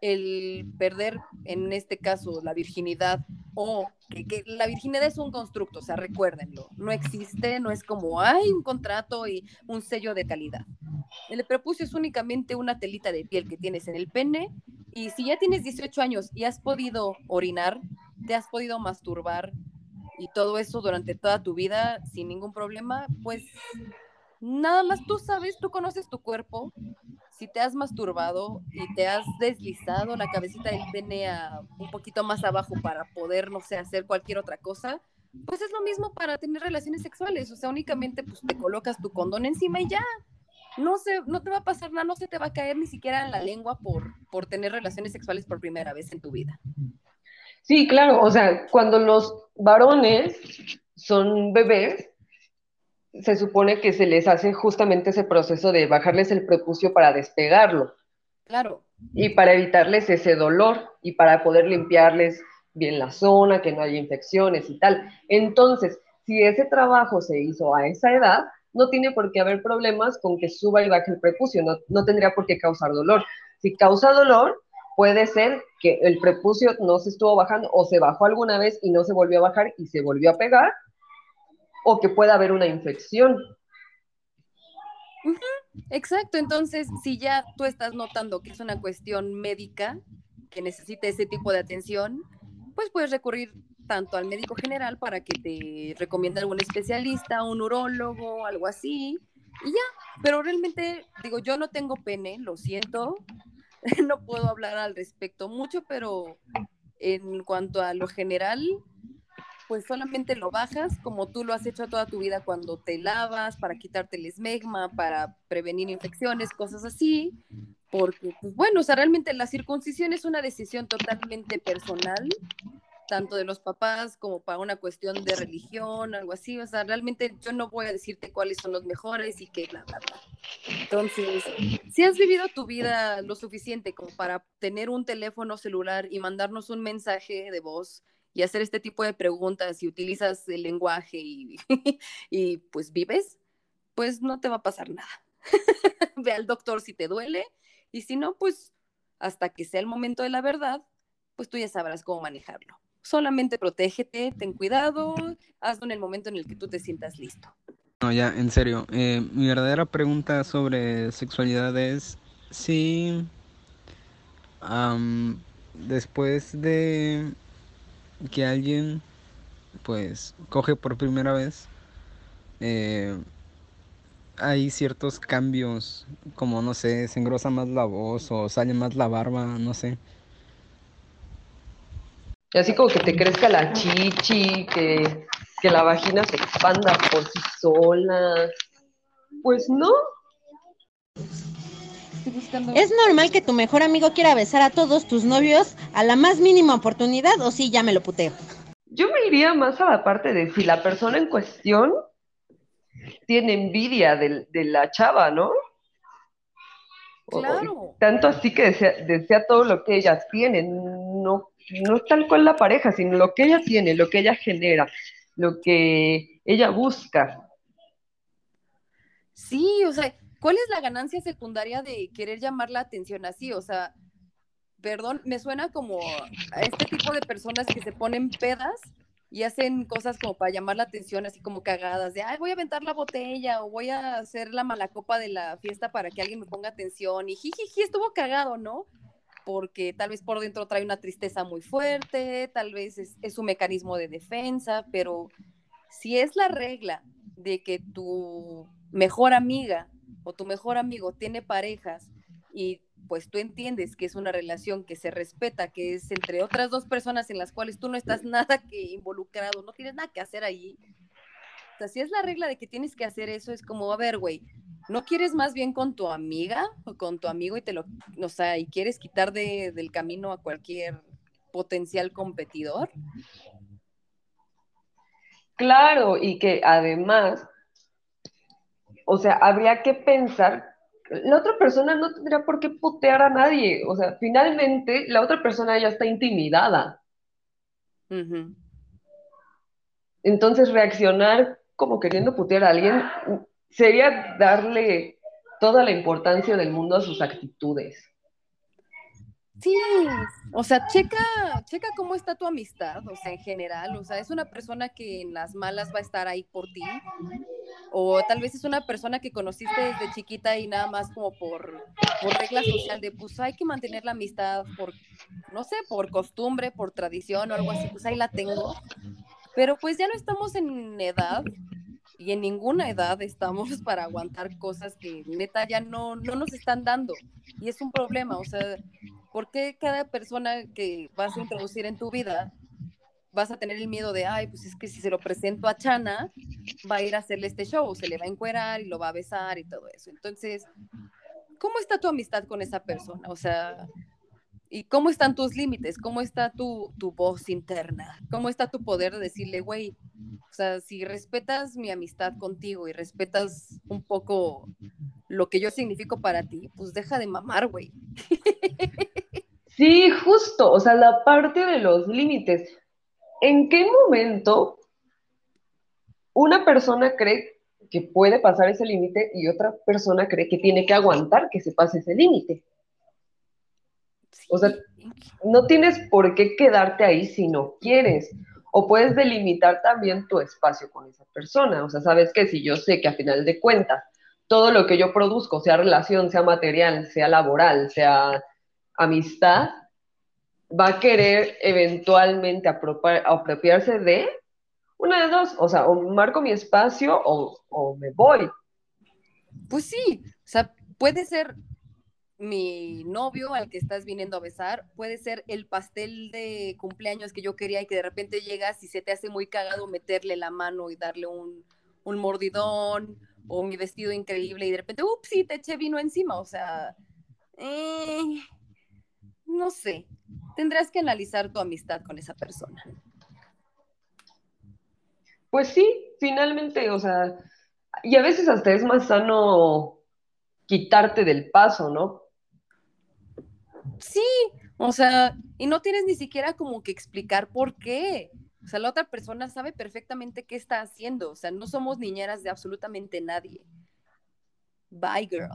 El perder, en este caso, la virginidad o que, la virginidad es un constructo, o sea, recuérdenlo, no existe, no es como hay un contrato y un sello de calidad. El prepucio es únicamente una telita de piel que tienes en el pene y si ya tienes 18 años y has podido orinar, te has podido masturbar, y todo eso durante toda tu vida sin ningún problema, pues nada más tú sabes, tú conoces tu cuerpo. Si te has masturbado y te has deslizado la cabecita del pene un poquito más abajo para poder, no sé, hacer cualquier otra cosa, pues es lo mismo para tener relaciones sexuales. O sea, únicamente pues te colocas tu condón encima y ya. No, se, no te va a pasar nada, no se te va a caer ni siquiera la lengua por, por tener relaciones sexuales por primera vez en tu vida. Sí, claro, o sea, cuando los varones son bebés, se supone que se les hace justamente ese proceso de bajarles el prepucio para despegarlo. Claro. Y para evitarles ese dolor y para poder limpiarles bien la zona, que no haya infecciones y tal. Entonces, si ese trabajo se hizo a esa edad, no tiene por qué haber problemas con que suba y baje el prepucio, no, no tendría por qué causar dolor. Si causa dolor, puede ser que el prepucio no se estuvo bajando o se bajó alguna vez y no se volvió a bajar y se volvió a pegar, o que pueda haber una infección. Exacto, entonces si ya tú estás notando que es una cuestión médica que necesita ese tipo de atención, pues puedes recurrir tanto al médico general para que te recomiende algún especialista, un urólogo, algo así, y ya, pero realmente digo, yo no tengo pene, lo siento, (laughs) no puedo hablar al respecto mucho, pero en cuanto a lo general, pues solamente lo bajas como tú lo has hecho toda tu vida cuando te lavas, para quitarte el esmegma, para prevenir infecciones, cosas así. Porque, pues bueno, o sea, realmente la circuncisión es una decisión totalmente personal tanto de los papás como para una cuestión de religión, algo así. O sea, realmente yo no voy a decirte cuáles son los mejores y qué, bla, bla, bla. Entonces, si has vivido tu vida lo suficiente como para tener un teléfono celular y mandarnos un mensaje de voz y hacer este tipo de preguntas y utilizas el lenguaje y, (laughs) y pues vives, pues no te va a pasar nada. (laughs) Ve al doctor si te duele y si no, pues hasta que sea el momento de la verdad, pues tú ya sabrás cómo manejarlo solamente protégete, ten cuidado, hazlo en el momento en el que tú te sientas listo. No, ya, en serio, eh, mi verdadera pregunta sobre sexualidad es si después de que alguien pues coge por primera vez, eh, hay ciertos cambios, como no sé, se engrosa más la voz o sale más la barba, no sé. Así como que te crezca la chichi, que que la vagina se expanda por sí sola. Pues no. ¿Es normal que tu mejor amigo quiera besar a todos tus novios a la más mínima oportunidad o sí ya me lo puteo? Yo me iría más a la parte de si la persona en cuestión tiene envidia de, la chava, ¿no? Claro. tanto así que desea, todo lo que ellas tienen, no, no tal cual la pareja, sino lo que ella tiene, lo que ella genera, lo que ella busca. Sí, o sea, ¿cuál es la ganancia secundaria de querer llamar la atención así? O sea, perdón, me suena como a este tipo de personas que se ponen pedas y hacen cosas como para llamar la atención, así como cagadas, de, ay, voy a aventar la botella o voy a hacer la mala copa de la fiesta para que alguien me ponga atención y jijiji, estuvo cagado, ¿no? Porque tal vez por dentro trae una tristeza muy fuerte, tal vez es, es un mecanismo de defensa, pero si es la regla de que tu mejor amiga o tu mejor amigo tiene parejas y pues tú entiendes que es una relación que se respeta, que es entre otras dos personas en las cuales tú no estás (laughs) nada que involucrado, no tienes nada que hacer ahí. O sea, si es la regla de que tienes que hacer eso, es como, a ver, güey, ¿no quieres más bien con tu amiga o con tu amigo y te lo, o sea, y quieres quitar de, del camino a cualquier potencial competidor? Claro, y que además, o sea, habría que pensar la otra persona no tendría por qué putear a nadie. O sea, finalmente la otra persona ya está intimidada. Entonces, reaccionar como queriendo putear a alguien sería darle toda la importancia del mundo a sus actitudes. Sí, o sea, checa, checa cómo está tu amistad, o sea, en general, o sea, es una persona que en las malas va a estar ahí por ti, o tal vez es una persona que conociste desde chiquita y nada más como por, por regla social de, pues hay que mantener la amistad por, no sé, por costumbre, por tradición o algo así, pues ahí la tengo, pero pues ya no estamos en edad y en ninguna edad estamos (laughs) para aguantar cosas que neta ya no, no nos están dando. Y es un problema, o sea, ¿Por qué cada persona que vas a introducir en tu vida vas a tener el miedo de, ay, pues es que si se lo presento a Chana, va a ir a hacerle este show, se le va a encuerar y lo va a besar y todo eso. Entonces, ¿cómo está tu amistad con esa persona? O sea, ¿y cómo están tus límites? ¿Cómo está tu, tu voz interna? ¿Cómo está tu poder de decirle, güey, o sea, si respetas mi amistad contigo y respetas un poco lo que yo significo para ti, pues deja de mamar, güey. (laughs) Sí, justo, o sea, la parte de los límites. ¿En qué momento una persona cree que puede pasar ese límite y otra persona cree que tiene que aguantar que se pase ese límite? O sea, no tienes por qué quedarte ahí si no quieres. O puedes delimitar también tu espacio con esa persona. O sea, sabes que si yo sé que a final de cuentas todo lo que yo produzco, sea relación, sea material, sea laboral, sea amistad, va a querer eventualmente apropiarse de una de dos, o sea, o marco mi espacio o, o me voy. Pues sí, o sea, puede ser mi novio al que estás viniendo a besar, puede ser el pastel de cumpleaños que yo quería y que de repente llegas y se te hace muy cagado meterle la mano y darle un, un mordidón o mi vestido increíble y de repente, ups, sí, te eché vino encima, o sea, eh, no sé, tendrás que analizar tu amistad con esa persona. Pues sí, finalmente, o sea, y a veces hasta es más sano quitarte del paso, ¿no? Sí, o sea, y no tienes ni siquiera como que explicar por qué. O sea, la otra persona sabe perfectamente qué está haciendo. O sea, no somos niñeras de absolutamente nadie. Bye, girl.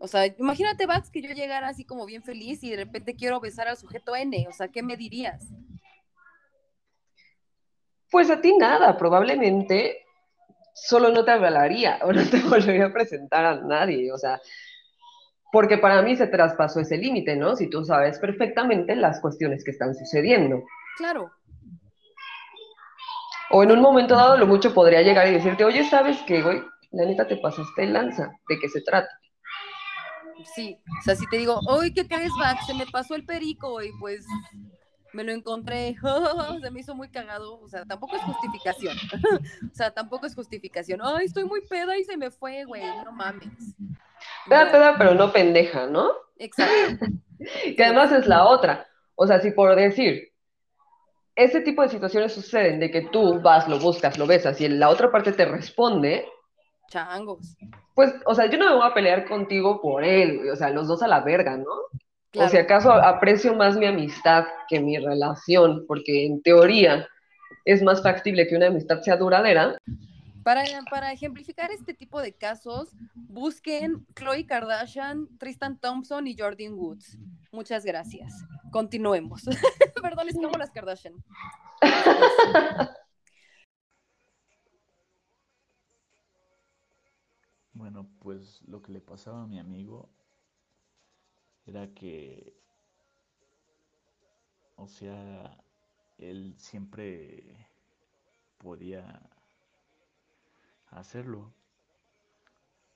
O sea, imagínate, Bax, que yo llegara así como bien feliz y de repente quiero besar al sujeto N. O sea, ¿qué me dirías? Pues a ti nada, probablemente solo no te hablaría o no te (laughs) volvería a presentar a nadie. O sea, porque para mí se traspasó ese límite, ¿no? Si tú sabes perfectamente las cuestiones que están sucediendo. Claro. O en un momento dado, lo mucho podría llegar y decirte, oye, ¿sabes qué, güey? La neta te pasaste el lanza. ¿De qué se trata? Sí, o sea, si te digo, oye, ¿qué crees, Max? Se me pasó el perico y pues me lo encontré, (laughs) se me hizo muy cagado, o sea, tampoco es justificación, (laughs) o sea, tampoco es justificación, ay, estoy muy peda y se me fue, güey, no mames. Peda, peda, pero no pendeja, ¿no? Exacto. (laughs) que además es la otra, o sea, si por decir, ese tipo de situaciones suceden de que tú vas, lo buscas, lo besas y la otra parte te responde. Changos. Pues, o sea, yo no me voy a pelear contigo por él, o sea, los dos a la verga, ¿no? O si acaso aprecio más mi amistad que mi relación, porque en teoría es más factible que una amistad sea duradera. Para, para ejemplificar este tipo de casos, busquen Chloe Kardashian, Tristan Thompson y Jordan Woods. Muchas gracias. Continuemos. (laughs) Perdón, es como las Kardashian. Bueno, pues lo que le pasaba a mi amigo era que, o sea, él siempre podía hacerlo,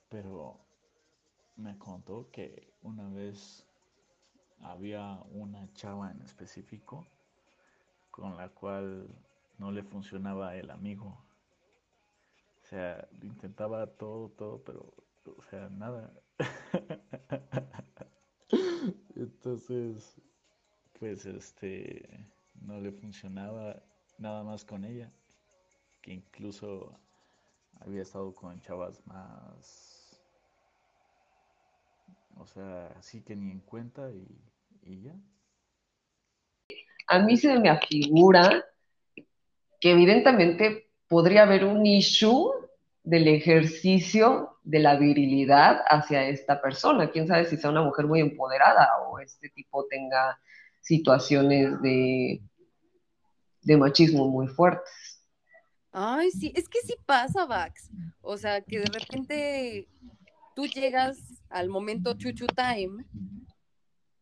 pero me contó que una vez había una chava en específico con la cual no le funcionaba el amigo. O sea, intentaba todo, todo, pero, o sea, nada. (laughs) Entonces, pues, este, no le funcionaba nada más con ella, que incluso había estado con chavas más, o sea, así que ni en cuenta y, y ya. A mí se me afigura que evidentemente podría haber un issue del ejercicio de la virilidad hacia esta persona. Quién sabe si sea una mujer muy empoderada o este tipo tenga situaciones de, de machismo muy fuertes. Ay, sí, es que sí pasa, Vax. O sea, que de repente tú llegas al momento chuchu time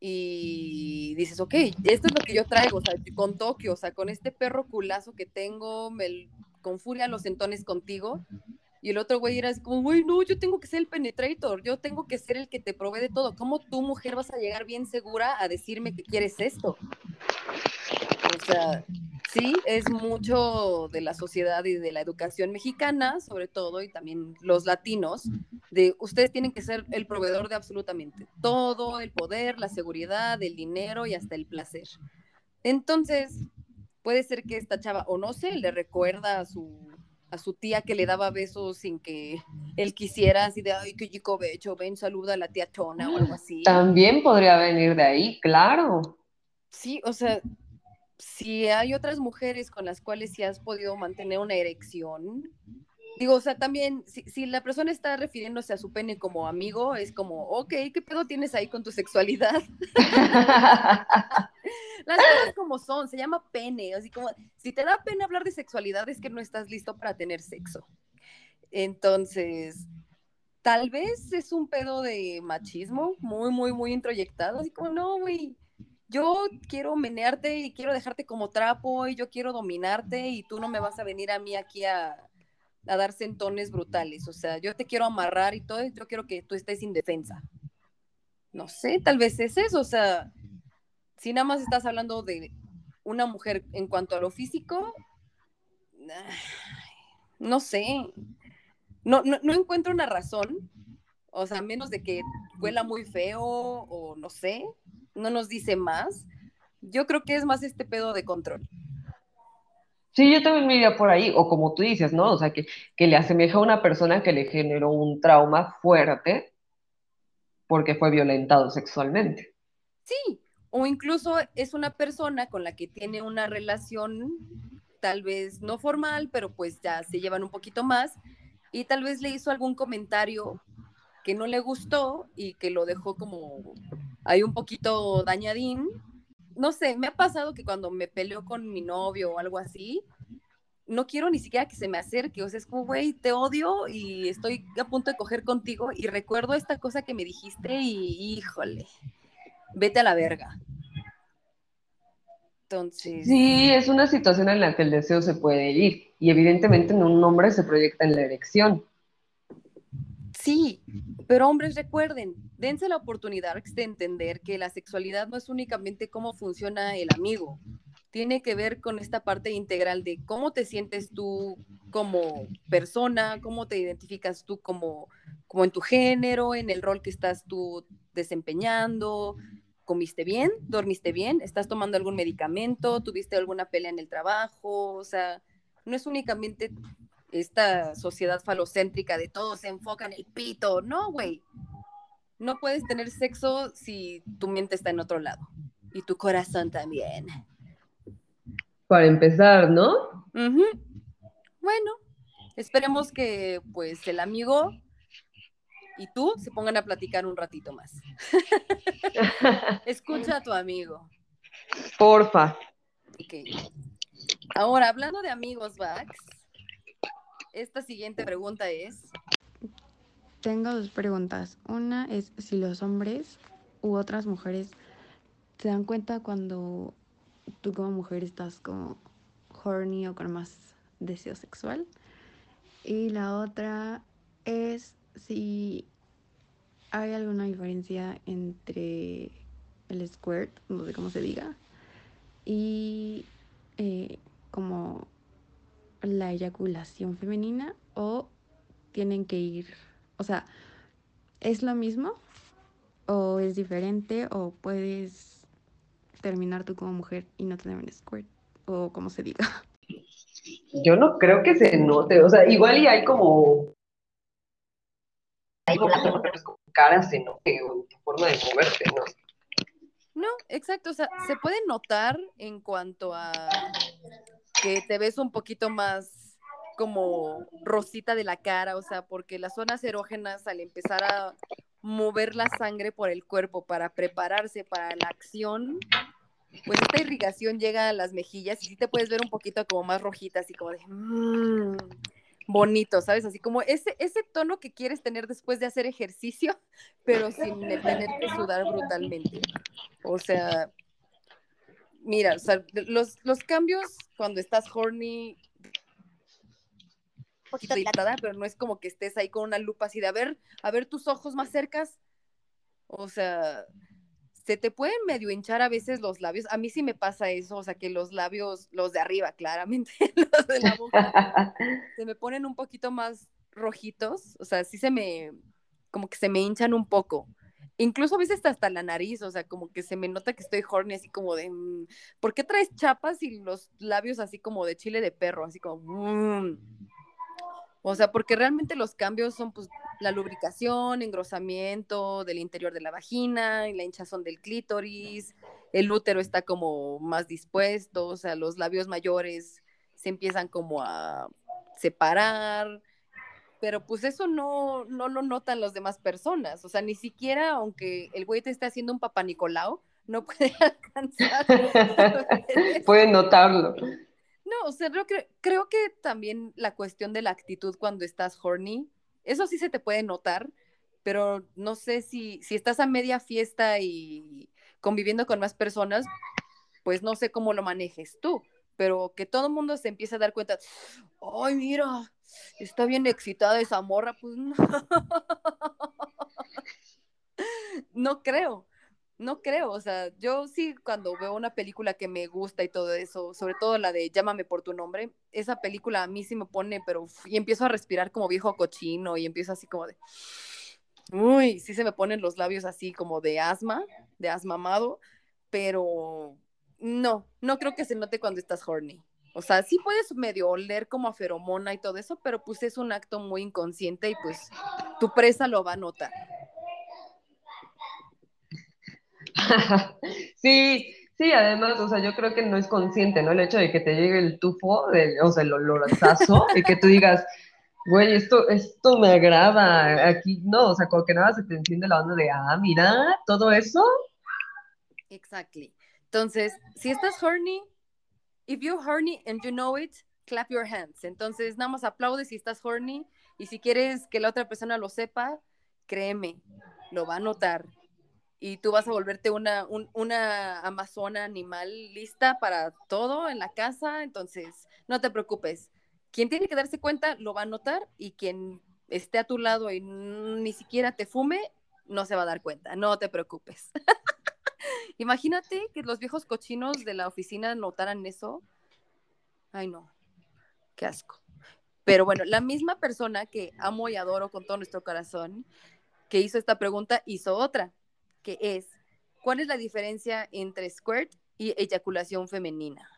y dices, ok, esto es lo que yo traigo, o sea, con Tokio, o sea, con este perro culazo que tengo, me, con furia los entones contigo. Y el otro güey era así como, güey, no, yo tengo que ser el penetrator, yo tengo que ser el que te provee de todo. ¿Cómo tú, mujer, vas a llegar bien segura a decirme que quieres esto? O sea, sí, es mucho de la sociedad y de la educación mexicana, sobre todo, y también los latinos, de ustedes tienen que ser el proveedor de absolutamente todo, el poder, la seguridad, el dinero y hasta el placer. Entonces, puede ser que esta chava, o no sé, le recuerda a su a su tía que le daba besos sin que él quisiera, así de, ay, qué chico becho, ven, saluda a la tía Chona o algo así. También podría venir de ahí, claro. Sí, o sea, si hay otras mujeres con las cuales sí has podido mantener una erección, digo, o sea, también, si, la persona está refiriéndose a su pene como amigo, es como, ok, ¿qué pedo tienes ahí con tu sexualidad? (laughs) Las cosas como son, se llama pene, así como, si te da pena hablar de sexualidad es que no estás listo para tener sexo. Entonces, tal vez es un pedo de machismo muy, muy, muy introyectado, así como, no, güey, yo quiero menearte y quiero dejarte como trapo y yo quiero dominarte y tú no me vas a venir a mí aquí a, a dar sentones brutales. O sea, yo te quiero amarrar y todo, yo quiero que tú estés indefensa. No sé, tal vez es eso, o sea, si nada más estás hablando de una mujer en cuanto a lo físico, no sé, no, no, no encuentro una razón, o sea, menos de que huela muy feo o no sé, no nos dice más. Yo creo que es más este pedo de control. Sí, yo también me iría por ahí, o como tú dices, ¿no? O sea, que, que le asemeja a una persona que le generó un trauma fuerte porque fue violentado sexualmente. Sí, o incluso es una persona con la que tiene una relación tal vez no formal, pero pues ya se llevan un poquito más y tal vez le hizo algún comentario que no le gustó y que lo dejó como ahí un poquito dañadín no sé, me ha pasado que cuando me peleo con mi novio o algo así, no quiero ni siquiera que se me acerque, o sea, es como, güey, te odio y estoy a punto de coger contigo y recuerdo esta cosa que me dijiste y híjole, vete a la verga. Entonces... Sí, es una situación en la que el deseo se puede ir y evidentemente en un hombre se proyecta en la erección. Sí, pero hombres recuerden, dense la oportunidad de entender que la sexualidad no es únicamente cómo funciona el amigo, tiene que ver con esta parte integral de cómo te sientes tú como persona, cómo te identificas tú como, como en tu género, en el rol que estás tú desempeñando, comiste bien, dormiste bien, estás tomando algún medicamento, tuviste alguna pelea en el trabajo, o sea, no es únicamente esta sociedad falocéntrica de todo se enfoca en el pito, no, güey. No puedes tener sexo si tu mente está en otro lado y tu corazón también. Para empezar, ¿no? Bueno, esperemos que pues el amigo y tú se pongan a platicar un ratito más. (laughs) Escucha a tu amigo. Porfa. Ahora, hablando de amigos, Vax, esta siguiente pregunta es... Tengo dos preguntas. Una es si los hombres u otras mujeres se dan cuenta cuando tú como mujer estás como horny o con más deseo sexual. Y la otra es si hay alguna diferencia entre el squirt, no sé cómo se diga, y eh, como la eyaculación femenina o tienen que ir, o sea, ¿es lo mismo o es diferente o puedes terminar tú como mujer y no tener un squirt o como se diga? (laughs) Yo no creo que se note, o sea, igual y hay como hay como cara se note o tu forma de moverte, ¿no? No, exacto, o sea, se puede notar en cuanto a que te ves un poquito más como rosita de la cara, o sea, porque las zonas erógenas al empezar a mover la sangre por el cuerpo para prepararse para la acción, pues esta irrigación llega a las mejillas y sí te puedes ver un poquito como más rojita, así como de mmm, bonito, ¿sabes? Así como ese, ese tono que quieres tener después de hacer ejercicio, pero sin tener que sudar brutalmente. O sea, mira, o sea, los, los cambios cuando estás horny, un poquito dilatada, pero no es como que estés ahí con una lupa así de a ver, a ver tus ojos más cercas. O sea, se te pueden medio hinchar a veces los labios. A mí sí me pasa eso, o sea, que los labios, los de arriba, claramente, (laughs) los de la boca, (laughs) se me ponen un poquito más rojitos, o sea, sí se me, como que se me hinchan un poco. Incluso a veces hasta la nariz, o sea, como que se me nota que estoy horny, así como de, mm, ¿por qué traes chapas y los labios así como de chile de perro, así como, mm"? o sea, porque realmente los cambios son pues la lubricación, engrosamiento del interior de la vagina, la hinchazón del clítoris, el útero está como más dispuesto, o sea, los labios mayores se empiezan como a separar, pero pues eso no, no lo notan las demás personas, o sea, ni siquiera aunque el güey te esté haciendo un papá Nicolau, no puede (laughs) alcanzar. (laughs) Pueden notarlo. No, o sea, creo que, creo que también la cuestión de la actitud cuando estás horny, eso sí se te puede notar, pero no sé si, si estás a media fiesta y conviviendo con más personas, pues no sé cómo lo manejes tú, pero que todo el mundo se empiece a dar cuenta, ay, mira, está bien excitada esa morra, pues no. (laughs) no creo, no creo, o sea, yo sí cuando veo una película que me gusta y todo eso, sobre todo la de Llámame por tu nombre, esa película a mí sí me pone, pero y empiezo a respirar como viejo cochino y empiezo así como de, uy, sí se me ponen los labios así como de asma, de asma amado, pero no, no creo que se note cuando estás horny. O sea, sí puedes medio oler como a feromona y todo eso, pero pues es un acto muy inconsciente y pues tu presa lo va a notar. (laughs) sí, sí, además, o sea, yo creo que no es consciente, ¿no? El hecho de que te llegue el tufo, o sea, el olorazazo, y que tú digas, güey, esto, esto me agrada, aquí no, o sea, como que nada se te enciende la onda de, ah, mira, todo eso. Exactly. Entonces, si estás horny, if you're horny and you know it, clap your hands. Entonces, nada más aplaude si estás horny y si quieres que la otra persona lo sepa, créeme, lo va a notar. Y tú vas a volverte una, una amazona animal lista para todo en la casa. Entonces, no te preocupes. Quien tiene que darse cuenta lo va a notar y quien esté a tu lado y ni siquiera te fume, no se va a dar cuenta, no te preocupes. (laughs) Imagínate que los viejos cochinos de la oficina notaran eso. Ay, no, qué asco. Pero bueno, la misma persona que amo y adoro con todo nuestro corazón, que hizo esta pregunta, hizo otra, que es, ¿cuál es la diferencia entre squirt y eyaculación femenina?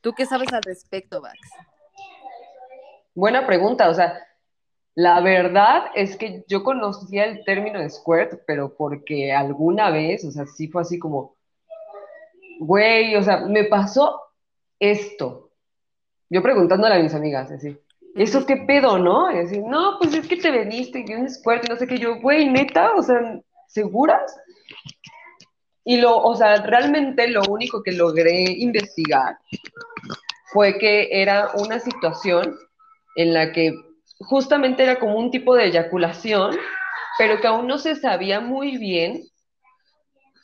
¿Tú qué sabes al respecto, Vax? Buena pregunta, o sea, la verdad es que yo conocía el término de squirt, pero porque alguna vez, o sea, sí fue así como, güey, o sea, me pasó esto. Yo preguntándole a mis amigas, así, ¿eso qué pedo, no? Y así, no, pues es que te veniste y un squirt no sé qué, yo, güey, neta, o sea, ¿seguras? Y lo, o sea, realmente lo único que logré investigar fue que era una situación en la que justamente era como un tipo de eyaculación, pero que aún no se sabía muy bien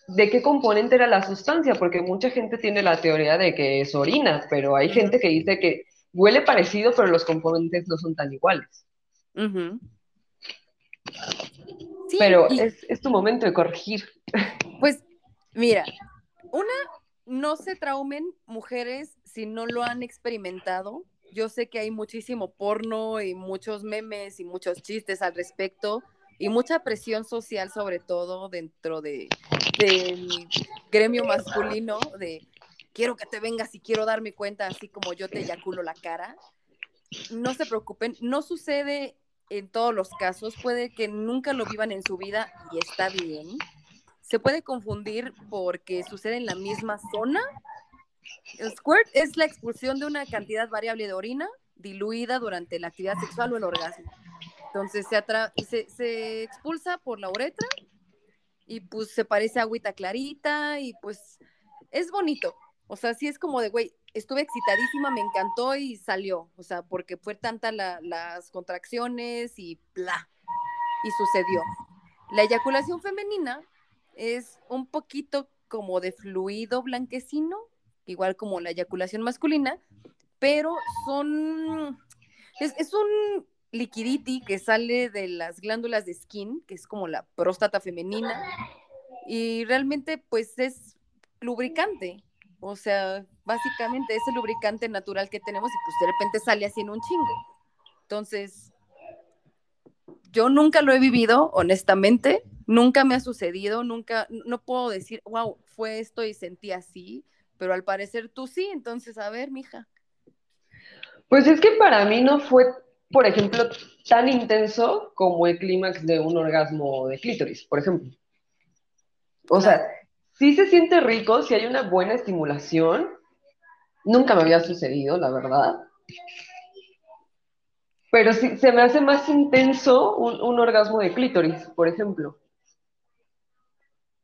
de qué componente era la sustancia, porque mucha gente tiene la teoría de que es orina, pero hay gente que dice que huele parecido, pero los componentes no son tan iguales. pero es, es tu momento de corregir. Pues mira, una, no se traumen mujeres si no lo han experimentado, yo sé que hay muchísimo porno y muchos memes y muchos chistes al respecto y mucha presión social sobre todo dentro de, del gremio masculino de quiero que te vengas y quiero darme cuenta así como yo te eyaculo la cara. No se preocupen, no sucede en todos los casos, puede que nunca lo vivan en su vida y está bien. Se puede confundir porque sucede en la misma zona el squirt es la expulsión de una cantidad variable de orina diluida durante la actividad sexual o el orgasmo. Entonces se, se, expulsa por la uretra y pues se parece a agüita clarita y pues es bonito. O sea, sí es como de, güey, estuve excitadísima, me encantó y salió. O sea, porque fue tanta las contracciones y bla. Y sucedió. La eyaculación femenina es un poquito como de fluido blanquecino, igual como la eyaculación masculina, pero son, es, un liquidity que sale de las glándulas de skin, que es como la próstata femenina, y realmente pues es lubricante, o sea, básicamente es el lubricante natural que tenemos y pues de repente sale así en un chingo. Entonces, yo nunca lo he vivido, honestamente, nunca me ha sucedido, nunca, no puedo decir, wow, fue esto y sentí así, pero al parecer tú sí, entonces, a ver, mija. Pues es que para mí no fue, por ejemplo, tan intenso como el clímax de un orgasmo de clítoris, por ejemplo. O sea, sí se siente rico, si hay una buena estimulación. Nunca me había sucedido, la verdad. Pero sí, se me hace más intenso un, un orgasmo de clítoris, por ejemplo.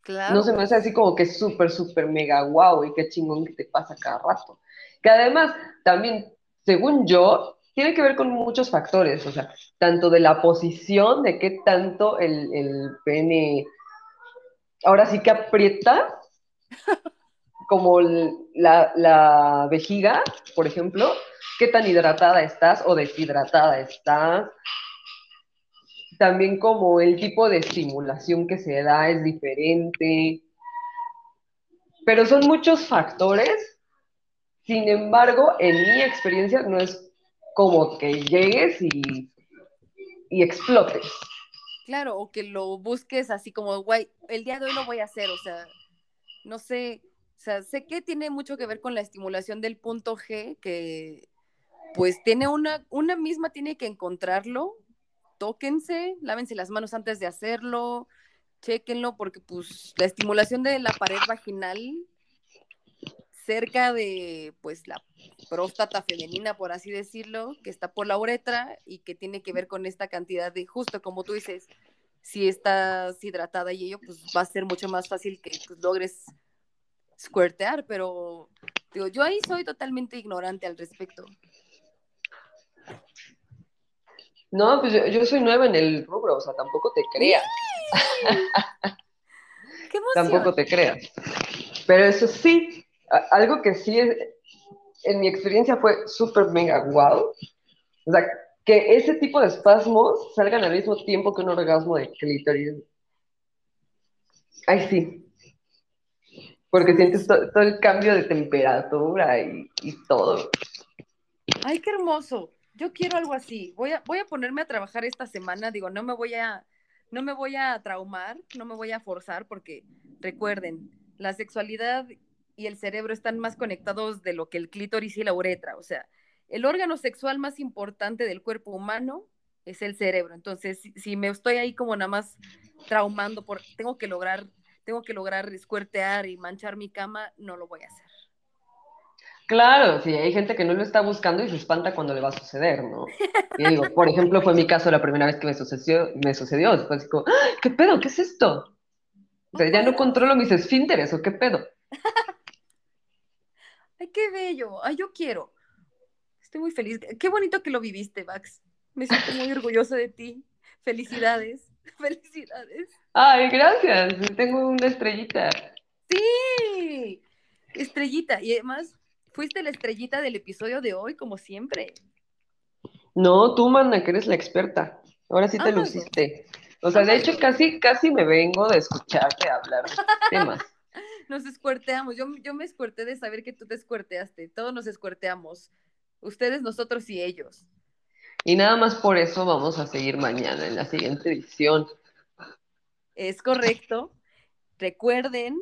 No se me hace así como que súper, súper mega guau y qué chingón que te pasa cada rato. Que además, también, según yo, tiene que ver con muchos factores, o sea, tanto de la posición, de qué tanto el, el pene ahora sí que aprieta, (laughs) como la, la vejiga, por ejemplo, qué tan hidratada estás o deshidratada estás, también como el tipo de estimulación que se da es diferente, pero son muchos factores. Sin embargo, en mi experiencia no es como que llegues y, y explotes. Claro, o que lo busques así como, güey, el día de hoy lo voy a hacer, o sea, no sé, o sea, sé que tiene mucho que ver con la estimulación del punto G, que pues tiene una, una misma tiene que encontrarlo tóquense, lávense las manos antes de hacerlo, chequenlo, porque pues la estimulación de la pared vaginal cerca de pues la próstata femenina, por así decirlo, que está por la uretra y que tiene que ver con esta cantidad de, justo como tú dices, si estás hidratada y ello, pues va a ser mucho más fácil que pues, logres squirtear, pero digo, yo ahí soy totalmente ignorante al respecto. No, pues yo, soy nueva en el rubro, o sea, tampoco te creas. (laughs) ¡Qué tampoco te creas. Pero eso sí, algo que sí en mi experiencia fue súper mega wow. O sea, que ese tipo de espasmos salgan al mismo tiempo que un orgasmo de clítoris. Ay, sí. Porque sientes to- todo el cambio de temperatura y, y todo. Ay, qué hermoso. Yo quiero algo así. Voy a, voy a ponerme a trabajar esta semana. Digo, no me voy a, no me voy a traumar, no me voy a forzar, porque recuerden, la sexualidad y el cerebro están más conectados de lo que el clítoris y la uretra. O sea, el órgano sexual más importante del cuerpo humano es el cerebro. Entonces, si, me estoy ahí como nada más traumando por, tengo que lograr, tengo que lograr escuertear y manchar mi cama, no lo voy a hacer. Claro, sí, hay gente que no lo está buscando y se espanta cuando le va a suceder, ¿no? Y digo, por ejemplo, fue mi caso la primera vez que me sucedió, me sucedió, después digo, ¡Ah! ¿qué pedo? ¿Qué es esto? O sea, ya no controlo mis esfínteres, ¿o qué pedo? (laughs) Ay, qué bello. Ay, yo quiero. Estoy muy feliz. Qué bonito que lo viviste, Max. Me siento muy orgullosa de ti. Felicidades. (laughs) Felicidades. Ay, gracias, tengo una estrellita. Sí. Estrellita. Y además, fuiste la estrellita del episodio de hoy, como siempre. No, tú, mana, que eres la experta. Ahora sí te dos. luciste. O sea, de Ambas hecho, casi, casi me vengo de escucharte hablar de (laughs) temas. Nos escuerteamos. Yo, yo me escuerté de saber que tú te escuerteaste. Todos nos escuerteamos. Ustedes, nosotros y ellos. Y nada más por eso vamos a seguir mañana en la siguiente edición. Es correcto. Recuerden,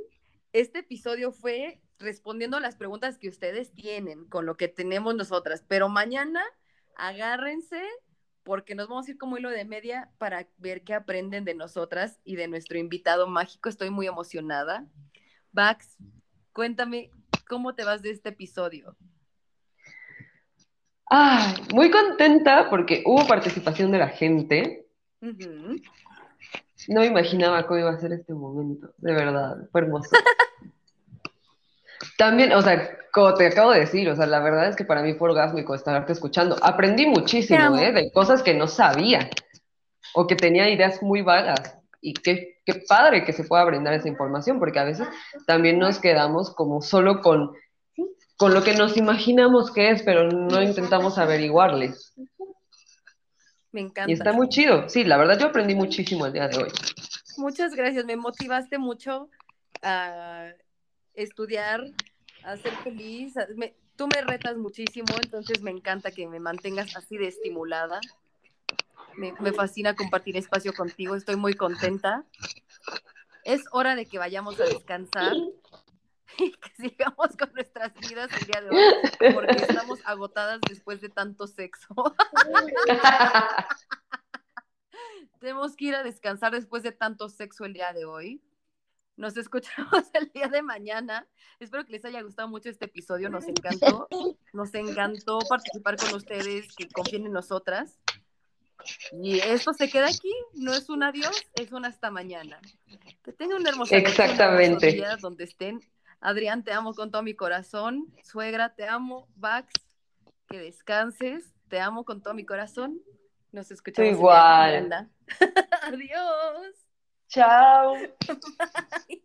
este episodio fue respondiendo a las preguntas que ustedes tienen con lo que tenemos nosotras, pero mañana agárrense porque nos vamos a ir como hilo de media para ver qué aprenden de nosotras y de nuestro invitado mágico. Estoy muy emocionada. Bax, cuéntame cómo te vas de este episodio. Ay, muy contenta porque hubo participación de la gente. Ujú. No me imaginaba cómo iba a ser este momento, de verdad, fue hermoso. (laughs) También, o sea, como te acabo de decir, o sea, la verdad es que para mí fue orgásmico estarte escuchando. Aprendí muchísimo. ¿eh? De cosas que no sabía o que tenía ideas muy vagas. Y qué, qué padre que se pueda brindar esa información, porque a veces también nos quedamos como solo con, con lo que nos imaginamos que es, pero no intentamos averiguarle. Me Y encanta. está muy chido. Sí, la verdad yo aprendí muchísimo el día de hoy. Muchas gracias, me motivaste mucho a estudiar, a ser feliz. a- me- tú me retas muchísimo, entonces me encanta que me mantengas así de estimulada. Me, me fascina compartir espacio contigo, estoy muy contenta. Es hora de que vayamos a descansar (laughs) y que sigamos con nuestras vidas el día de hoy, porque estamos agotadas después de tanto sexo. (laughs) Tenemos que ir a descansar después de tanto sexo el día de hoy. Nos escuchamos (laughs) el día de mañana. Espero que les haya gustado mucho este episodio. Nos (laughs) encantó. Nos encantó participar con ustedes, que confíen en nosotras. Y esto se queda aquí. No es un adiós, es un hasta mañana. Que tengan un hermoso Exactamente. día donde estén. Adrián, te amo con todo mi corazón. Suegra, te amo. Vax, que descanses. Te amo con todo mi corazón. Nos escuchamos igual. mañana. (laughs) Adiós. Chao. (laughs) Bye.